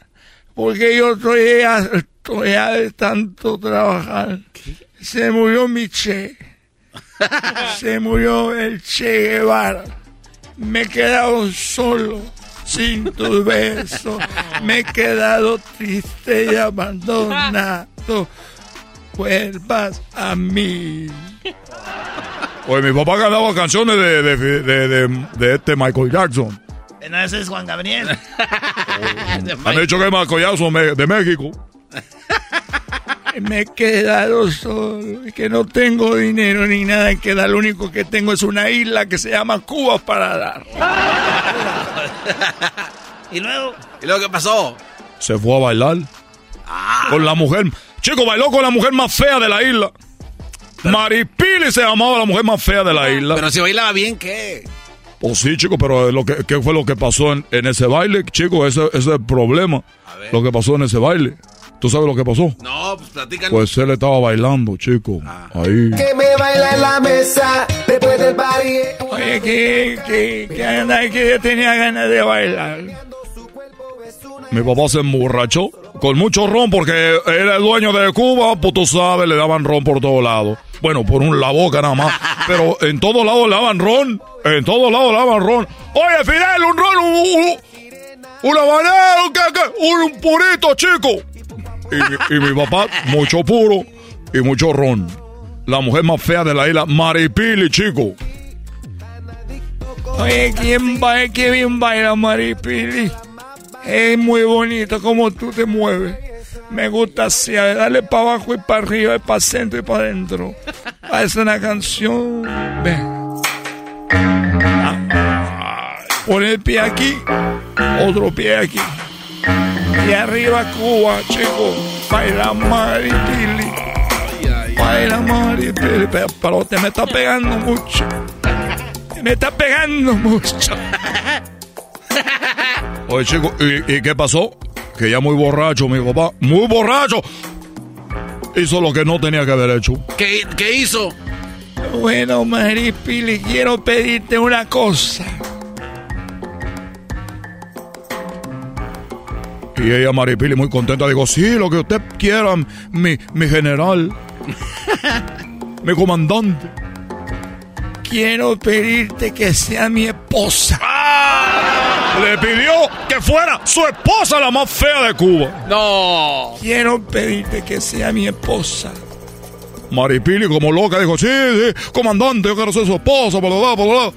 Porque yo estoy estoy ya de tanto trabajar. Se murió mi Che. <laughs> Se murió el Che Guevara. Me he quedado solo, sin tus besos. Me he quedado triste y abandonado. <laughs> Vuelvas a mí. <laughs> Oye, mi papá cantaba canciones de, de, de, de- de este Michael Jackson. No, ese es Juan Gabriel. <laughs> Han dicho que es Michael Jackson de México. Me he quedado solo que no tengo dinero ni nada que dar. Lo único que tengo es una isla que se llama Cuba para dar. <laughs> y luego. ¿Y luego qué pasó? Se fue a bailar. Con la mujer. Chico, bailó con la mujer más fea de la isla. Maripili se llamaba la mujer más fea de la isla. Pero si bailaba bien, ¿qué? Pues sí, chico, pero lo que, ¿qué fue lo que pasó en, en ese baile, chico? Ese, ese es el problema. Lo que pasó en ese baile. ¿Tú sabes lo que pasó? No, pues platícanos. Pues él estaba bailando, chico. Ahí. Que me baila en la mesa después del party. Oye, que, que, que, anda, que yo tenía ganas de bailar. Mi papá se emborrachó con mucho ron porque era el dueño de Cuba, pues tú sabes, le daban ron por todos lados. Bueno, por un la boca nada más. Pero en todos lados le daban ron. En todos lados le daban ron. Oye, Fidel, un ron, un, un, un habanero, ¿qué, qué? Un, purito, chico. Y, mi- papá, mucho puro y mucho ron. La mujer más fea de la isla, Maripili, chico. Oye, ¿quién baila? ¿Qué bien baila Maripili? Es muy bonito como tú te mueves. Me gusta así, dale para abajo y para arriba, y para centro y para adentro. Parece una canción. Ven. Ah, Pon el pie aquí, otro pie aquí. Y arriba Cuba, chico. Baila Maripili. Baila Maripili. Pero, pero te me está pegando mucho. Me está pegando mucho. Oye, chico, ¿y, y qué pasó? Que ya muy borracho, mi papá, muy borracho. Hizo lo que no tenía que haber hecho. ¿Qué, qué hizo? Bueno, Maripili, quiero pedirte una cosa. Y ella, Maripili, muy contenta, dijo, sí, lo que usted quiera, mi, mi general, <laughs> mi comandante. Quiero pedirte que sea mi esposa. Le pidió que fuera su esposa la más fea de Cuba. No. Quiero pedirte que sea mi esposa. Maripili, como loca, dijo, sí, sí, comandante, yo quiero ser su esposa, bla, bla, bla, bla.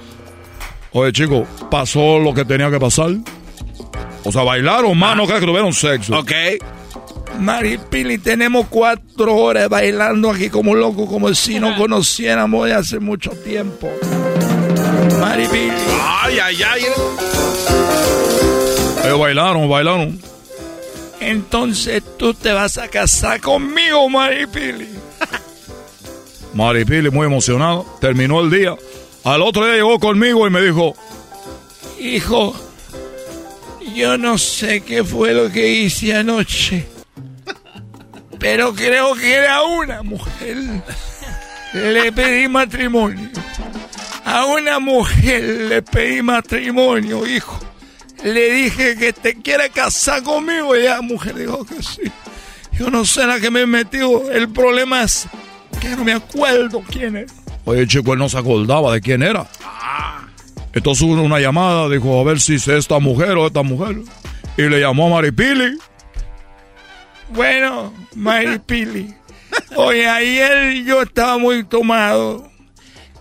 Oye, chico, pasó lo que tenía que pasar. O sea, bailaron más, no crees que tuvieron sexo. Ok. Maripili, tenemos cuatro horas bailando aquí como locos, como si no conociéramos de hace mucho tiempo. Maripili. Ay, ay, ay. Ellos bailaron, bailaron. Entonces tú te vas a casar conmigo, Maripili. <laughs> Maripili, muy emocionada, terminó el día. Al otro día llegó conmigo y me dijo, Hijo, yo no sé qué fue lo que hice anoche, pero creo que era una mujer. Le pedí matrimonio. A una mujer le pedí matrimonio, hijo. Le dije que te quiere casar conmigo y la mujer dijo que sí. Yo no sé la que me he metido. El problema es que no me acuerdo quién es. oye, chico, él no se acordaba de quién era. Entonces hubo una llamada, dijo, a ver si es esta mujer o esta mujer. Y le llamó a Maripili. Bueno, Maripili. <laughs> Oye, ayer yo estaba muy tomado.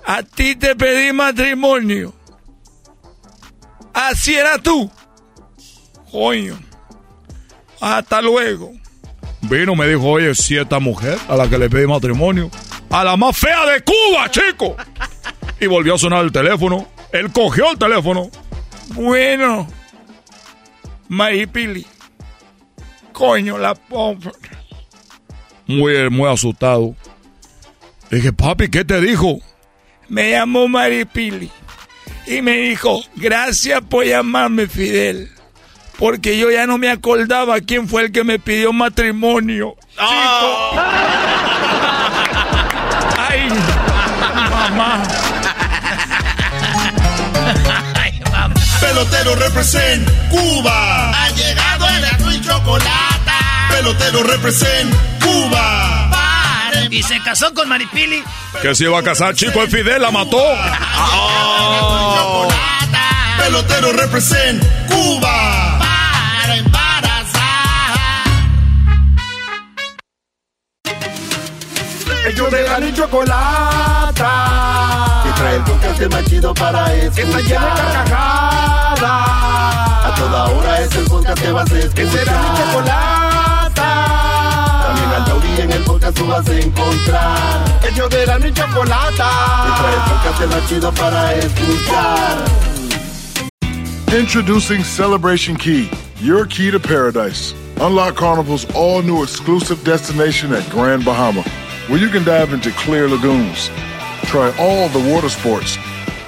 A ti te pedí matrimonio. Así era tú. Coño. Hasta luego. Vino, me dijo, oye, si esta mujer a la que le pedí matrimonio, a la más fea de Cuba, chico. Y volvió a sonar el teléfono. Él cogió el teléfono. Bueno, Maripili. Coño, la pobre. Muy, muy asustado. Dije, papi, ¿qué te dijo? Me llamó Maripili y me dijo, gracias por llamarme Fidel, porque yo ya no me acordaba quién fue el que me pidió matrimonio. Chico. <laughs> Ay, mamá. Pelotero represent Cuba. Ha llegado el y chocolate. Pelotero represent Cuba. Y se casó con Maripili. Que se iba a casar, chico, el Fidel la mató. <laughs> Oh. Pelotero represent Cuba. Para embarazar. Ellos de la chocolata. Que trae el podcast más chido para escuchar. Que está llena de carcajadas. A toda hora es el podcast que vas a escuchar. Que será mi También al taurí en el podcast tú vas a encontrar. De la chocolata. Trae el podcast chido para escuchar. Introducing Celebration Key, your key to paradise. Unlock Carnival's all new exclusive destination at Grand Bahama, where you can dive into clear lagoons, try all the water sports,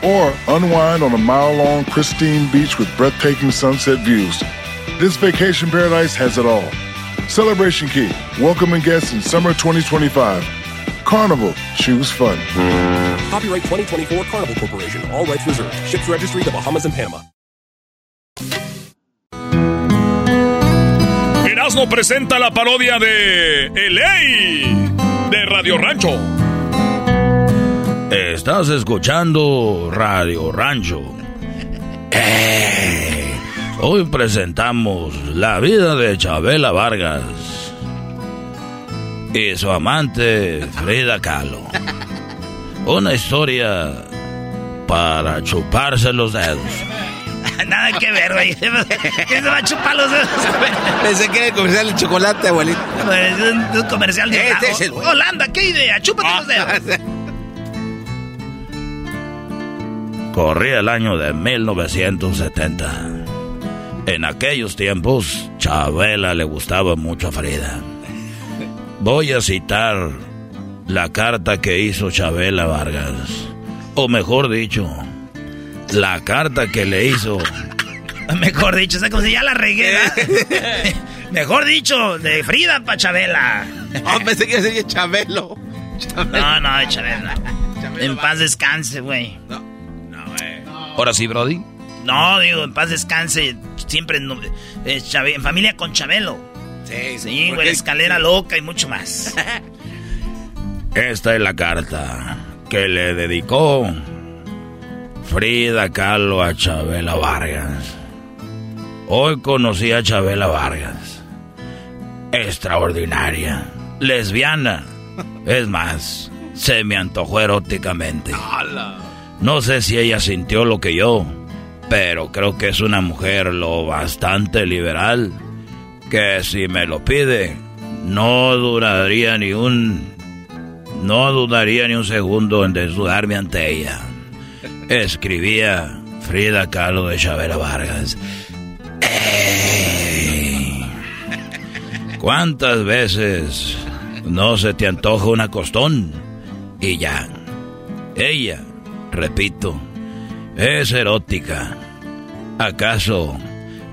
or unwind on a mile long, pristine beach with breathtaking sunset views. This vacation paradise has it all. Celebration Key, welcoming guests in summer 2025. Carnival, choose fun. Copyright 2024 Carnival Corporation. All rights reserved. Ships registry the Bahamas and Panama. Erasmo presenta la parodia de LA de Radio Rancho. Estás escuchando Radio Rancho. Eh, hoy presentamos la vida de Chabela Vargas y su amante Frida Kahlo. Una historia para chuparse los dedos. <laughs> Nada que ver, güey. ¿Quién se va a chupar los dedos? Pensé que era el comercial de chocolate, abuelito. Es un, un comercial de Este es el. Holanda, ¿qué idea? Chúpate los dedos. Corría el año de 1970. En aquellos tiempos, Chabela le gustaba mucho a Frida. Voy a citar la carta que hizo Chabela Vargas. O mejor dicho, la carta que le hizo. <laughs> Mejor dicho, o sea, como si ya la regué. <laughs> <laughs> Mejor dicho, de Frida pa' Chabela. Oh, pensé que sería Chabelo. No, no, de Chabela. En paz descanse, güey. Ahora sí, Brody. No, digo, en paz descanse. Siempre en, eh, en familia con Chabelo. Sí, Sí, güey, porque- escalera loca y mucho más. <laughs> Esta es la carta que le dedicó Frida Kahlo a Chabela Vargas. Hoy conocí a Chabela Vargas. Extraordinaria. Lesbiana. <laughs> Es más, se me antojó eróticamente. No sé si ella sintió lo que yo, pero creo que es una mujer lo bastante liberal que si me lo pide, no duraría ni un no dudaría ni un segundo en desnudarme ante ella. Escribía Frida Kahlo de Chabela Vargas. ¡Ey! ¿Cuántas veces no se te antoja un acostón? Y ya. Ella, repito, es erótica. ¿Acaso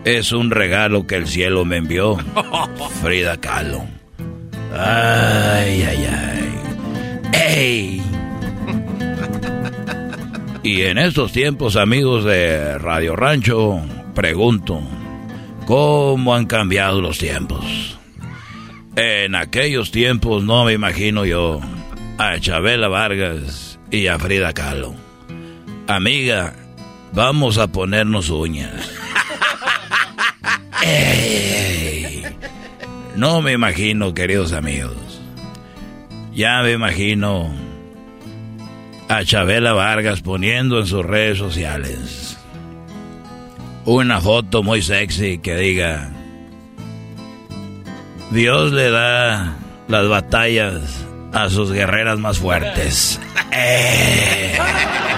es un regalo que el cielo me envió? <laughs> Frida Kahlo. Ay, ay, ay. ¡Ey! Y en estos tiempos, amigos de Radio Rancho, pregunto, ¿cómo han cambiado los tiempos? En aquellos tiempos no me imagino yo a Chabela Vargas y a Frida Kahlo. Amiga, vamos a ponernos uñas. <laughs> ¡Ey! No me imagino, queridos amigos. Ya me imagino a Chabela Vargas poniendo en sus redes sociales una foto muy sexy que diga, Dios le da las batallas a sus guerreras más fuertes. <laughs>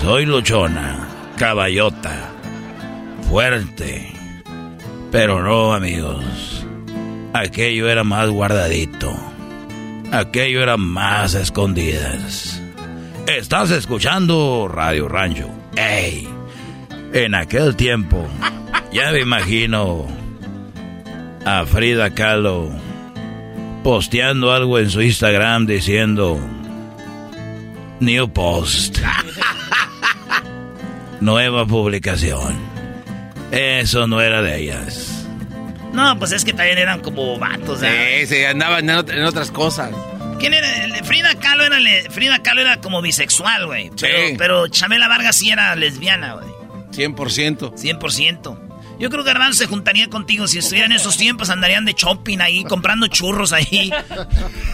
Soy luchona, caballota, fuerte, pero no amigos, aquello era más guardadito. Aquello era más escondidas. Estás escuchando Radio Rancho. ¡Ey! En aquel tiempo, Ya me imagino a Frida Kahlo posteando algo en su Instagram diciendo New Post. <laughs> Nueva publicación. Eso no era de ellas. No, pues es que también eran como vatos. ¿eh? Sí, sí, andaban en, ot- en otras cosas. ¿Quién era? Frida Kahlo era, Frida Kahlo era como bisexual, güey. Pero, Sí. pero Chabela Vargas sí era lesbiana, güey. 100%. 100%. Yo creo que Garbanzo se juntaría contigo. Si estuvieran esos tiempos, andarían de shopping ahí, comprando churros ahí.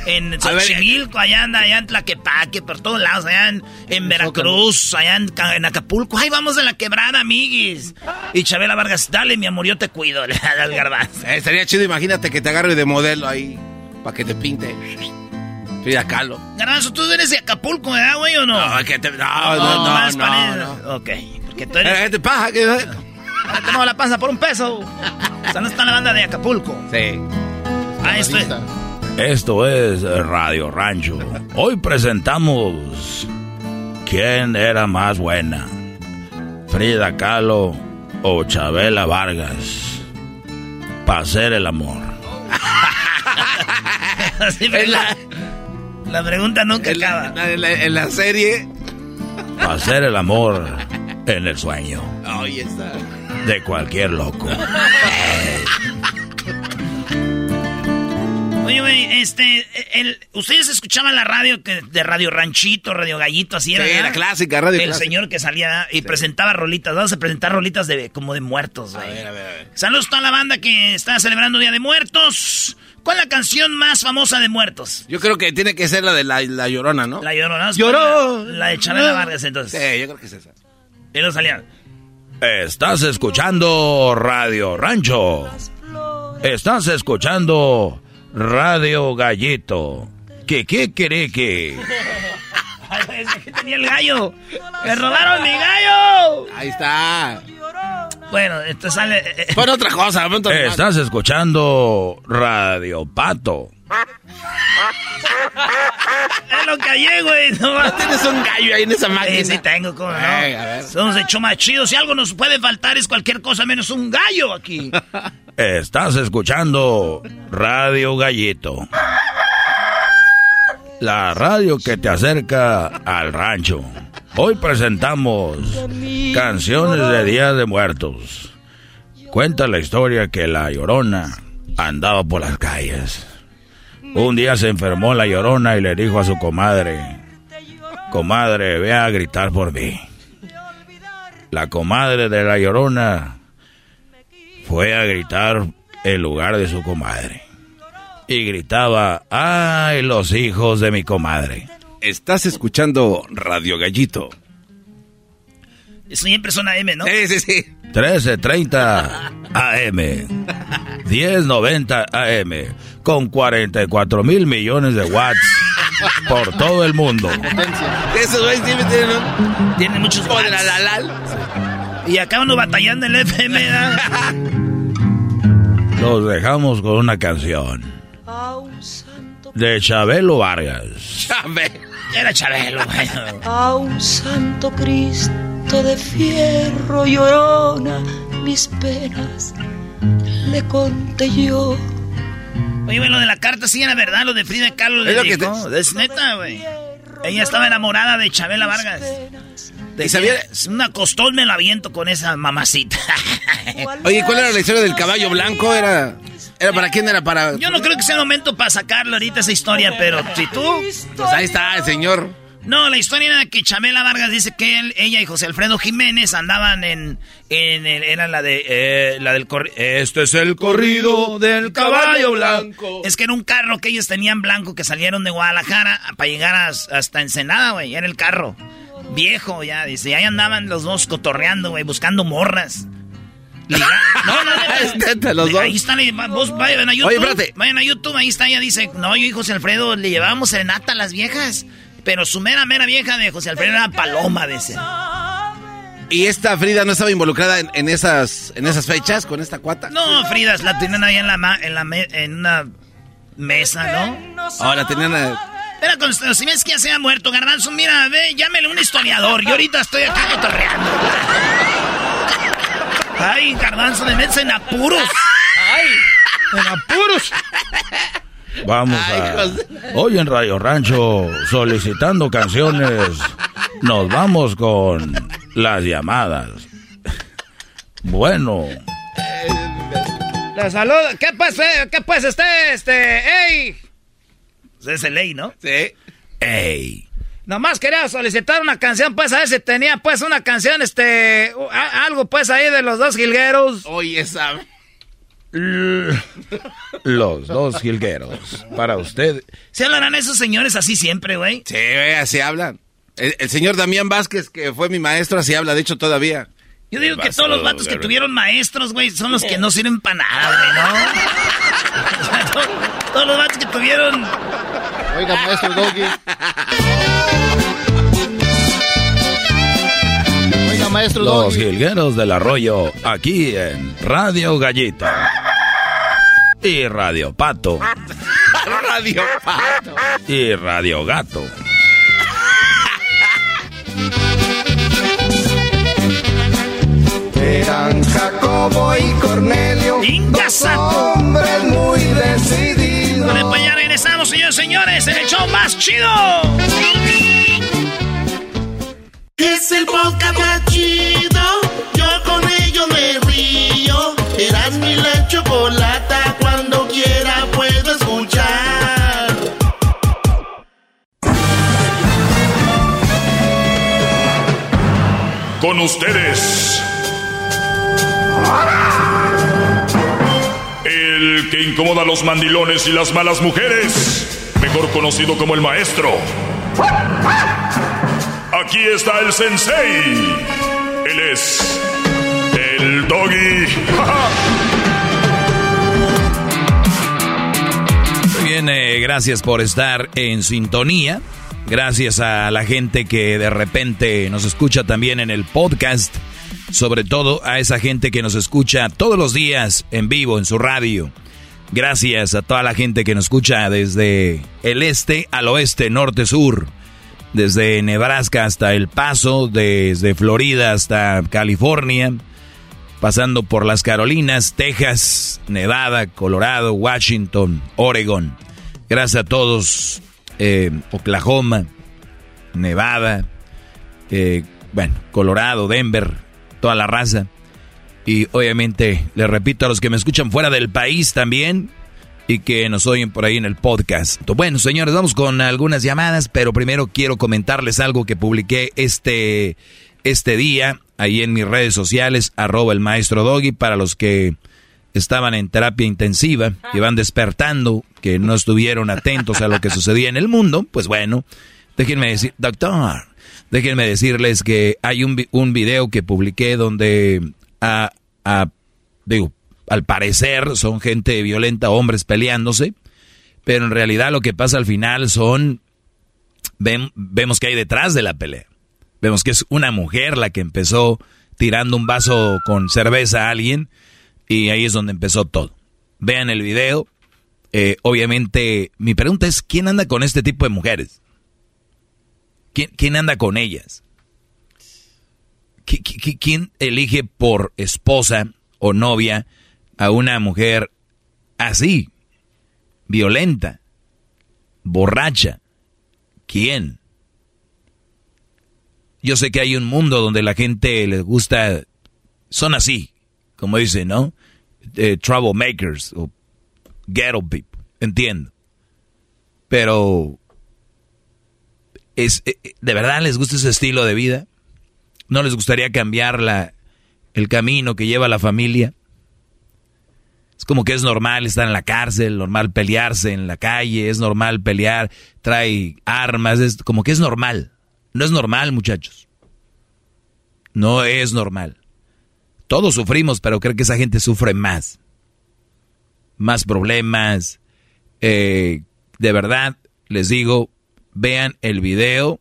En A Xochimilco, allá anda, allá en Tlaquepaque, por todos lados, allá en, en Veracruz, allá en, Ca- en Acapulco. Ay, vamos de la quebrada, amiguis. Y Chabela Vargas, dale, mi amor, yo te cuido, <laughs> al Garbanzo. Eh, estaría chido, imagínate que te agarre de modelo ahí. Para que te pinte. Frida Kahlo. Garbanzo, tú eres de Acapulco, ¿verdad, güey, o no? No, que te- no, no, no, no, para- no. Ok, porque tú eres... Eh, ¿Qué te pasa? ¿Qué- Ahora te muevo la panza por un peso. O sea, no está la banda de Acapulco. Sí. Ah, esto es... Esto es Radio Rancho. Hoy presentamos ¿Quién era más buena? Frida Kahlo o Chabela Vargas. Para hacer el amor. <laughs> Sí, la, la pregunta nunca En la, acaba. en la- en la serie. Para hacer el amor en el sueño. Ahí está. De cualquier loco. <laughs> Oye, güey, este, el, ustedes escuchaban la radio que, de Radio Ranchito, Radio Gallito, así era. Sí, la clásica, radio El clásica. señor que salía y presentaba rolitas. Vamos a presentar rolitas de como de muertos, güey. A ver, a ver, a ver. Saludos a toda la banda que está celebrando Día de Muertos. ¿Cuál es la canción más famosa de muertos? Yo creo que tiene que ser la de la, la llorona, ¿no? La Llorona. Lloró. La, la de Chabela Vargas, entonces. Sí, yo creo que es esa. Y no salía. Estás escuchando Radio Rancho. Estás escuchando Radio Gallito. Que qué quiere que. Ay, güey, es que tenía el gallo. ¡Me robaron mi gallo! Ahí está. Bueno, entonces sale. eh, eh, Pon otra cosa, pon otra cosa. Estás escuchando Radio Pato. Es lo que hay, güey. No, ¿No tienes un gallo ahí en esa máquina? Sí, sí tengo, ¿cómo no? Ey, a ver. Somos de más chido. Si algo nos puede faltar es cualquier cosa menos un gallo aquí. <laughs> Estás escuchando Radio Gallito. La radio que te acerca al rancho. Hoy presentamos canciones de Día de Muertos. Cuenta la historia que la llorona andaba por las calles. Un día se enfermó la llorona y le dijo a su comadre, comadre, ve a gritar por mí. La comadre de la llorona fue a gritar en lugar de su comadre. Y gritaba, ¡ay, los hijos de mi comadre! Estás escuchando Radio Gallito. Siempre son AM, ¿no? Sí, sí, sí. 1330 AM, 1090 AM, con 44 mil millones de watts por todo el mundo. Esos güeyes siempre tienen muchos watts. la la la. Y acá uno batallando en el FM, ¿verdad? Los dejamos con una canción de Chabelo Vargas. Era Chabelo, güey. A un santo Cristo de fierro llorona mis penas le conté yo. Oye, güey, lo de la carta sí era verdad, lo de Frida Kahlo le Es lo que dijo. Es neta, güey. Ella estaba enamorada de Chabela Vargas. De ¿Y sabía- Una costón me la aviento con esa mamacita. <laughs> Oye, ¿cuál era la historia del caballo blanco? ¿Era, era para quién? ¿Era para...? Yo no creo que sea el momento para sacarlo ahorita esa historia, pero si tú... Pues ahí está el señor. No, la historia era que Chabela Vargas dice que él, ella y José Alfredo Jiménez andaban en... en el- era la de... eh, la del corri- Este es el corrido del caballo blanco. Es que era un carro que ellos tenían blanco que salieron de Guadalajara para llegar a- hasta Ensenada, güey. Era el carro. Viejo ya, dice. Y ahí andaban los dos cotorreando, güey, buscando morras. Liga- <laughs> No, no, neta. Es neta, los dos. Ahí está, vos vayan a YouTube. Oye. Vayan a YouTube, ahí está, ella dice, no, yo y José Alfredo le llevábamos serenata a las viejas. Pero su mera, mera vieja de José Alfredo era Paloma, dice. ¿Y esta Frida no estaba involucrada en, en esas, en esas fechas con esta cuata? No, Fridas, la tienen ahí en la, ma- en la me- en una mesa, ¿no? Ahora tenían... a- Pero con, si ves que ya se ha muerto, Garbanzo, mira, ve, llámele un historiador. Yo ahorita estoy aquí cotorreando. Ay, garbanzo, me metes en apuros. Ay, en apuros. Vamos a... Hoy en Radio Rancho, solicitando canciones, nos vamos con las llamadas. Bueno, La salud. ¿Qué pues, eh? ¿Qué pues, este, este, ey? Es el ley, ¿no? Sí. ey. Nomás quería solicitar una canción, pues, a ver si tenía, pues, una canción, este, a- algo, pues, ahí de los dos jilgueros. Oye, sabe. Los dos jilgueros. Para usted. ¿Se hablarán esos señores así siempre, güey? Sí, güey, así hablan. El, el señor Damián Vázquez, que fue mi maestro, así habla, de hecho, todavía. Yo digo que todos los vatos que tuvieron maestros, güey, son los que no sirven para nada, güey, ¿no? <laughs> O sea, to- todos los vatos que tuvieron... Oiga, maestro Doggy. Maestro Los Doggy. jilgueros del arroyo, aquí en Radio Gallita. Y Radio Pato. <laughs> Radio Pato. Y Radio Gato. Eran Jacobo y Cornelio, dos hombres muy decididos. Vale, pues ya regresamos, señores señores, en el show más chido. Es el podcast más chido. Yo con ello me río. Eras mi la chocolata. Cuando quiera puedo escuchar. Con ustedes. El que incomoda a los mandilones y las malas mujeres. Mejor conocido como el maestro. Aquí está el sensei. Él es el doggy. <laughs> Muy bien, eh, gracias por estar en sintonía. Gracias a la gente que de repente nos escucha también en el podcast. Sobre todo a esa gente que nos escucha todos los días en vivo en su radio. Gracias a toda la gente que nos escucha desde el este al oeste, norte, sur. Desde Nebraska hasta El Paso, desde Florida hasta California, pasando por las Carolinas, Texas, Nevada, Colorado, Washington, Oregon. Gracias a todos, eh, Oklahoma, Nevada, eh, bueno, Colorado, Denver, toda la raza. Y obviamente, les repito a los que me escuchan fuera del país también y que nos oyen por ahí en el podcast. Bueno, señores, vamos con algunas llamadas, pero primero quiero comentarles algo que publiqué este, este día ahí en mis redes sociales, arroba el maestro Doggy, para los que estaban en terapia intensiva y van despertando, que no estuvieron atentos a lo que sucedía en el mundo, pues bueno, déjenme decir, doctor, déjenme decirles que hay un, un video que publiqué donde, a, a- digo, al parecer son gente violenta, hombres peleándose, pero en realidad lo que pasa al final son, vemos que hay detrás de la pelea. Vemos que es una mujer la que empezó tirando un vaso con cerveza a alguien y ahí es donde empezó todo. Vean el video. Eh, obviamente, mi pregunta es, ¿quién anda con este tipo de mujeres? ¿Quién, anda con ellas? ¿Qui- qui- qui- ¿Quién elige por esposa o novia a una mujer así? Violenta, borracha. ¿Quién? Yo sé que hay un mundo donde la gente les gusta, son así, como dicen, ¿no? Eh, troublemakers o ghetto people, entiendo. Pero, es, eh, eh, ¿de verdad les gusta ese estilo de vida? ¿No les gustaría cambiar la, el camino que lleva la familia? Es como que es normal estar en la cárcel, normal pelearse en la calle, es normal pelear, trae armas, es como que es normal. No es normal, muchachos. No es normal. Todos sufrimos, pero creo que esa gente sufre más. Más problemas. Eh, de verdad, les digo, vean el video.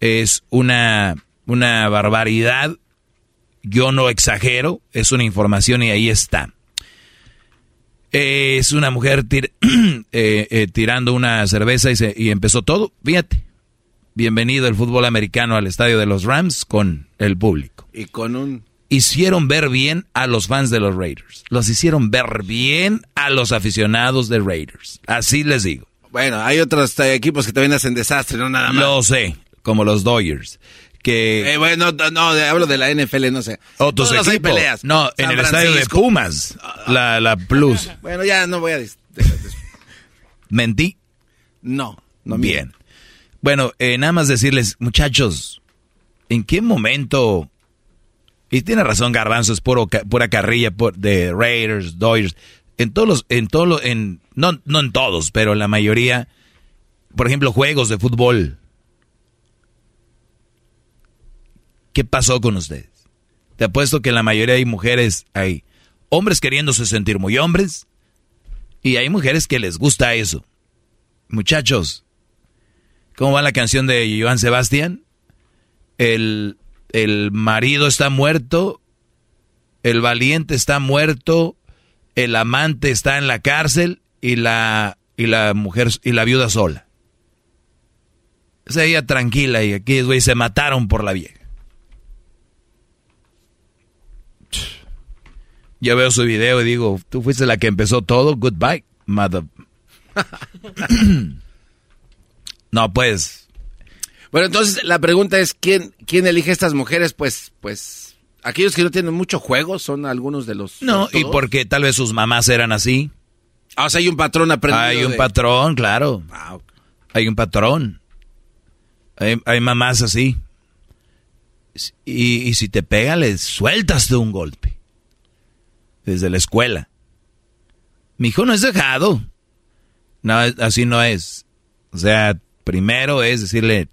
Es una, una barbaridad. Yo no exagero, es una información y ahí está. Eh, es una mujer tir- <clears throat> eh, eh, tirando una cerveza y, se- y empezó todo. Fíjate. Bienvenido el fútbol americano al estadio de los Rams con el público. Y con un... hicieron ver bien a los fans de los Raiders. Los hicieron ver bien a los aficionados de Raiders. Así les digo. Bueno, hay otros eh, equipos que también hacen desastre, no nada más. Lo sé, como los Dodgers. Que Eh, bueno, no, hablo de la NFL, no sé. otros Todos hay equipos. peleas. No, en el estadio de. Pumas. La, la Plus. Bueno, ya no voy a... ¿Mentí? No, no Bien. Bueno, eh, nada más decirles, muchachos, ¿en qué momento? Y tiene razón Garbanzo, es puro, pura carrilla por- de Raiders, Dodgers. En todos los, en todos los, en, no, no en todos, pero en la mayoría, por ejemplo, juegos de fútbol. ¿Qué pasó con ustedes? Te apuesto que la mayoría hay mujeres, hay hombres queriéndose sentir muy hombres, y hay mujeres que les gusta eso. Muchachos, ¿cómo va la canción de Joan Sebastián? El, el marido está muerto, el valiente está muerto, el amante está en la cárcel y la, y la mujer y la viuda sola. Sea, ella tranquila y aquí, se mataron por la vieja. Yo veo su video y digo, tú fuiste la que empezó todo, goodbye, mother. <clears throat> no, pues. Bueno, entonces la pregunta es, ¿quién, quién elige estas mujeres? Pues, pues, aquellos que no tienen mucho juego son algunos de los... No, y porque tal vez sus mamás eran así. Ah, o sea, hay un patrón aprendido Hay un de- patrón, claro. Hay un patrón. Hay, hay mamás así. Y, y si te pega, le sueltas de un golpe. Desde la escuela. Mi hijo no es dejado. No, así no es. O sea, primero es decirle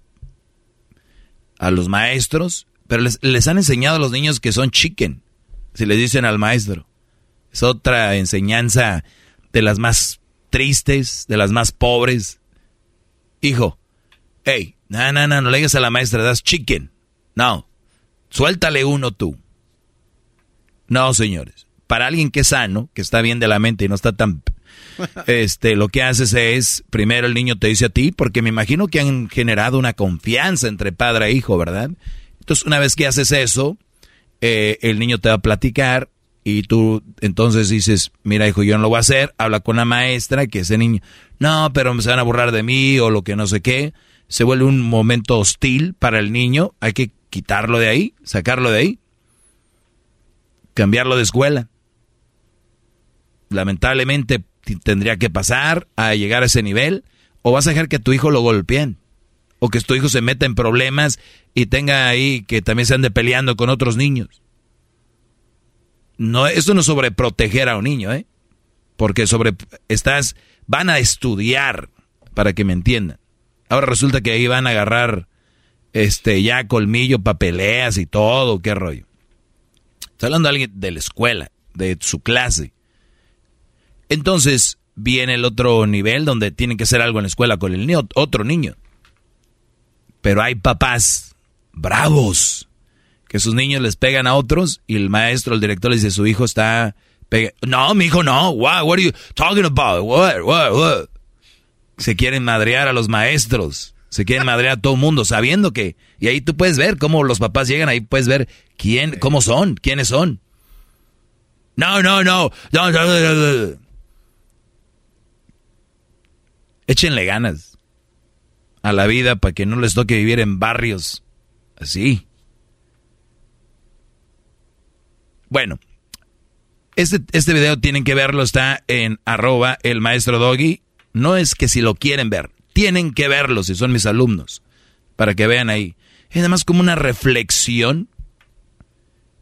a los maestros, pero les, les han enseñado a los niños que son chicken. Si les dicen al maestro. Es otra enseñanza de las más tristes, de las más pobres. Hijo, hey, no, no, no, no le digas a la maestra, das chicken. No, suéltale uno tú. No, señores. Para alguien que es sano, que está bien de la mente y no está tan... <laughs> Este, lo que haces es, primero el niño te dice a ti, porque me imagino que han generado una confianza entre padre e hijo, ¿verdad? Entonces, una vez que haces eso, eh, el niño te va a platicar y tú entonces dices, mira hijo, yo no lo voy a hacer, habla con la maestra, que ese niño, no, pero se van a burlar de mí o lo que no sé qué, se vuelve un momento hostil para el niño, hay que quitarlo de ahí, sacarlo de ahí, cambiarlo de escuela. Lamentablemente tendría que pasar a llegar a ese nivel o vas a dejar que tu hijo lo golpeen o que tu hijo se meta en problemas y tenga ahí que también se ande peleando con otros niños. No, esto no es sobre proteger a un niño, ¿eh? Porque sobre estás van a estudiar para que me entiendan. Ahora resulta que ahí van a agarrar este ya colmillo para peleas y todo, qué rollo. Estoy hablando de alguien de la escuela, de su clase. Entonces viene el otro nivel donde tienen que hacer algo en la escuela con el otro niño. Pero hay papás bravos que sus niños les pegan a otros y el maestro, el director les dice su hijo está no, mi hijo no. What, what are you talking about? What, what, what? Se quieren madrear a los maestros, se quieren madrear a todo el mundo sabiendo que y ahí tú puedes ver cómo los papás llegan, ahí puedes ver quién cómo son, quiénes son. No. no, no, no, no, no. Échenle ganas a la vida para que no les toque vivir en barrios así. Bueno, este, este video tienen que verlo, está en arroba el maestro Doggy. No es que si lo quieren ver, tienen que verlo si son mis alumnos, para que vean ahí. Es además como una reflexión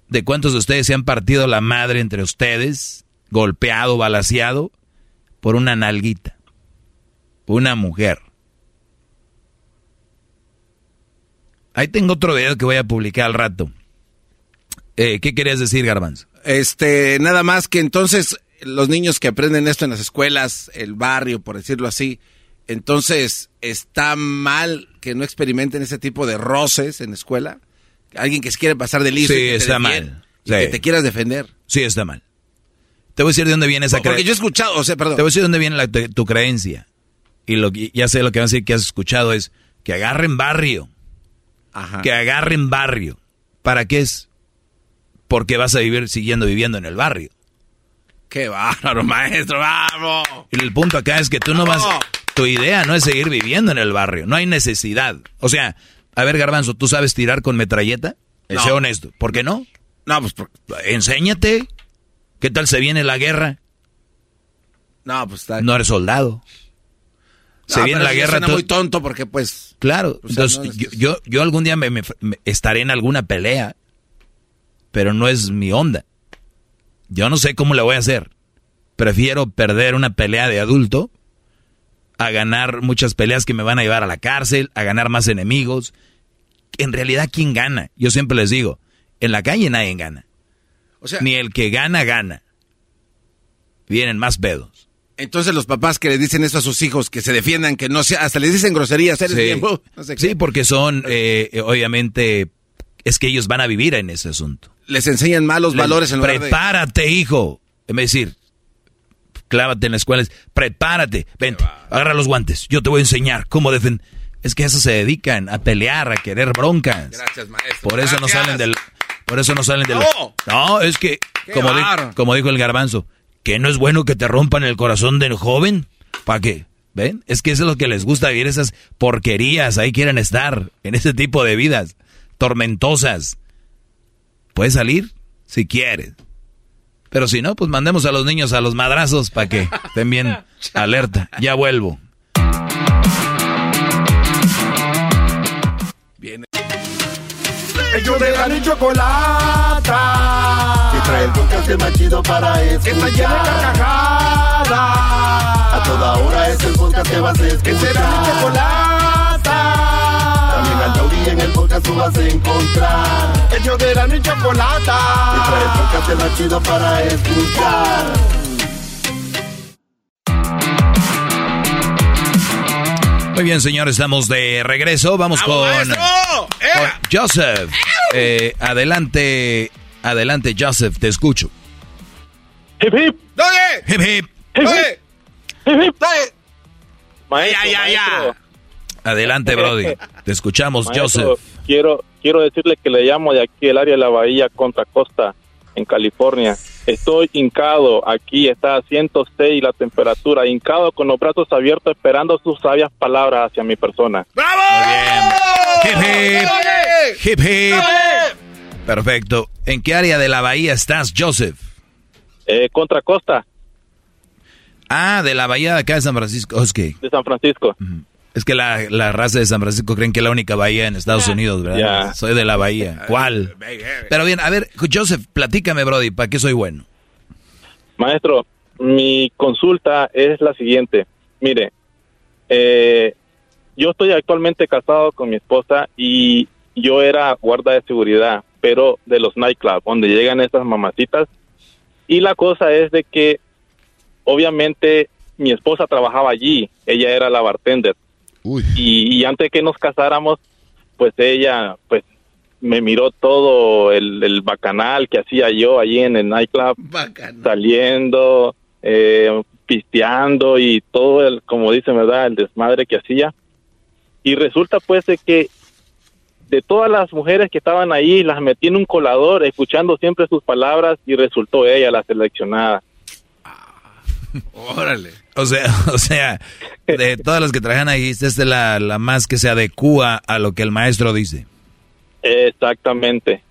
de cuántos de ustedes se han partido la madre entre ustedes, golpeado, balaseado, por una nalguita, una mujer. Ahí tengo otro video que voy a publicar al rato. Eh, ¿Qué querías decir, Garbanzo? Este, nada más que entonces los niños que aprenden esto en las escuelas, el barrio, por decirlo así, entonces está mal que no experimenten ese tipo de roces en la escuela. Alguien que se quiere pasar de listo. Sí, y que está mal. Sí. que te quieras defender. Sí, está mal. Te voy a decir de dónde viene esa Porque creencia. yo he escuchado, o sea, perdón. Te voy a decir de dónde viene la- tu, tu creencia. Y lo que- ya sé lo que van a decir que has escuchado es que agarren barrio. Ajá. Que agarren barrio. ¿Para qué es? porque vas a vivir siguiendo viviendo en el barrio. Qué bárbaro, maestro, vamos. Y el punto acá es que tú no vas, tu idea no es seguir viviendo en el barrio, no hay necesidad. O sea, a ver, Garbanzo, ¿tú sabes tirar con metralleta? No. Sé honesto, ¿por qué no? No, pues, por- Enséñate. ¿Qué tal se viene la guerra? no, pues está. No eres soldado. Se No, viene la guerra. suena muy tonto porque, pues. Claro, O sea, entonces no es- yo, yo, algún día me, me- me estaré en alguna pelea, pero no es mi onda. Yo no sé cómo le voy a hacer. Prefiero perder una pelea de adulto a ganar muchas peleas que me van a llevar a la cárcel, a ganar más enemigos. En realidad, ¿quién gana? Yo siempre les digo, en la calle nadie gana. O sea, Ni el que gana, gana. Vienen más pedos. Entonces los papás que le dicen eso a sus hijos, que se defiendan, que no sea, hasta les dicen groserías, eres Sí. <laughs> no sé qué. Sí, porque son, eh, eh, obviamente, es que ellos van a vivir en ese asunto. Les enseñan malos Les- valores en lugar de- Prepárate, hijo. En vez de decir, clávate en la escuela, es, prepárate, vente, agarra los guantes, yo te voy a enseñar cómo defender. Es que eso se dedican, a pelear, a querer broncas. Gracias, maestro. Por eso no salen del... Por eso no salen del... No. Es que, di- como dijo el garbanzo, que no es bueno que te rompan el corazón del joven. ¿Para qué? ¿Ven? Es que eso es lo que les gusta vivir, esas porquerías. Ahí quieren estar, en ese tipo de vidas tormentosas. Puedes salir si quieres. Pero si no, pues mandemos a los niños a los madrazos para que estén bien <laughs> alerta. Ya vuelvo. Ellos de la y chocolata. El podcast más chido para escuchar. Que está de carcajadas. A toda hora es el podcast que vas a escuchar. Que será mi chocolata. También al taurí en el podcast tú vas a encontrar. Ellos de la y chocolata. Trae el podcast más chido para escuchar. Muy bien, señores, estamos de regreso. Vamos con, con Joseph. Eh, adelante, adelante, Joseph, te escucho. Hip hip. ¡Dale! Hip hip. ¡Dale! Hip hip. ¡Dale! Maestro, Ya, ya, ya. maestro, Adelante, Brody. Te escuchamos, maestro, Joseph. Quiero, quiero decirle que le llamo de aquí el área de la Bahía Contra Costa, en California. Estoy hincado, aquí está a 106 la temperatura, hincado con los brazos abiertos esperando sus sabias palabras hacia mi persona. Hip hip. Hip hip. Perfecto. ¿En qué área de la bahía estás, Joseph? Eh, Contra Costa Ah, de la bahía de acá de San Francisco. Oh, es que, de San Francisco. es que la, la raza de San Francisco creen que es la única bahía en Estados Unidos, ¿verdad? Soy de la bahía. <laughs> ¿Cuál? Pero bien, a ver, Joseph, platícame, Brody, ¿para qué soy bueno? Maestro, mi consulta es la siguiente. Mire, eh, yo estoy actualmente casado con mi esposa y yo era guarda de seguridad, pero de los nightclubs, donde llegan estas mamacitas. Y la cosa es de que, obviamente, mi esposa trabajaba allí, ella era la bartender. Y, y antes que nos casáramos, pues ella, pues, me miró todo el, el bacanal que hacía yo allí en el nightclub saliendo, eh, pisteando y todo el, como dicen, ¿verdad? El desmadre que hacía. Y resulta pues de que de todas las mujeres que estaban ahí, las metí en un colador, escuchando siempre sus palabras y resultó ella la seleccionada. Órale. O sea, <laughs> o sea, de todas las que trabajan ahí, esta es la, la más que se adecúa a lo que el maestro dice. Exactamente.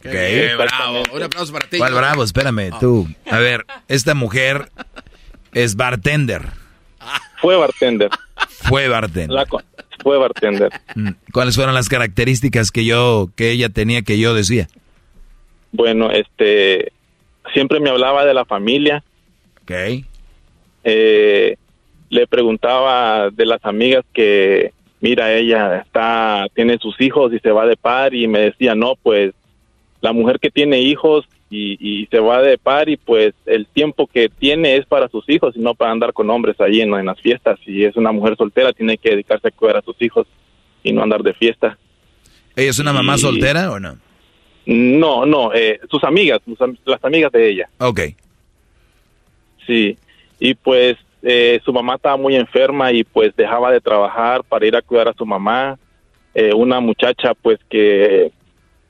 Qué bravo. Un aplauso para ti. ¿Cuál bravo? Espérame, tú. A ver, esta mujer es bartender. Fue bartender. Fue bartender. La fue bartender. Mm, ¿Cuáles fueron las características que yo, que ella tenía que yo decía? Bueno, este, siempre me hablaba de la familia. Ok. Eh, le preguntaba de las amigas que, mira, ella está, tiene sus hijos y se va de par y me decía, no, pues la mujer que tiene hijos y, y se va de par y pues el tiempo que tiene es para sus hijos y no para andar con hombres allí en, en las fiestas. Si es una mujer soltera, tiene que dedicarse a cuidar a sus hijos y no andar de fiesta. ¿Ella es una mamá Y- soltera o no? No, no, eh, sus amigas, sus las amigas de ella. Ok. Sí, y pues eh, su mamá estaba muy enferma y pues dejaba de trabajar para ir a cuidar a su mamá. Eh, una muchacha pues que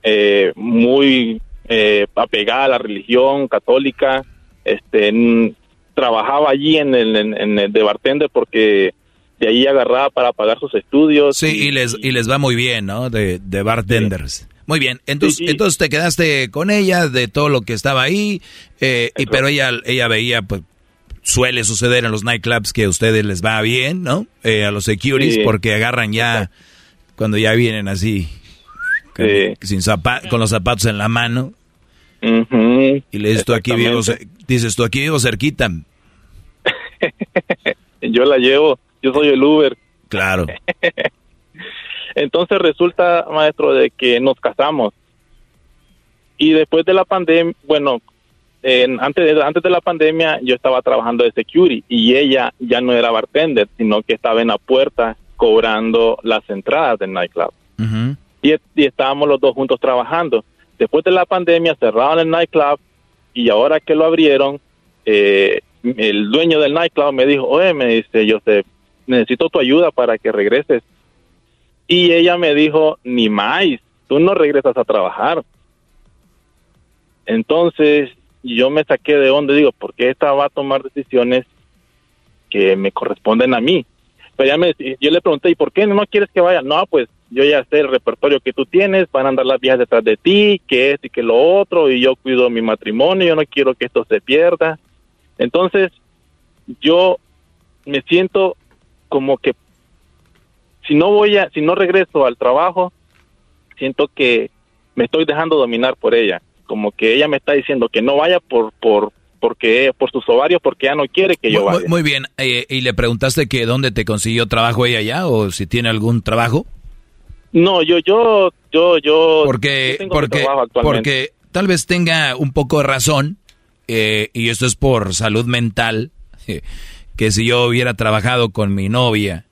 eh, muy eh, apegada a la religión católica. Este, trabajaba allí en el, en, en el de bartender porque de ahí agarraba para pagar sus estudios. Sí, y les, y les va muy bien, ¿no? De, de bartenders. Muy bien, entonces, entonces te quedaste con ella de todo lo que estaba ahí, eh, y, pero ella, ella veía, pues, suele suceder en los nightclubs que a ustedes les va bien, ¿no? Eh, a los securities, porque agarran ya, cuando ya vienen así, con, sin zapa- con los zapatos en la mano, Ujú. y le dices, tú aquí vivo, ce- dices, tú aquí vivo cerquita. <laughs> Yo la llevo, yo soy el Uber. Claro. <laughs> Entonces resulta, maestro, de que nos casamos. Y después de la pandemia, bueno, en- antes, de, antes de la pandemia yo estaba trabajando de security y ella ya no era bartender, sino que estaba en la puerta cobrando las entradas del nightclub. Y, y estábamos los dos juntos trabajando. Después de la pandemia cerraron el nightclub y ahora que lo abrieron, eh, el dueño del nightclub me dijo, oye, me dice, yo necesito tu ayuda para que regreses. Y ella me dijo, ni más, tú no regresas a trabajar. Entonces yo me saqué de onda, digo, ¿por qué esta va a tomar decisiones que me corresponden a mí? Pero ya me, yo le pregunté, ¿y por qué no quieres que vaya? No, pues yo ya sé el repertorio que tú tienes, van a andar las viejas detrás de ti, que esto y que lo otro, y yo cuido mi matrimonio, yo no quiero que esto se pierda. Entonces, yo me siento como que si no voy a, si no regreso al trabajo, siento que me estoy dejando dominar por ella, como que ella me está diciendo que no vaya por, por, porque, por sus ovarios, porque ella no quiere que yo Muy, vaya. muy bien, eh, ¿y le preguntaste que dónde te consiguió trabajo ella ya o si tiene algún trabajo? No, yo, yo, yo, yo. Porque, yo porque, porque tal vez tenga un poco de razón, eh, y esto es por salud mental, que si yo hubiera trabajado con mi novia,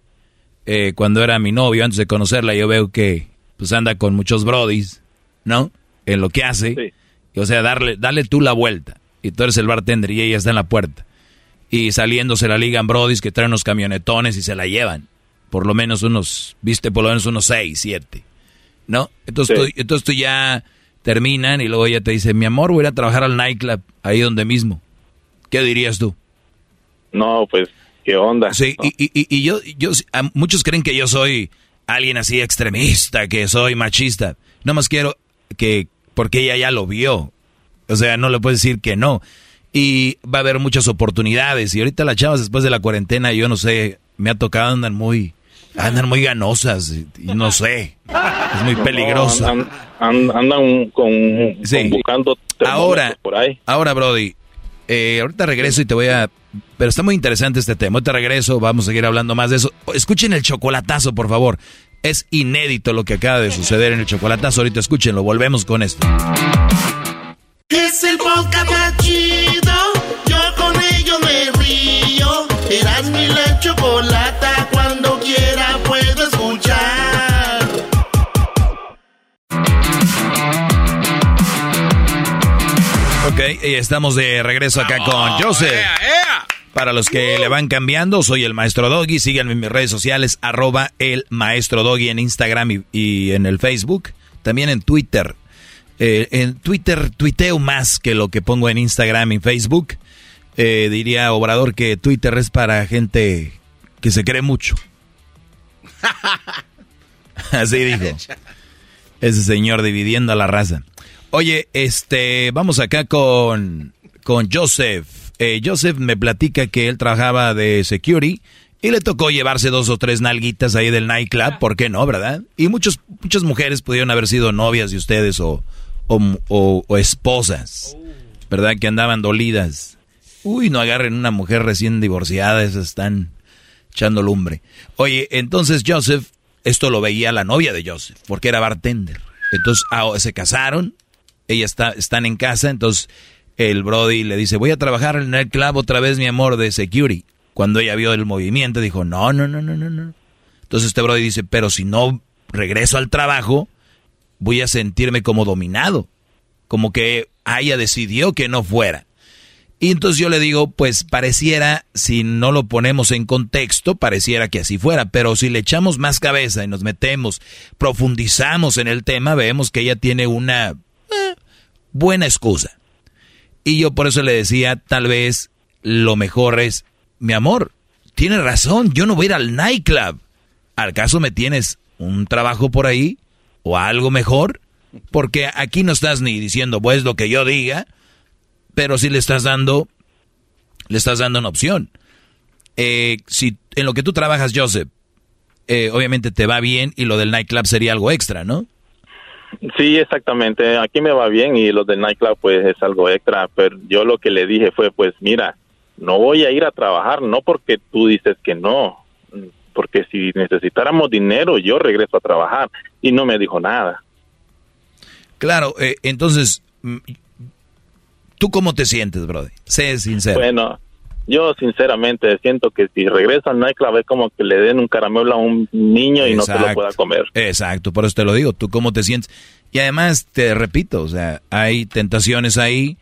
eh, cuando era mi novio, antes de conocerla, yo veo que pues anda con muchos brodis, ¿no? En lo que hace. O sea, darle, dale tú la vuelta. Y tú eres el bartender y ella está en la puerta. Y saliendo se la ligan brodis que traen unos camionetones y se la llevan. Por lo menos unos, viste, por lo menos unos seis, siete. ¿No? Entonces, Sí. tú, entonces tú ya terminan y luego ella te dice, mi amor, voy a ir a trabajar al nightclub, ahí donde mismo. ¿Qué dirías tú? No, pues, ¿qué onda? Sí, y, y- y- y yo, yo, muchos creen que yo soy alguien así extremista, que soy machista. No más quiero que, porque ella ya lo vio. O sea, no le puedes decir que no. Y va a haber muchas oportunidades. Y ahorita las chavas después de la cuarentena, yo no sé, me ha tocado andan muy, andan muy ganosas. No sé. Es muy peligroso. No, andan, con, con buscando Ahora, por ahí. ahora, Brody, eh, ahorita regreso y te voy a... Pero está muy interesante este tema. Ahorita regreso, vamos a seguir hablando más de eso. Escuchen el chocolatazo, por favor. Es inédito lo que acaba de suceder en el chocolatazo. Ahorita escúchenlo, volvemos con esto. Es el podcast más chido. Y estamos de regreso acá con Joseph. Para los que le van cambiando, soy el Maestro Doggy. Síganme en mis redes sociales, arroba el Maestro Doggy en Instagram y, y en el Facebook. También en Twitter. Eh, en Twitter tuiteo más que lo que pongo en Instagram y Facebook. Eh, diría Obrador que Twitter es para gente que se cree mucho. <laughs> Así dijo. Ese señor dividiendo a la raza. Oye, este, vamos acá con, con Joseph. Eh, Joseph me platica que él trabajaba de security y le tocó llevarse dos o tres nalguitas ahí del nightclub, ¿por qué no, verdad? Y muchos, muchas mujeres pudieron haber sido novias de ustedes o, o, o- esposas, ¿verdad? Que andaban dolidas. Uy, no agarren una mujer recién divorciada, esas están echando lumbre. Oye, entonces Joseph, esto lo veía la novia de Joseph, porque era bartender. Entonces ah, se casaron, ella está, están en casa, entonces el Brody le dice, voy a trabajar en el club otra vez, mi amor, de security. Cuando ella vio el movimiento, dijo, no, no, no, no, no, no. Entonces este Brody dice, pero si no regreso al trabajo, voy a sentirme como dominado. Como que ella decidió que no fuera. Y entonces yo le digo, pues pareciera, si no lo ponemos en contexto, pareciera que así fuera, pero si le echamos más cabeza y nos metemos, profundizamos en el tema, vemos que ella tiene una, buena excusa. Y yo por eso le decía, tal vez lo mejor es, mi amor, tienes razón, yo no voy a ir al nightclub. ¿Al caso me tienes un trabajo por ahí o algo mejor? Porque aquí no estás ni diciendo, pues lo que yo diga, pero sí le estás dando, le estás dando una opción. Eh, si en lo que tú trabajas, Joseph, eh, obviamente te va bien y lo del nightclub sería algo extra, ¿no? Sí, exactamente. Aquí me va bien y lo del nightclub pues es algo extra, pero yo lo que le dije fue pues mira, no voy a ir a trabajar, no porque tú dices que no, porque si necesitáramos dinero yo regreso a trabajar y no me dijo nada. Claro, eh, entonces, mm, ¿tú cómo te sientes, brother? Sé sincero. Bueno, yo sinceramente siento que si regreso al nightclub es como que le den un caramelo a un niño y no se lo pueda comer. Exacto, por eso te lo digo, ¿tú cómo te sientes? Y además, te repito, o sea, hay tentaciones ahí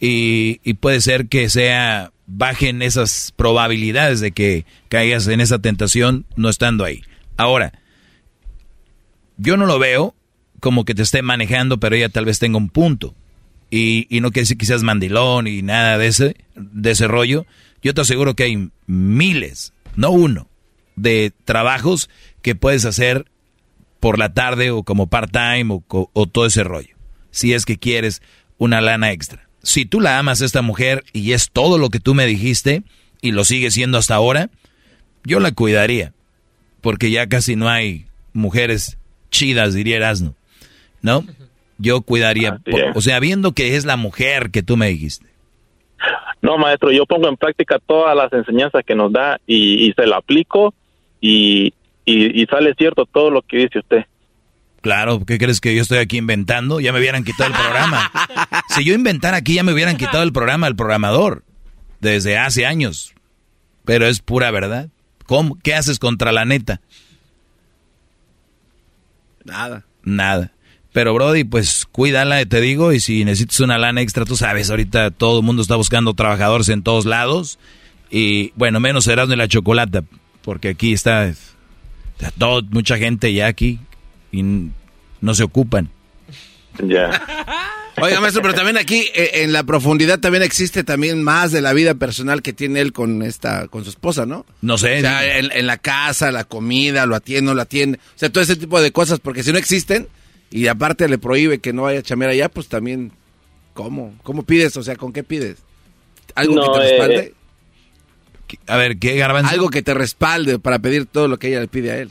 y, y puede ser que sea, bajen esas probabilidades de que caigas en esa tentación no estando ahí. Ahora, yo no lo veo como que te esté manejando, pero ella tal vez tenga un punto. Y, y no quiere decir que seas mandilón y nada de ese, de ese rollo, yo te aseguro que hay miles, no uno, de trabajos que puedes hacer por la tarde o como part-time o, todo ese rollo. Si es que quieres una lana extra. Si tú la amas a esta mujer y es todo lo que tú me dijiste y lo sigue siendo hasta ahora, yo la cuidaría. Porque ya casi no hay mujeres chidas, diría Erasno. ¿No? Yo cuidaría. o sea, viendo que es la mujer que tú me dijiste. No, maestro, yo pongo en práctica todas las enseñanzas que nos da y, se la aplico y, y, sale cierto todo lo que dice usted. Claro, ¿qué crees que yo estoy aquí inventando? Ya me hubieran quitado el programa. si yo inventara aquí, ya me hubieran quitado el programa al programador desde hace años. Pero es pura verdad. ¿Cómo? ¿Qué haces contra la neta? Nada. Nada. Pero Brody, pues cuídala, te digo, y si necesitas una lana extra, tú sabes, ahorita todo el mundo está buscando trabajadores en todos lados. Y bueno, menos serás de la chocolate, porque aquí está, todo, mucha gente ya aquí y no se ocupan. Ya. Oiga, maestro, pero también aquí eh, en la profundidad también existe también más de la vida personal que tiene él con esta, con su esposa, ¿no? No sé. O sea, en, en la casa, la comida, lo atiende, no lo atiende. O sea, todo ese tipo de cosas, porque si no existen, y aparte le prohíbe que no vaya a chamear allá, pues también, ¿cómo? ¿Cómo pides? O sea, ¿con qué pides? ¿Algo que te respalde? Eh, a ver, ¿qué garbanzo? Algo que te respalde para pedir todo lo que ella le pide a él.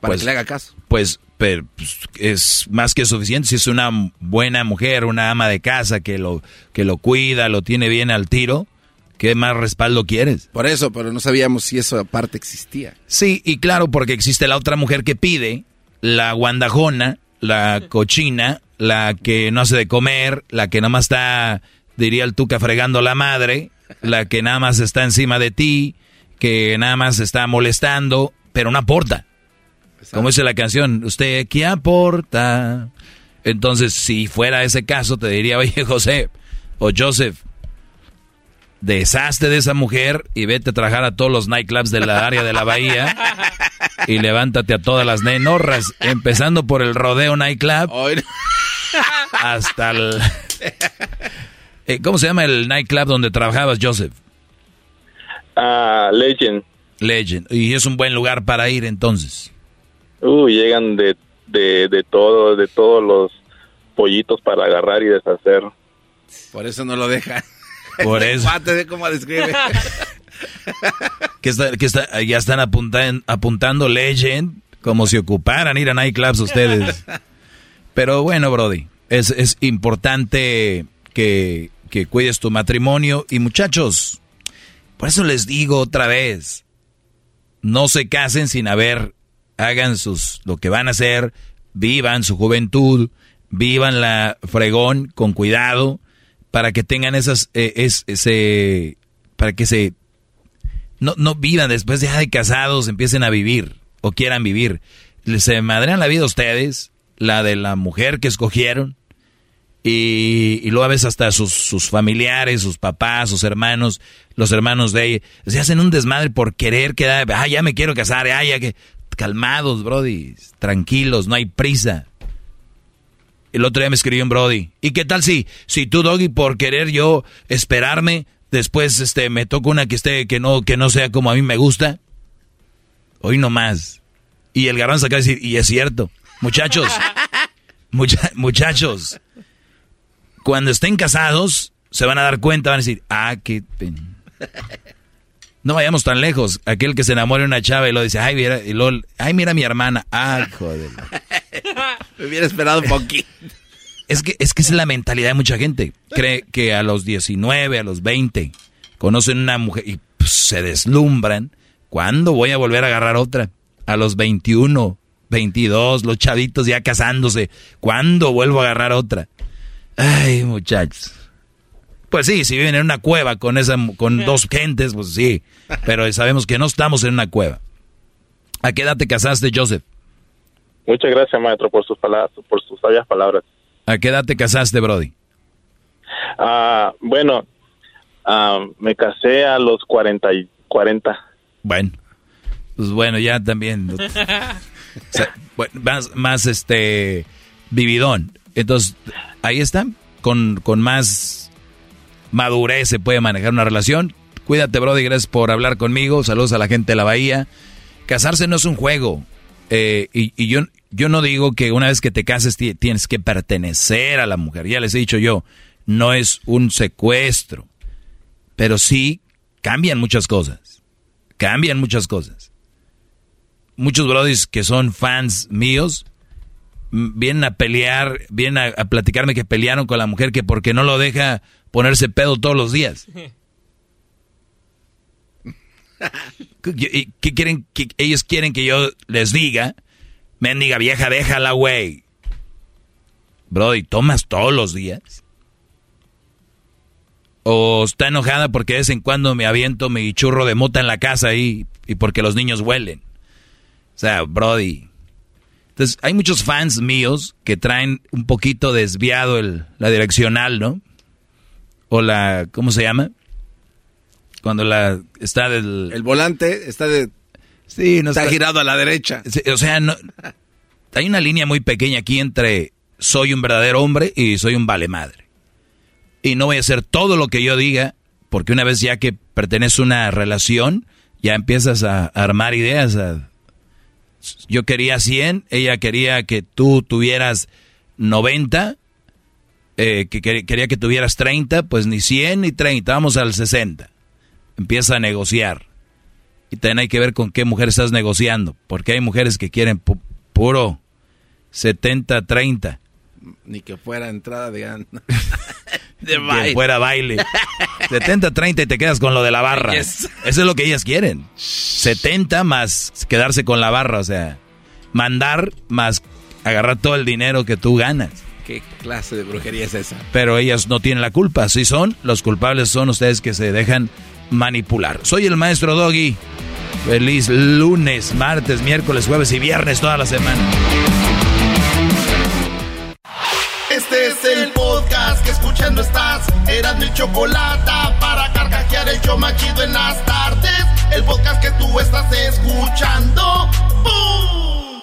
Para pues, que le haga caso. Pues, pero, pues, es más que suficiente. Si es una buena mujer, una ama de casa que lo, que lo cuida, lo tiene bien al tiro, ¿qué más respaldo quieres? Por eso, pero no sabíamos si eso aparte existía. Sí, y claro, porque existe la otra mujer que pide la guandajona, la cochina, la que no hace de comer, la que nada más está, diría el tuca, fregando la madre, la que nada más está encima de ti, que nada más está molestando, pero no aporta. Como dice la canción, ¿usted qué aporta? Entonces, si fuera ese caso, te diría, oye, José o Joseph, deshazte de esa mujer y vete a trabajar a todos los nightclubs de la área de la bahía y levántate a todas las nenorras, empezando por el Rodeo Nightclub hasta el... Eh, ¿Cómo se llama el nightclub donde trabajabas, Joseph? Ah, Legend. Legend. Y es un buen lugar para ir entonces. Uh, llegan de, de, de todo, de todos los pollitos para agarrar y deshacer. Por eso no lo dejan. Por <laughs> eso. cómo describe. <laughs> que, está, ya están apuntando Legend como si ocuparan ir a nightclubs ustedes. Pero bueno, Brody, es, es importante que, que cuides tu matrimonio. Y muchachos, por eso les digo otra vez, no se casen sin haber, hagan sus, lo que van a hacer, vivan su juventud, vivan la fregón con cuidado para que tengan esas, eh, ese, para que se, no, no vivan después de, casados, empiecen a vivir o quieran vivir. Se madrean la vida ustedes, la de la mujer que escogieron, y, y luego a veces hasta sus, sus, familiares, sus papás, sus hermanos, los hermanos de ella, se hacen un desmadre por querer quedar, ah, ya me quiero casar, ah, ya que... Calmados, brody, tranquilos, no hay prisa. El otro día me escribió un Brody. ¿Y qué tal si, si tú, Doggy, por querer yo esperarme, después este, me toca una que esté, que no, que no sea como a mí me gusta? Hoy no más. Y el garbanzo acaba de decir, y es cierto. Muchachos, <laughs> muchachos, cuando estén casados, se van a dar cuenta, van a decir, ah, qué pena. <laughs> No vayamos tan lejos. Aquel que se enamore de una chava y lo dice, ay, mira, y lo, ay, mira mi hermana. Ay, joder. <laughs> Me hubiera esperado un poquito. Es que, es que es la mentalidad de mucha gente. Cree que a los 19, a los 20, conocen una mujer y pues, se deslumbran. ¿Cuándo voy a volver a agarrar otra? A los 21, 22, los chavitos ya casándose. ¿Cuándo vuelvo a agarrar otra? Ay, muchachos. Pues sí, si viven en una cueva con esa con dos gentes, pues sí. Pero sabemos que no estamos en una cueva. ¿A qué edad te casaste, Joseph? Muchas gracias, maestro, por sus palabras, por sus sabias palabras. ¿A qué edad te casaste, Brody? Ah, bueno, ah, me casé a los 40 y 40. Bueno. Pues bueno, ya también. <laughs> más, más este vividón. Entonces, ahí está. Con, con más madurez se puede manejar una relación. Cuídate, Brody, gracias por hablar conmigo. Saludos a la gente de la Bahía. Casarse no es un juego. Eh, y, yo, yo no digo que una vez que te cases tienes que pertenecer a la mujer. Ya les he dicho yo, no es un secuestro. Pero sí cambian muchas cosas. Cambian muchas cosas. Muchos brodis que son fans míos vienen a pelear, vienen a, a platicarme que pelearon con la mujer que porque no lo deja ponerse pedo todos los días. <laughs> ¿Qué quieren? Que ellos quieren que yo les diga, mendiga vieja, déjala, güey. Brody, ¿tomas todos los días? ¿O está enojada porque de vez en cuando me aviento mi churro de mota en la casa y, y porque los niños huelen? O sea, Brody. Entonces, hay muchos fans míos que traen un poquito desviado el, la direccional, ¿no? o la, ¿cómo se llama? Cuando la está del... El volante está de... Sí, no está, girado a la derecha. o sea, no, hay una línea muy pequeña aquí entre soy un verdadero hombre y soy un vale madre. Y no voy a hacer todo lo que yo diga, porque una vez ya que pertenece a una relación, ya empiezas a armar ideas. Yo quería 100, ella quería que tú tuvieras 90 eh, que quería que tuvieras 30, pues ni 100 ni 30, vamos al 60. Empieza a negociar. Y también hay que ver con qué mujer estás negociando, porque hay mujeres que quieren puro 70, 30. Ni que fuera entrada de, <laughs> de baile. Que fuera baile. <laughs> 70, 30 y te quedas con lo de la barra. Eso es lo que ellas quieren. 70 más quedarse con la barra, o sea, mandar más agarrar todo el dinero que tú ganas. ¿Qué clase de brujería es esa? Pero ellas no tienen la culpa. Si son, los culpables son ustedes que se dejan manipular. Soy el maestro Doggy. Feliz lunes, martes, miércoles, jueves y viernes toda la semana. Este es el escuchando estás. Eran mi chocolate para carcajear el yo machido en las tardes. El podcast que tú estás escuchando. ¡Bum!